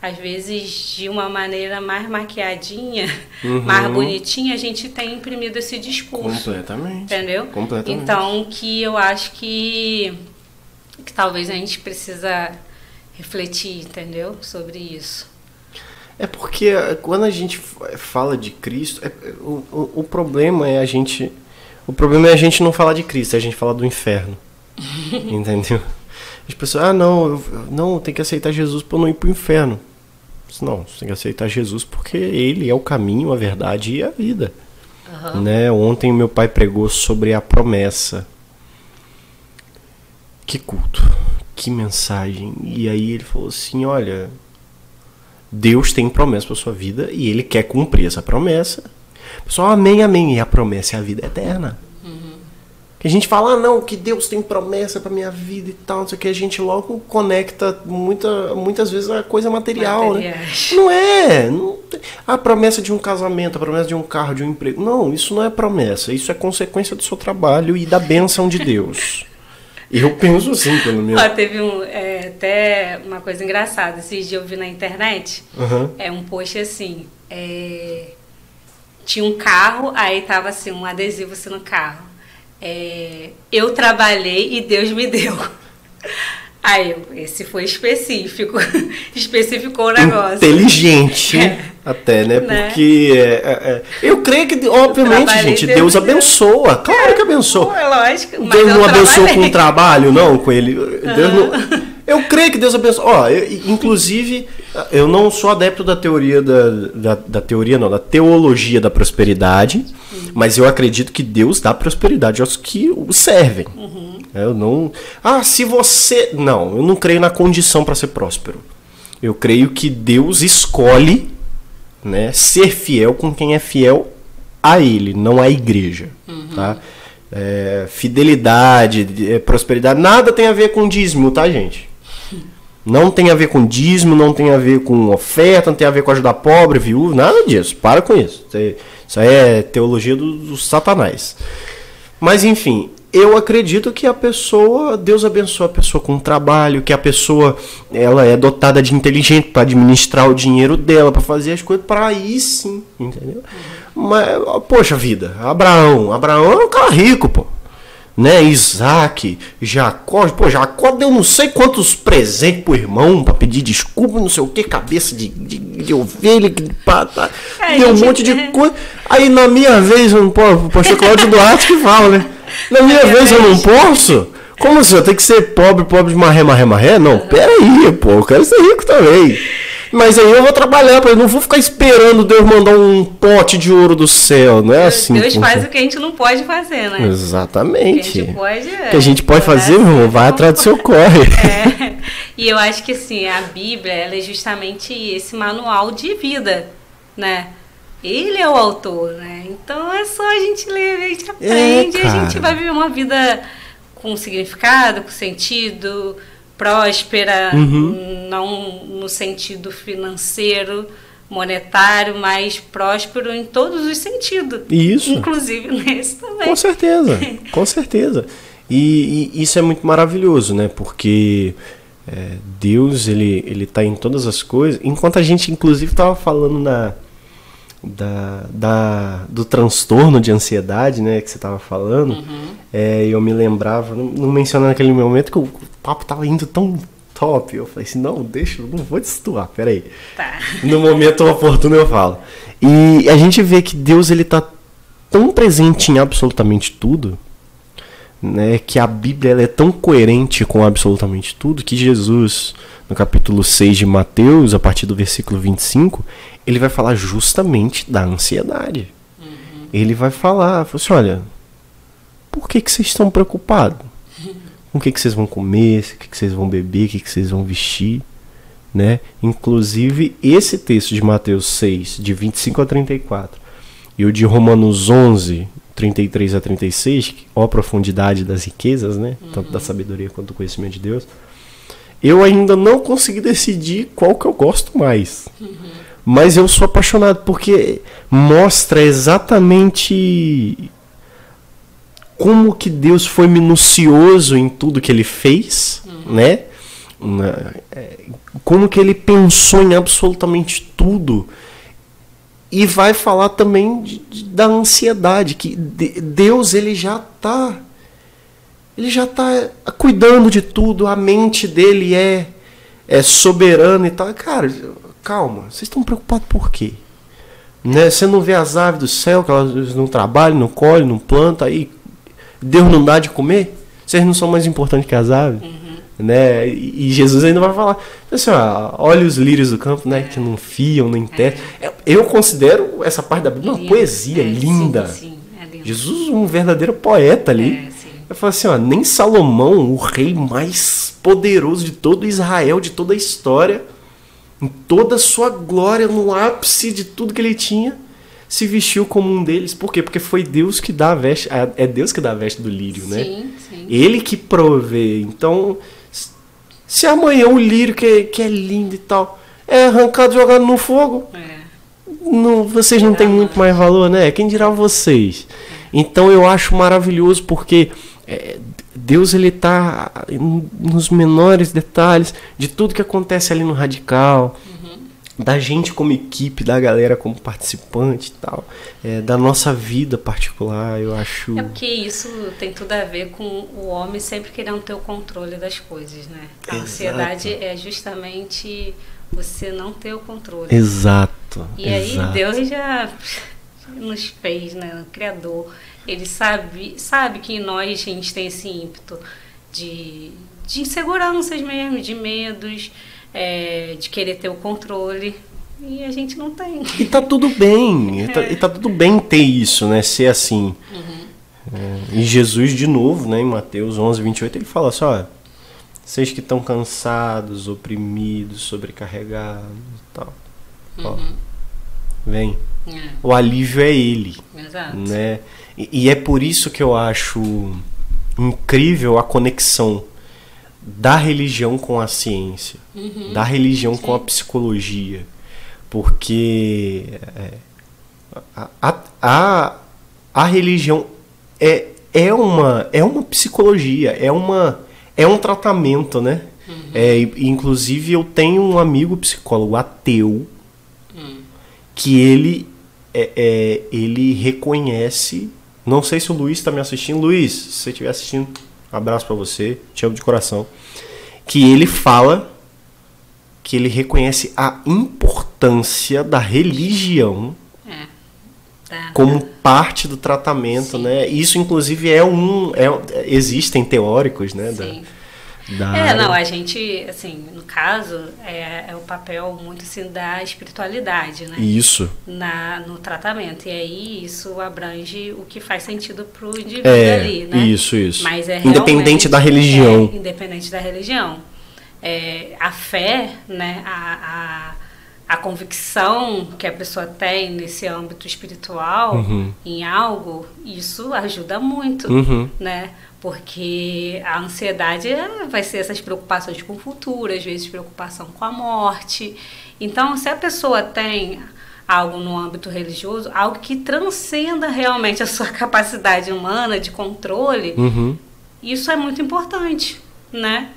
às vezes de uma maneira mais maquiadinha, Uhum. mais bonitinha, a gente tem imprimido esse discurso. Completamente. Entendeu? Completamente. Então, que eu acho que, que talvez a gente precisa refletir, entendeu? Sobre isso. É porque quando a gente f- fala de Cristo, é- é- o, o, o problema é a gente. O problema é a gente não falar de Cristo, é a gente falar do inferno. Entendeu? As pessoas, ah, não, eu, não, tem que aceitar Jesus para não ir pro inferno. Não, você tem que aceitar Jesus porque ele é o caminho, a verdade e a vida. Uhum. Né? Ontem meu pai pregou sobre a promessa. Que culto, que mensagem. E aí ele falou assim: olha, Deus tem promessa para sua vida e ele quer cumprir essa promessa. Pessoal, amém, amém. E a promessa é a vida eterna. Que a gente fala, ah, não, que Deus tem promessa para minha vida e tal, não sei o que. A gente logo conecta muita, muitas vezes a coisa material, né? Não é. Não, a promessa de um casamento, a promessa de um carro, de um emprego. Não, isso não é promessa. Isso é consequência do seu trabalho e da bênção de Deus. Eu penso assim, pelo menos. Ó, teve um, é, até uma coisa engraçada. Esses dias eu vi na internet. Uhum. É um post assim. É, tinha um carro, aí tava assim, um adesivo assim no carro é, eu trabalhei e Deus me deu. Aí, esse foi específico. Especificou o negócio. Inteligente. É. Até, né? né? Porque é, é, é eu creio que, obviamente, gente, Deus, Deus abençoa. Claro que abençoa. É lógico. Deus não abençoou com o trabalho, não, com ele. Deus não. Eu creio que Deus abençoa. Ó, eu, inclusive, eu não sou adepto da teoria da, da, da, teoria, não, da teologia da prosperidade, mas eu acredito que Deus dá prosperidade aos que o servem. Uhum. Eu não. Ah, se você. Não, eu não creio na condição para ser próspero. Eu creio que Deus escolhe né, ser fiel com quem é fiel a Ele, não à igreja. Uhum. Tá? É, fidelidade, é, prosperidade, nada tem a ver com dízimo, tá, gente? Não tem a ver com dízimo, não tem a ver com oferta, não tem a ver com ajudar pobre, viúvo, nada disso. Para com isso. Isso aí é teologia do, do satanás. Mas enfim, eu acredito que a pessoa, Deus abençoa a pessoa com trabalho, que a pessoa ela é dotada de inteligente para administrar o dinheiro dela, para fazer as coisas, para aí sim, entendeu? Mas, poxa vida, Abraão, Abraão é um cara rico, pô né? Isaac, Jacó, pô, Jacó deu não sei quantos presentes pro irmão para pedir desculpa, não sei o que, cabeça de, de, de ovelha, que pá, tá, é, deu um monte de coisa. Aí na minha vez, eu não posso, pastor Cláudio Duarte que fala, né? Na minha vez eu não posso? Como assim? Eu tenho que ser pobre, pobre de marré, marré, marré? Não, pera aí, pô, eu quero ser rico também. Mas aí eu vou trabalhar, eu não vou ficar esperando Deus mandar um pote de ouro do céu, não é assim? Deus faz o que a gente não pode fazer, né? Exatamente. O que a gente pode, que a gente pode fazer, irmão, vai atrás do seu corre. É. E eu acho que assim, a Bíblia ela é justamente esse manual de vida, né? Ele é o autor, né? Então é só a gente ler, a gente é, aprende, é, a gente vai viver uma vida com significado, com sentido, próspera, uhum. não no sentido financeiro, monetário, mas próspero em todos os sentidos. Isso. Inclusive nesse também. Com certeza, com certeza. E, e, isso é muito maravilhoso, né? Porque é, Deus, ele, ele tá em todas as coisas. Enquanto a gente, inclusive, estava falando na, da, da, do transtorno de ansiedade, né, que você estava falando, uhum. é, eu me lembrava, não, não mencionando naquele momento que o papo tava indo tão top. Eu falei assim, não, deixa, eu não vou destoar, peraí. Tá. No momento oportuno eu falo. E a gente vê que Deus ele tá tão presente em absolutamente tudo, né, que a Bíblia ela é tão coerente com absolutamente tudo, que Jesus, no capítulo 6 de Mateus, a partir do versículo 25, ele vai falar justamente da ansiedade. Uhum. Ele vai falar, assim, olha, por que, que vocês estão preocupados? Com o que, que vocês vão comer, o que, que vocês vão beber, o que, que vocês vão vestir? Né? Inclusive, esse texto de Mateus 6, de 25 a 34, e o de Romanos 11, 33 a 36, ó a profundidade das riquezas, né? Uhum. Tanto da sabedoria quanto do conhecimento de Deus. Eu ainda não consegui decidir qual que eu gosto mais. Uhum. Mas eu sou apaixonado porque mostra exatamente como que Deus foi minucioso em tudo que ele fez, uhum. né? É, como que ele pensou em absolutamente tudo. E vai falar também de, de, da ansiedade, que de, Deus ele já está ele já está cuidando de tudo, a mente dele é é soberana e tal. Cara, calma, vocês estão preocupados por quê? Né? Você não vê as aves do céu, que elas não trabalham, não colhem, não plantam, aí Deus não dá de comer? Vocês não são mais importantes que as aves? Uhum. né? E Jesus ainda vai falar, assim, ó, olha os lírios do campo, né? Que não fiam, nem terra. Eu considero essa parte da Bíblia uma poesia É, linda. Sim, sim, é. Jesus, um verdadeiro poeta ali. É. Eu falo assim, ó, nem Salomão, o rei mais poderoso de todo Israel, de toda a história, em toda a sua glória, no ápice de tudo que ele tinha, se vestiu como um deles. Por quê? Porque foi Deus que dá a veste, é Deus que dá a veste do lírio, né? Sim, sim. Ele que provê. Então, se amanhã o lírio, que, é- que é lindo e tal, é arrancado e jogado no fogo, É. não, vocês não têm muito mais valor, né? Quem dirá vocês? Então eu acho maravilhoso porque é, Deus ele tá nos menores detalhes de tudo que acontece ali no radical, da gente como equipe, da galera como participante e tal, é, da nossa vida particular. Eu acho É porque isso tem tudo a ver com o homem sempre querendo ter o controle das coisas, né? A Exato. ansiedade é justamente você não ter o controle. exato. E aí exato. Deus já nos fez, né? O Criador. Ele sabe, sabe que em nós a gente tem esse ímpeto de, de inseguranças mesmo, de medos, é, de querer ter o controle. E a gente não tem. E tá tudo bem. E tá, e tá tudo bem ter isso, né? Ser assim. Uhum. É, e Jesus, de novo, né, em Mateus 11, 28, ele fala assim: ó, vocês que estão cansados, oprimidos, sobrecarregados e tal. Ó, Uhum. vem. É, O alívio é ele, exato. né? E, e é por isso que eu acho incrível a conexão da religião com a ciência, Uhum. da religião com a psicologia, porque é, a, a, a, a religião é, é, uma, é uma psicologia, é, uma, é um tratamento, né? É, e- inclusive eu tenho um amigo psicólogo ateu Hum. que ele é, é, ele reconhece. Não sei se o Luiz está me assistindo. Luiz, se você estiver assistindo, abraço para você, te amo de coração. Que ele fala que ele reconhece a importância da religião É. Tá. como parte do tratamento, Sim. né? Isso inclusive é um, é, existem teóricos, né? Sim. da É, área. não, a gente, assim, no caso, é, é o papel muito assim da espiritualidade, né? Isso. Na, no tratamento. E aí isso abrange o que faz sentido pro indivíduo É, ali, né? isso, isso. Mas é Independente da religião. é, independente da religião. É, a fé, né? A, a, a convicção que a pessoa tem nesse âmbito espiritual Uhum. em algo, isso ajuda muito Uhum. né? Porque a ansiedade vai ser essas preocupações com o futuro, às vezes preocupação com a morte. Então, se a pessoa tem algo no âmbito religioso, algo que transcenda realmente a sua capacidade humana de controle, Uhum. isso é muito importante, né?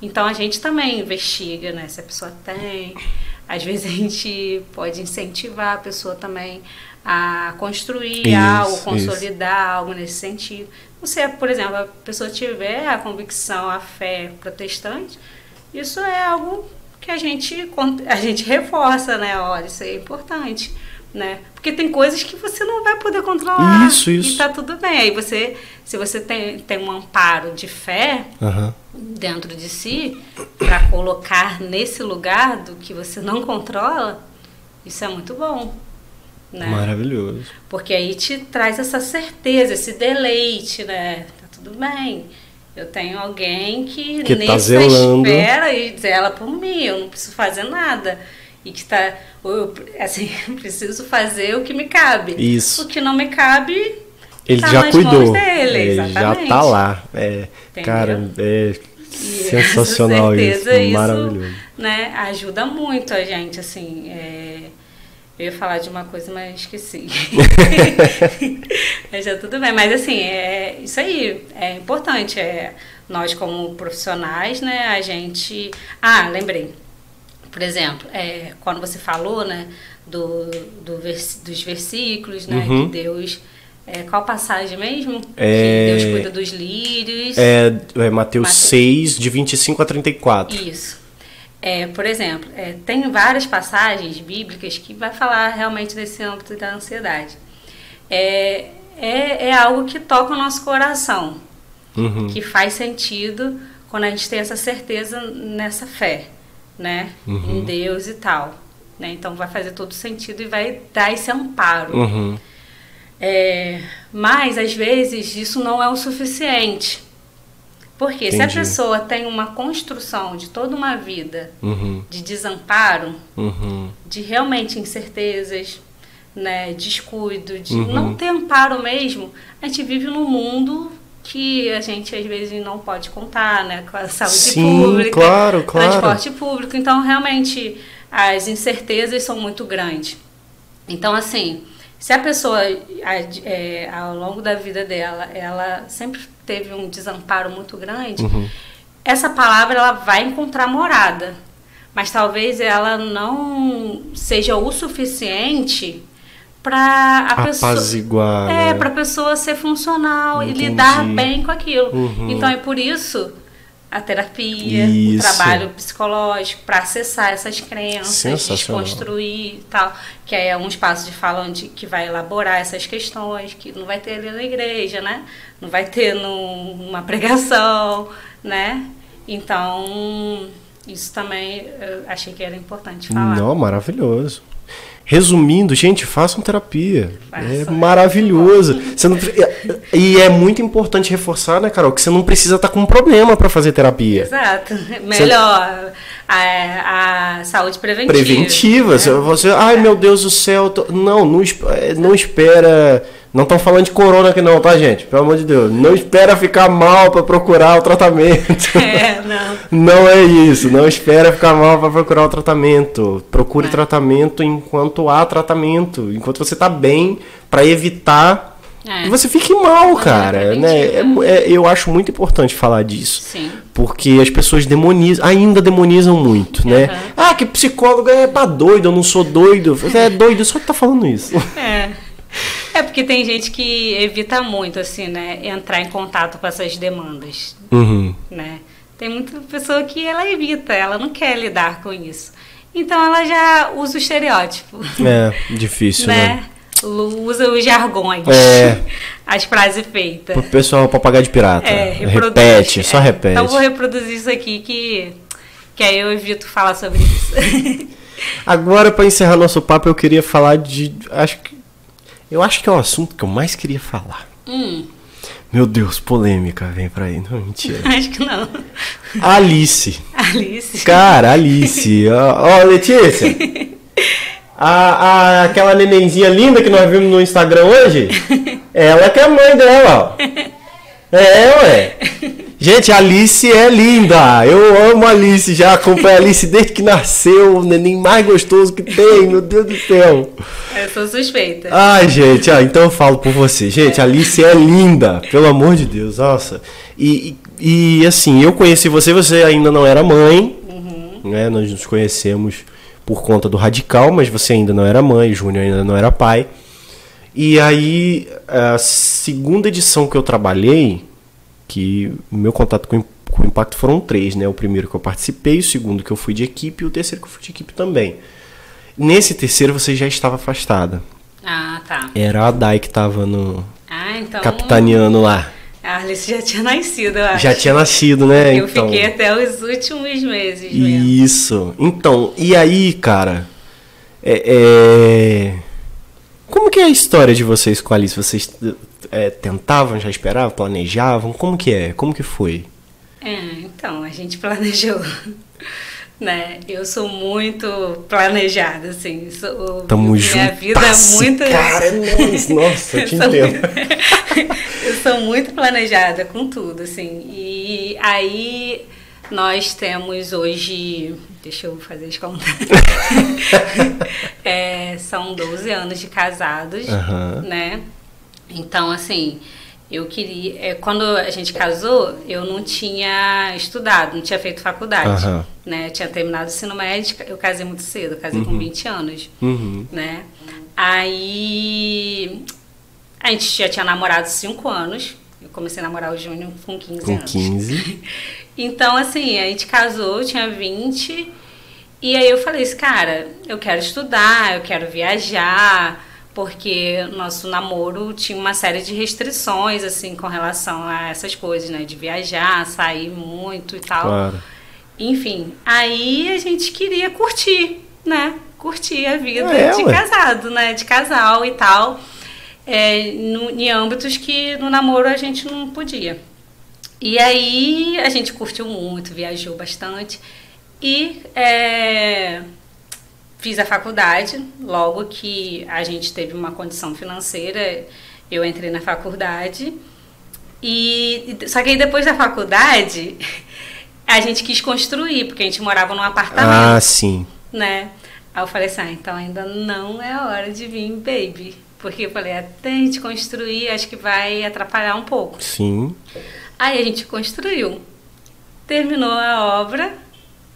Então a gente também investiga, né? Se a pessoa tem, às vezes a gente pode incentivar a pessoa também a construir Isso, algo, isso. consolidar algo nesse sentido. Se, por exemplo, a pessoa tiver a convicção, a fé protestante, isso é algo que a gente, a gente reforça, né? Olha, isso é importante, né? Porque tem coisas que você não vai poder controlar. Isso, isso. E tá tudo bem. Aí você, se você tem, tem um amparo de fé Aham. dentro de si, para colocar nesse lugar do que você não controla, isso é muito bom. Né? Maravilhoso. Porque aí te traz essa certeza, esse deleite, né? Tá tudo bem. Eu tenho alguém que, Que tá nessa zelando. espera e zela por mim, eu não preciso fazer nada. E que tá, eu, assim, preciso fazer o que me cabe. Isso. O que não me cabe, Ele tá já nas cuidou. mãos dele, Ele já tá lá. É, Entendeu? cara, é sensacional isso. certeza Maravilhoso. né, ajuda muito a gente, assim. é, Eu ia falar de uma coisa, mas esqueci. mas já tudo bem. Mas assim, é isso aí. É importante. É, nós como profissionais, né, a gente. Ah, lembrei. Por exemplo, é, quando você falou, né, do, do vers- dos versículos, né, Uhum. que Deus. É, qual passagem mesmo? É- Que Deus cuida dos lírios. É, é Mateus Mateus. 6, de 25 a 34. Isso. É, por exemplo, é, tem várias passagens bíblicas que vai falar realmente desse âmbito da ansiedade. É, é, é algo que toca o nosso coração, Uhum. que faz sentido quando a gente tem essa certeza nessa fé, né? Uhum. Em Deus e tal. Né? Então vai fazer todo sentido e vai dar esse amparo. Uhum. É, mas às vezes isso não é o suficiente. Porque se a Entendi. pessoa tem uma construção de toda uma vida Uhum. de desamparo, Uhum. de realmente incertezas, né, descuido, de Uhum. não ter amparo mesmo, a gente vive num mundo que a gente às vezes não pode contar, né, com a saúde Sim, pública, claro, claro. transporte público, então realmente as incertezas são muito grandes. Então assim, se a pessoa a- é, ao longo da vida dela, ela sempre teve um desamparo muito grande, Uhum. essa palavra ela vai encontrar morada, mas talvez ela não seja o suficiente para a pessoa Apaziguar. é né? para pessoa ser funcional Entendi. e lidar bem com aquilo. Uhum. Então é por isso a terapia, o Isso. trabalho psicológico para acessar essas crenças, desconstruir e tal, que aí é um espaço de fala onde que vai elaborar essas questões que não vai ter ali na igreja, né? Não vai ter num- numa pregação, né? Então isso também eu achei que era importante falar. Não, maravilhoso. Resumindo, gente, façam terapia. É maravilhoso. Você não e é muito importante reforçar, né, Carol, que você não precisa estar com um problema para fazer terapia. Exato. Melhor a, a saúde preventiva. Preventiva. né? Você, você- ai meu Deus do céu. tô- Não, não, é, não espera. Não estão falando de corona aqui não, tá, gente? Pelo amor de Deus. Não espera ficar mal para procurar o tratamento. É, não. Não é isso, não espera ficar mal para procurar o tratamento. Procure É. tratamento enquanto há tratamento, enquanto você tá bem, para evitar É. que você fique mal, cara. Né? É é- eu acho muito importante falar disso. Sim. Porque as pessoas demonizam, ainda demonizam muito, né? Aham. Ah, que psicólogo é pra doido, eu não sou doido. Você é doido, só que tá falando isso. É. É porque tem gente que evita muito, assim, né? Entrar em contato com essas demandas, Uhum. né? Tem muita pessoa que ela evita, ela não quer lidar com isso. Então ela já usa o estereótipo, É, difícil, né? né? Usa os jargões, É. as frases feitas. O pessoal papagaio de pirata. É, repete, só É. repete. Então vou reproduzir isso aqui que, que aí eu evito falar sobre isso. Agora, para encerrar nosso papo, eu queria falar de. Acho que. Eu acho que é o assunto que eu mais queria falar. hum, Meu Deus, polêmica, vem pra aí. Não, mentira. acho que não. Alice. Alice. Cara, Alice. Ó, ó, Letícia. A, a, aquela nenenzinha linda que nós vimos no Instagram hoje. Ela que é a mãe dela, ó. É, ué. Gente, a Alice é linda. Eu amo a Alice. Já acompanho a Alice desde que nasceu. O neném mais gostoso que tem. Meu Deus do céu. Eu sou suspeita. Ai, gente, ah, então eu falo por você. Gente, a Alice é linda, pelo amor de Deus, nossa. E, e, e, assim, eu conheci você, você ainda não era mãe, né? Nós nos conhecemos por conta do Radical, mas você ainda não era mãe, Júnior ainda não era pai. E aí, a segunda edição que eu trabalhei, que o meu contato com, com o Impacto foram três, né? O primeiro que eu participei, o segundo que eu fui de equipe e o terceiro que eu fui de equipe também. Nesse terceiro você já estava afastada. Ah, tá. Era a Dai que tava no Ah, então. capitaneando lá. A Alice já tinha nascido, eu acho. Já tinha nascido, né? Eu então. fiquei até os últimos meses mesmo. Isso. Então, e aí, cara? É, é, Como que é a história de vocês com a Alice? Vocês é, tentavam, já esperavam, planejavam? Como que é? Como que foi? É, então, a gente planejou. Né? Eu sou muito planejada, assim. Sou, Tamo minha junto. vida é muito. Cara. Nossa, eu te Sou entendo. muito- eu sou muito planejada com tudo, assim. E aí nós temos hoje. Deixa eu fazer as contas. É, são 12 anos de casados, né? Então, assim, eu queria. é, quando a gente casou, eu não tinha estudado, não tinha feito faculdade. Aham. Né? Eu tinha terminado o ensino médio, eu casei muito cedo, casei com 20 anos Uhum. né? Aí a gente já tinha namorado cinco anos. Eu comecei a namorar o Júnior com 15 Com anos. 15. Então, assim, a gente casou, tinha 20. E aí eu falei assim, cara, eu quero estudar, eu quero viajar, porque nosso namoro tinha uma série de restrições, assim, com relação a essas coisas, né? De viajar, sair muito e tal. Claro. Enfim, aí a gente queria curtir, né? Curtir a vida É, de ué. casado, né? De casal e tal. É, no, em âmbitos que no namoro a gente não podia. E aí a gente curtiu muito, viajou bastante. E é, fiz a faculdade, logo que a gente teve uma condição financeira, eu entrei na faculdade. E só que aí depois da faculdade, a gente quis construir, porque a gente morava num apartamento, Ah, sim. né? Aí eu falei assim, ah, então ainda não é a hora de vir, baby. Porque eu falei, até a gente construir, acho que vai atrapalhar um pouco. Sim. Aí a gente construiu. Terminou a obra.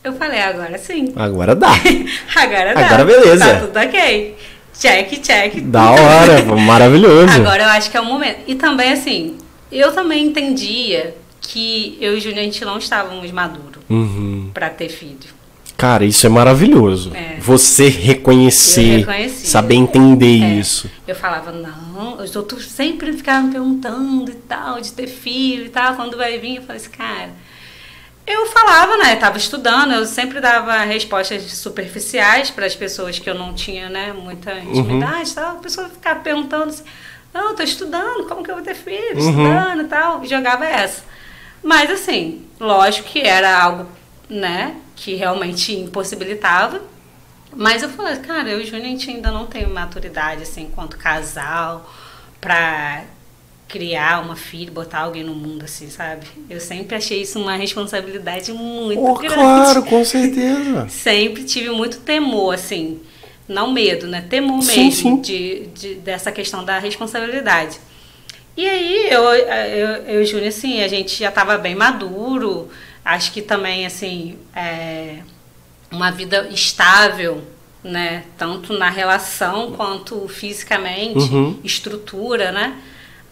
Eu falei, agora sim. Agora dá. Agora dá. Agora beleza. Tá tudo ok. Check, check. Da hora, maravilhoso. Agora eu acho que é o momento. E também, assim, eu também entendia que eu e o Júnior, a gente não estávamos maduros Uhum. pra ter filho. Cara, isso é maravilhoso. É. Você reconhecer, saber entender É. isso. Eu falava, não, os outros sempre ficavam me perguntando e tal, de ter filho e tal, quando vai vir, eu falei assim, cara. Eu falava, né? Tava estudando, eu sempre dava respostas superficiais para as pessoas que eu não tinha, né, muita intimidade e tal. A pessoa ficava perguntando assim, não, tô estudando, como que eu vou ter filho? Uhum. Estudando e tal. E jogava essa. Mas assim, lógico que era algo, né, que realmente impossibilitava. Mas eu falei, cara, eu e o Júnior, a gente ainda não tem maturidade, assim, enquanto casal, pra criar uma filha, botar alguém no mundo, assim, sabe? Eu sempre achei isso uma responsabilidade muito Oh, grande. claro, com certeza. Sempre tive muito temor, assim, não medo, né? Temor Sim, mesmo sim. De, de- dessa questão da responsabilidade. E aí, eu, eu, eu e o Júnior, assim, a gente já estava bem maduro, acho que também, assim, é, uma vida estável, né? Tanto na relação quanto fisicamente, Uhum. estrutura, né?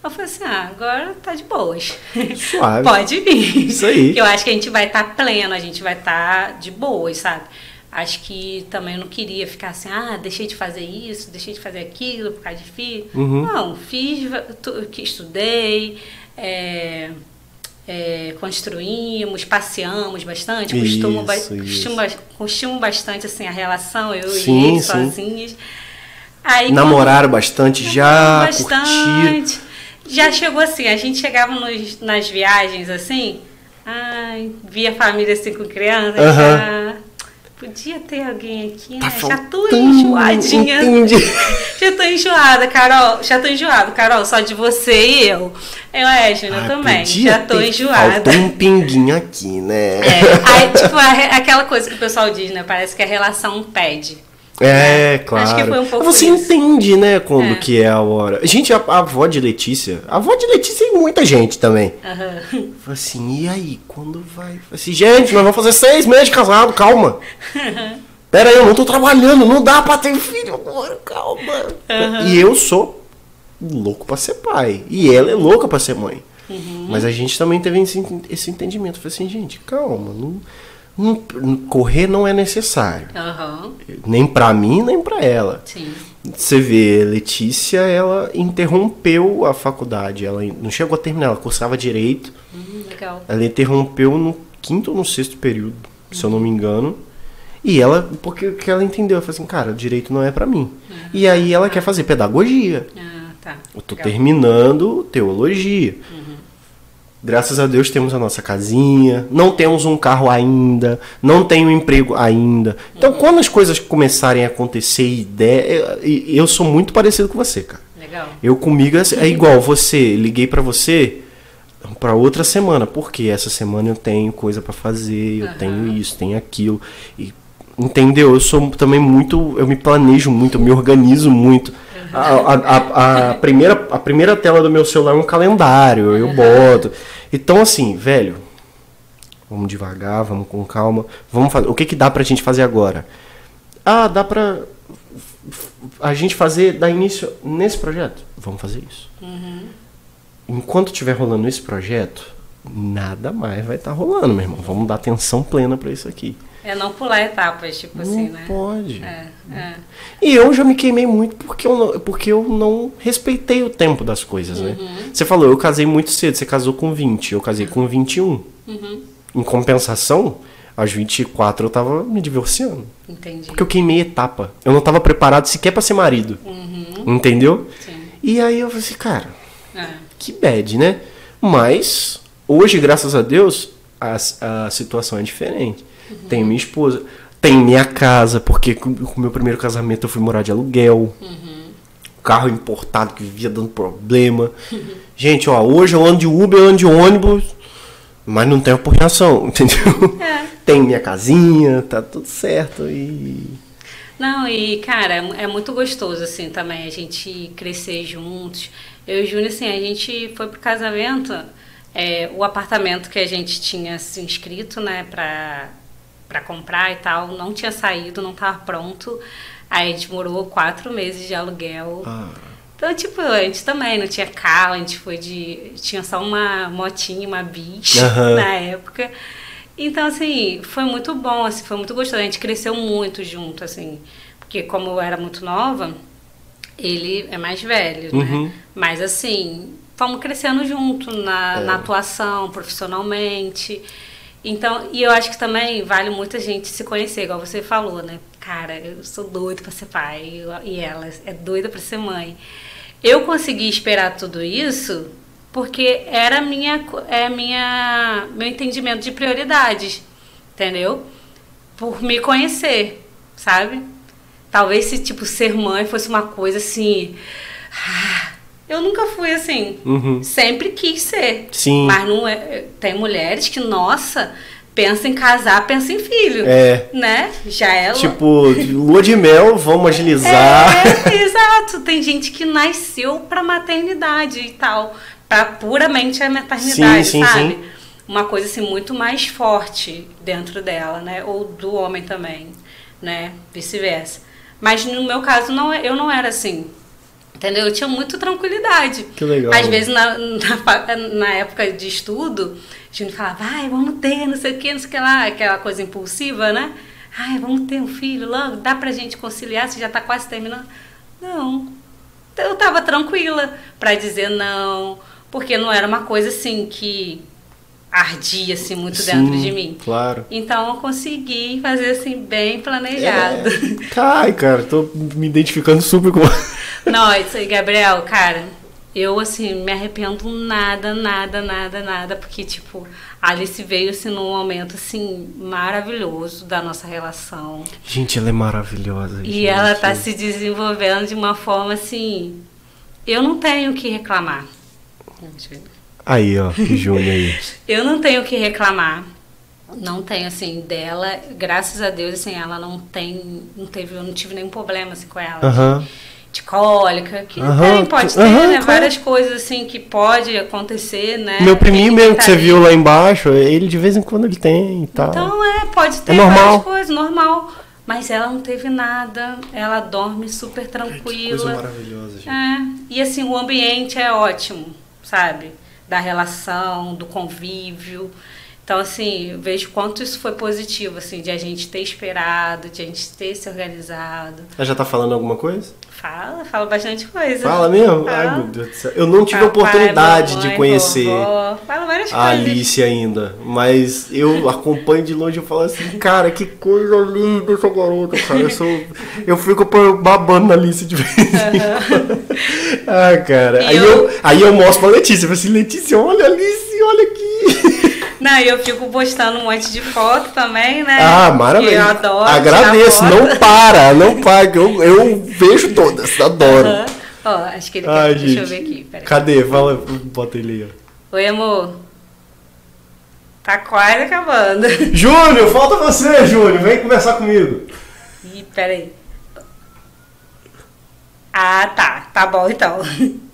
Eu falei assim, ah, agora tá de boas. Suave. Pode vir. Isso aí. Que eu acho que a gente vai estar pleno, a gente vai estar de boas, sabe? Acho que também eu não queria ficar assim, ah, deixei de fazer isso, deixei de fazer aquilo por causa de filho. Uhum. Não, fiz, que estudei, é, é, construímos, passeamos bastante, costumo, Isso, isso. costumo, ba- costumo bastante assim a relação, eu Sim, e ele sim. sozinhos. Aí, Namoraram bastante já, curtiram. Já chegou assim, a gente chegava nos- nas viagens assim, ai, via família assim com criança, já, podia ter alguém aqui, né? Tá já tô enjoadinha. entendi. Já tô enjoada, Carol. Já tô enjoada, Carol, só de você e eu. Eu, é, Júnior, Ah, também. Já tô ter- enjoada. Faltou um pinguinho aqui, né? É, aí, tipo, a aquela coisa que o pessoal diz, né? Parece que a relação pede. É, É, claro. acho que foi um pouco Você isso. entende, né, quando É. que é a hora. Gente, a, a avó de Letícia, a avó de Letícia e muita gente também. Falei assim, e aí, quando vai? Assim, gente, nós vamos fazer seis meses de casado, calma. Pera aí, eu não tô trabalhando, não dá pra ter filho agora, calma. E eu sou louco pra ser pai. E ela é louca pra ser mãe. Mas a gente também teve esse, esse entendimento. Falei assim, gente, calma, não- correr não é necessário. Aham. Nem pra mim, nem pra ela. Sim. Você vê, Letícia, ela interrompeu a faculdade. Ela não chegou a terminar, ela cursava direito. Hum, legal. Ela interrompeu no quinto ou no sexto período, se eu não me engano. E ela, porque que ela entendeu, ela falou assim, cara, direito não é pra mim. E aí ela quer fazer pedagogia. Ah, tá. Eu tô Legal. terminando teologia. Graças a Deus temos a nossa casinha, não temos um carro ainda, não tenho emprego ainda. Então, quando as coisas começarem a acontecer e der, eu, sou muito parecido com você, cara. Legal. Eu comigo é é igual você, liguei pra você pra outra semana, porque essa semana eu tenho coisa pra fazer, eu Aham. tenho isso, tenho aquilo. E, entendeu? Eu sou também muito, eu me planejo muito, eu me organizo muito. A, a, a- a primeira, a primeira tela do meu celular é um calendário, eu boto. Então assim, velho, vamos devagar, vamos com calma, vamos fazer. O que que dá pra gente fazer agora? Ah, dá pra a gente fazer, dar início nesse projeto? Vamos fazer isso. Enquanto estiver rolando esse projeto, nada mais vai estar rolando, meu irmão. Vamos dar atenção plena pra isso aqui. É não pular etapas, tipo não assim, né? pode. É, é. E eu já me queimei muito porque eu não, porque eu não respeitei o tempo das coisas, né? Uhum. Você falou, eu casei muito cedo, você casou com 20, eu casei com 21. Uhum. Em compensação, aos 24 eu tava me divorciando. Entendi. Porque eu queimei etapa. Eu não tava preparado sequer pra ser marido. Uhum. Entendeu? Sim. E aí eu falei assim, cara, É. que bad, né? Mas, hoje, graças a Deus, a, a situação é diferente. Tenho minha esposa, tenho minha casa, porque com o meu primeiro casamento eu fui morar de aluguel. Carro importado que vivia dando problema. Gente, ó, hoje eu ando de Uber, eu ando de ônibus, mas não tenho porreação, entendeu? É. Tenho minha casinha, tá tudo certo. E. Não, e cara, é é muito gostoso assim também a gente crescer juntos. Eu e o Júnior, assim, a gente foi pro casamento, é, o apartamento que a gente tinha se inscrito, né, pra, pra comprar e tal, não tinha saído, não tava pronto. Aí a gente morou quatro meses de aluguel. Ah, Então, tipo, a gente também não tinha carro, a gente foi de. Tinha só uma motinha, uma bis Aham. na época. Então, assim, foi muito bom, assim, foi muito gostoso. A gente cresceu muito junto, assim. Porque como eu era muito nova, ele é mais velho, Uhum. né? Mas assim, fomos crescendo junto na, É. na atuação, profissionalmente. Então, e eu acho que também vale muito a gente se conhecer, igual você falou, né? Cara, eu sou doida pra ser pai e ela é doida pra ser mãe. Eu consegui esperar tudo isso porque era minha, é minha, meu entendimento de prioridades, entendeu? Por me conhecer, sabe? Talvez se, tipo, ser mãe fosse uma coisa assim. ah, Eu nunca fui assim. Uhum. Sempre quis ser. Sim. Mas não é. Tem mulheres que, nossa, pensa em casar, pensa em filho. É. Né? Já é. Tipo, lua de mel, vamos agilizar. É, exato. Tem gente que nasceu pra maternidade e tal. Pra puramente a maternidade, Sim, sim, sabe? sim. Uma coisa assim muito mais forte dentro dela, né? Ou do homem também, né? Vice-versa. Mas no meu caso, não, é- eu não era assim. Entendeu? Eu tinha muito tranquilidade. Que legal. Às vezes, na, na, na época de estudo, a gente falava, ai, vamos ter, não sei o que, não sei o que lá, aquela coisa impulsiva, né? Ai, vamos ter um filho logo, dá pra gente conciliar, você já tá quase terminando. Não. Eu tava tranquila pra dizer não, porque não era uma coisa assim que ardia assim muito dentro Sim, de mim. Claro. Então eu consegui fazer assim bem planejado. É. Ai, cara, tô me identificando super com. Não, isso aí, Gabriel, cara, eu assim, me arrependo nada, nada, nada, nada, porque, tipo, a Alice veio assim num momento assim maravilhoso da nossa relação. Gente, ela é maravilhosa. E gente. ela tá se desenvolvendo de uma forma assim. Eu não tenho o que reclamar. Aí, ó, Júnior aí. Eu não tenho o que reclamar. Não tenho, assim, dela. Graças a Deus, assim, ela não tem. Não teve, eu não tive nenhum problema assim, com ela. Aham. De cólica, que Aham, tem, pode ter, aham, né? claro. Várias coisas assim que pode acontecer, né? Meu priminho mesmo que tá você ali. viu lá embaixo, ele de vez em quando ele tem e tal. Então é, pode ter É normal. várias coisas, normal. Mas ela não teve nada, ela dorme super que coisa tranquila. maravilhosa, gente. É, e assim, o ambiente é ótimo, sabe? Da relação, do convívio. Então, assim, eu vejo quanto isso foi positivo, assim, de a gente ter esperado, de a gente ter se organizado. Ela já tá falando alguma coisa? Fala, fala bastante coisa. Fala mesmo? Fala. Ai, meu Deus do céu. Eu não tive Papai, oportunidade mamãe, de conhecer vovó, fala várias a coisas. Alice ainda, mas eu acompanho de longe e falo assim, cara, que coisa linda essa garota, cara. Eu, sou, eu fico babando na Alice de vez em quando. Ah, cara. E Aí eu- eu... aí eu mostro pra Letícia, eu falo assim, Letícia, olha a Alice, olha aqui. Não, eu fico postando um monte de foto também, né? Ah, maravilha. Eu adoro. Agradeço, não para, não para, eu, eu vejo todas, adoro. Ó, acho que ele quer. Ai, Deixa eu gente. ver aqui, peraí. Cadê? Fala, bota ele aí, ó. Oi, amor. Tá quase acabando. Júnior, falta você, Júnior. Vem conversar comigo. Ih, peraí. Ah, tá. Tá bom, então.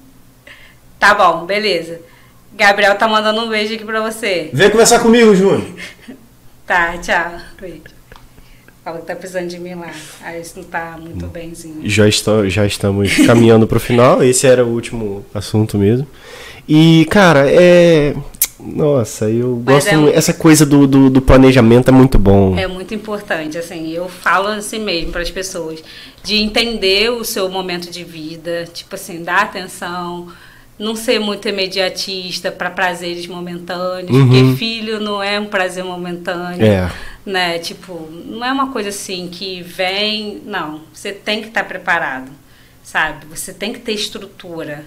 Tá bom, beleza. Gabriel tá mandando um beijo aqui pra você. Vem conversar comigo, Júnior. Tá, tchau. Beijo. Fala que tá precisando de mim lá. Aí isso não tá muito benzinho. Já, está, já estamos caminhando pro final. Esse era o último assunto mesmo. E, cara, é. Nossa, eu Mas gosto. é muito- Essa coisa do, do, do planejamento é muito bom. É muito importante, assim, eu falo assim mesmo para as pessoas, de entender o seu momento de vida, tipo assim, dar atenção, não ser muito imediatista para prazeres momentâneos, Uhum. porque filho não é um prazer momentâneo, É. né? Tipo, não é uma coisa assim que vem, não, você tem que estar preparado, sabe? Você tem que ter estrutura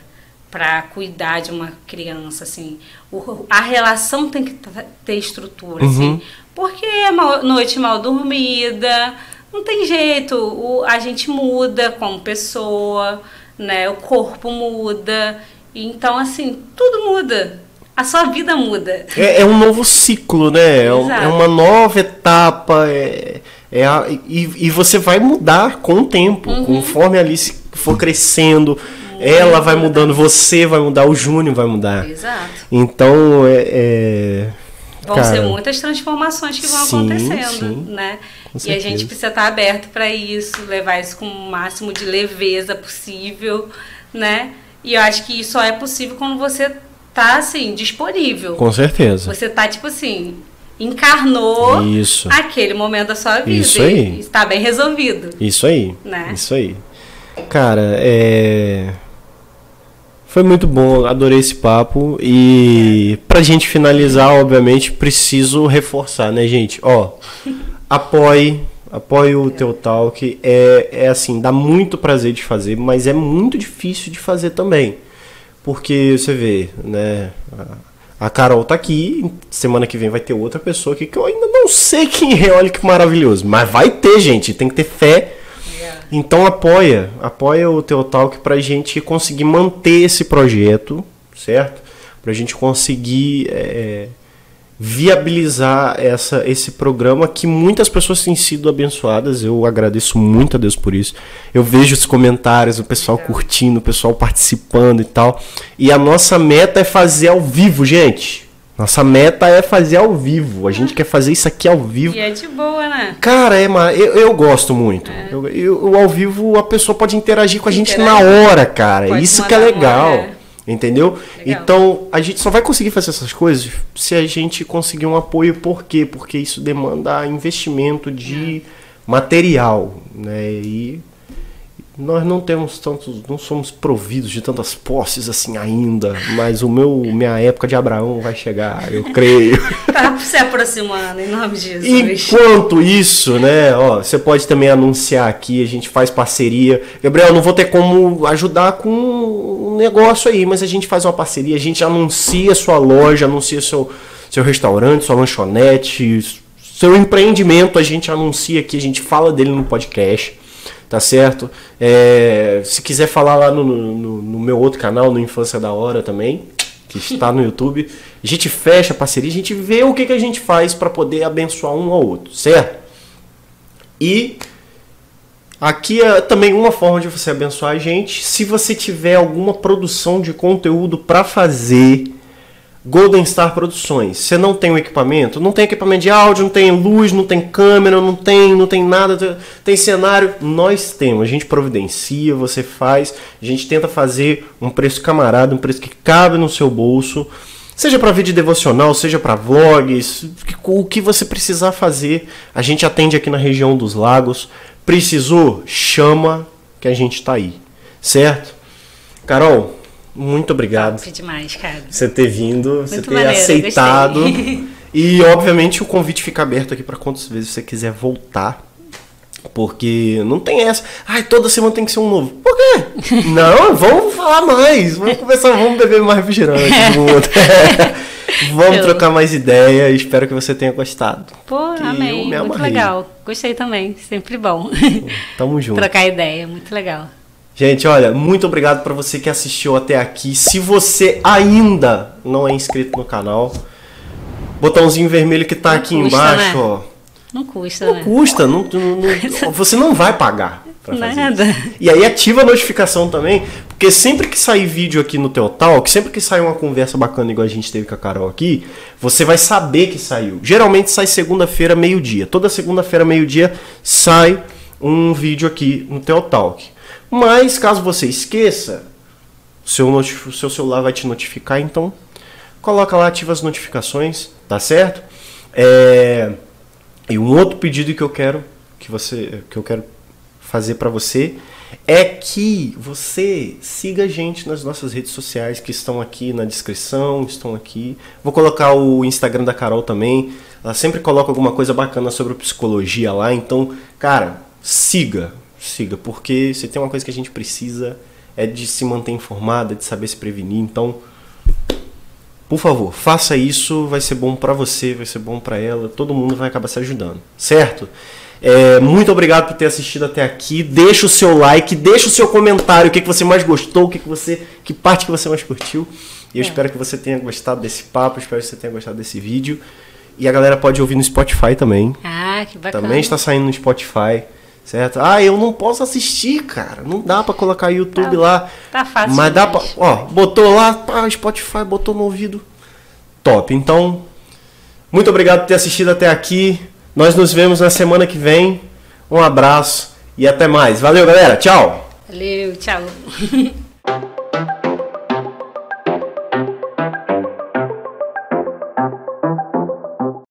para cuidar de uma criança, assim. O- a relação tem que ter estrutura, Uhum. assim. Porque é mal- noite mal dormida, não tem jeito. O, a gente muda como pessoa, né? O corpo muda. Então, assim, tudo muda. A sua vida muda. É, é um novo ciclo, né? É, é uma nova etapa. É, é a- e, e você vai mudar com o tempo. Uhum. Conforme a Alice for crescendo, ela vai mudando, você vai mudar, o Júnior vai mudar. Exato. Então, é. é- Vão cara, ser muitas transformações que vão sim, acontecendo, sim. né? E a gente precisa estar aberto para isso, levar isso com o máximo de leveza possível, né? E eu acho que isso só é possível quando você tá assim disponível. Com certeza. Você tá tipo assim, encarnou Isso. aquele momento da sua vida Isso aí. está bem resolvido. Isso aí. Né? Isso aí. Cara, é. Foi muito bom, adorei esse papo. E pra gente finalizar, obviamente, preciso reforçar, né, gente? Ó, apoie, apoie o teu talk. É, é assim, dá muito prazer de fazer, mas é muito difícil de fazer também. Porque você vê, né? a- A Carol tá aqui, semana que vem vai ter outra pessoa aqui que eu ainda não sei quem é, olha que maravilhoso. Mas vai ter, gente, tem que ter fé. Então apoia, apoia o Teu Talk pra gente conseguir manter esse projeto, certo? Pra gente conseguir é, viabilizar essa, esse programa que muitas pessoas têm sido abençoadas. Eu agradeço muito a Deus por isso. Eu vejo os comentários, o pessoal curtindo, o pessoal participando e tal. E a nossa meta é fazer ao vivo, gente. Nossa meta é fazer ao vivo. A gente quer fazer isso aqui ao vivo. E é de boa, né? Cara, é, eu, eu gosto muito. Eu, eu- eu, ao vivo a pessoa pode interagir com a gente na hora, cara. Pode Isso que é legal. é. Entendeu? Legal. Então, a gente só vai conseguir fazer essas coisas se a gente conseguir um apoio. Por quê? Porque isso demanda investimento de material, né? E nós não temos tantos, não somos providos de tantas posses assim ainda, mas o meu minha época de Abraão vai chegar, eu creio. Tá se aproximando, em nome de Jesus. Enquanto isso, né, ó, você pode também anunciar aqui, a gente faz parceria. Gabriel, não vou ter como ajudar com um negócio aí, mas a gente faz uma parceria, a gente anuncia sua loja, anuncia seu, seu restaurante, sua lanchonete, seu empreendimento, a gente anuncia aqui, a gente fala dele no podcast. Tá certo? É, se quiser falar lá no, no- no meu outro canal, no Infância da Hora também, que está no YouTube, a gente fecha a parceria, a gente vê o que, que a gente faz para poder abençoar um ao outro, certo? E aqui é também uma forma de você abençoar a gente. Se você tiver alguma produção de conteúdo para fazer, Golden Star Produções. Você não tem o equipamento? Não tem equipamento de áudio, não tem luz, não tem câmera, não tem, não tem nada, tem cenário. Nós temos, a gente providencia, você faz, a gente tenta fazer um preço camarada, um preço que cabe no seu bolso. Seja para vídeo devocional, seja para vlogs, o que você precisar fazer, a gente atende aqui na região dos lagos. Precisou? Chama que a gente tá aí. Certo? Carol, muito obrigado Top demais, cara. você ter vindo, você Muito ter maneiro, aceitado. gostei. E obviamente o convite fica aberto aqui para quantas vezes você quiser voltar. Porque não tem essa. Ai, toda semana tem que ser um novo. Por quê? Não, vamos falar mais. Vamos conversar, vamos beber mais refrigerante vamos Eu- trocar mais ideia. Espero que você tenha gostado. Pô, Que amei. Muito legal. Gostei também. Sempre bom. Tamo junto. Trocar ideia. Muito legal. Gente, olha, muito obrigado para você que assistiu até aqui. Se você ainda não é inscrito no canal, botãozinho vermelho que tá Não aqui custa, embaixo, né? ó. Não custa, Não né? custa, não, não- você não vai pagar. Nada. Isso. E aí ativa a notificação também, porque sempre que sair vídeo aqui no teu talk, sempre que sair uma conversa bacana igual a gente teve com a Carol aqui, você vai saber que saiu. Geralmente sai segunda-feira, meio-dia. Toda segunda-feira, meio-dia, sai um vídeo aqui no teu talk. Mas caso você esqueça, seu, o seu celular vai te notificar, então coloca lá, ativa as notificações, tá certo? É... E um outro pedido que eu quero que você que eu quero fazer para você é que você siga a gente nas nossas redes sociais que estão aqui na descrição, estão aqui. Vou colocar o Instagram da Carol também. Ela sempre coloca alguma coisa bacana sobre psicologia lá, então, cara, siga, siga, porque se tem uma coisa que a gente precisa é de se manter informada, de saber se prevenir. Então, por favor, faça isso, vai ser bom para você, vai ser bom para ela, todo mundo vai acabar se ajudando, certo? É, muito obrigado por ter assistido até aqui. Deixa o seu like, deixa o seu comentário, o que, que você mais gostou, o que, que você, que parte que você mais curtiu. E eu é. espero que você tenha gostado desse papo, espero que você tenha gostado desse vídeo. E a galera pode ouvir no Spotify também. Ah, que bacana. Também está saindo no Spotify, certo? Ah, eu não posso assistir, cara. Não dá para colocar YouTube tá, lá. Tá fácil. Mas dá para, ó, botou lá, pá, Spotify, botou no ouvido. Top. Então, muito obrigado por ter assistido até aqui. Nós nos vemos na semana que vem. Um abraço e até mais. Valeu, galera. Tchau. Valeu, tchau.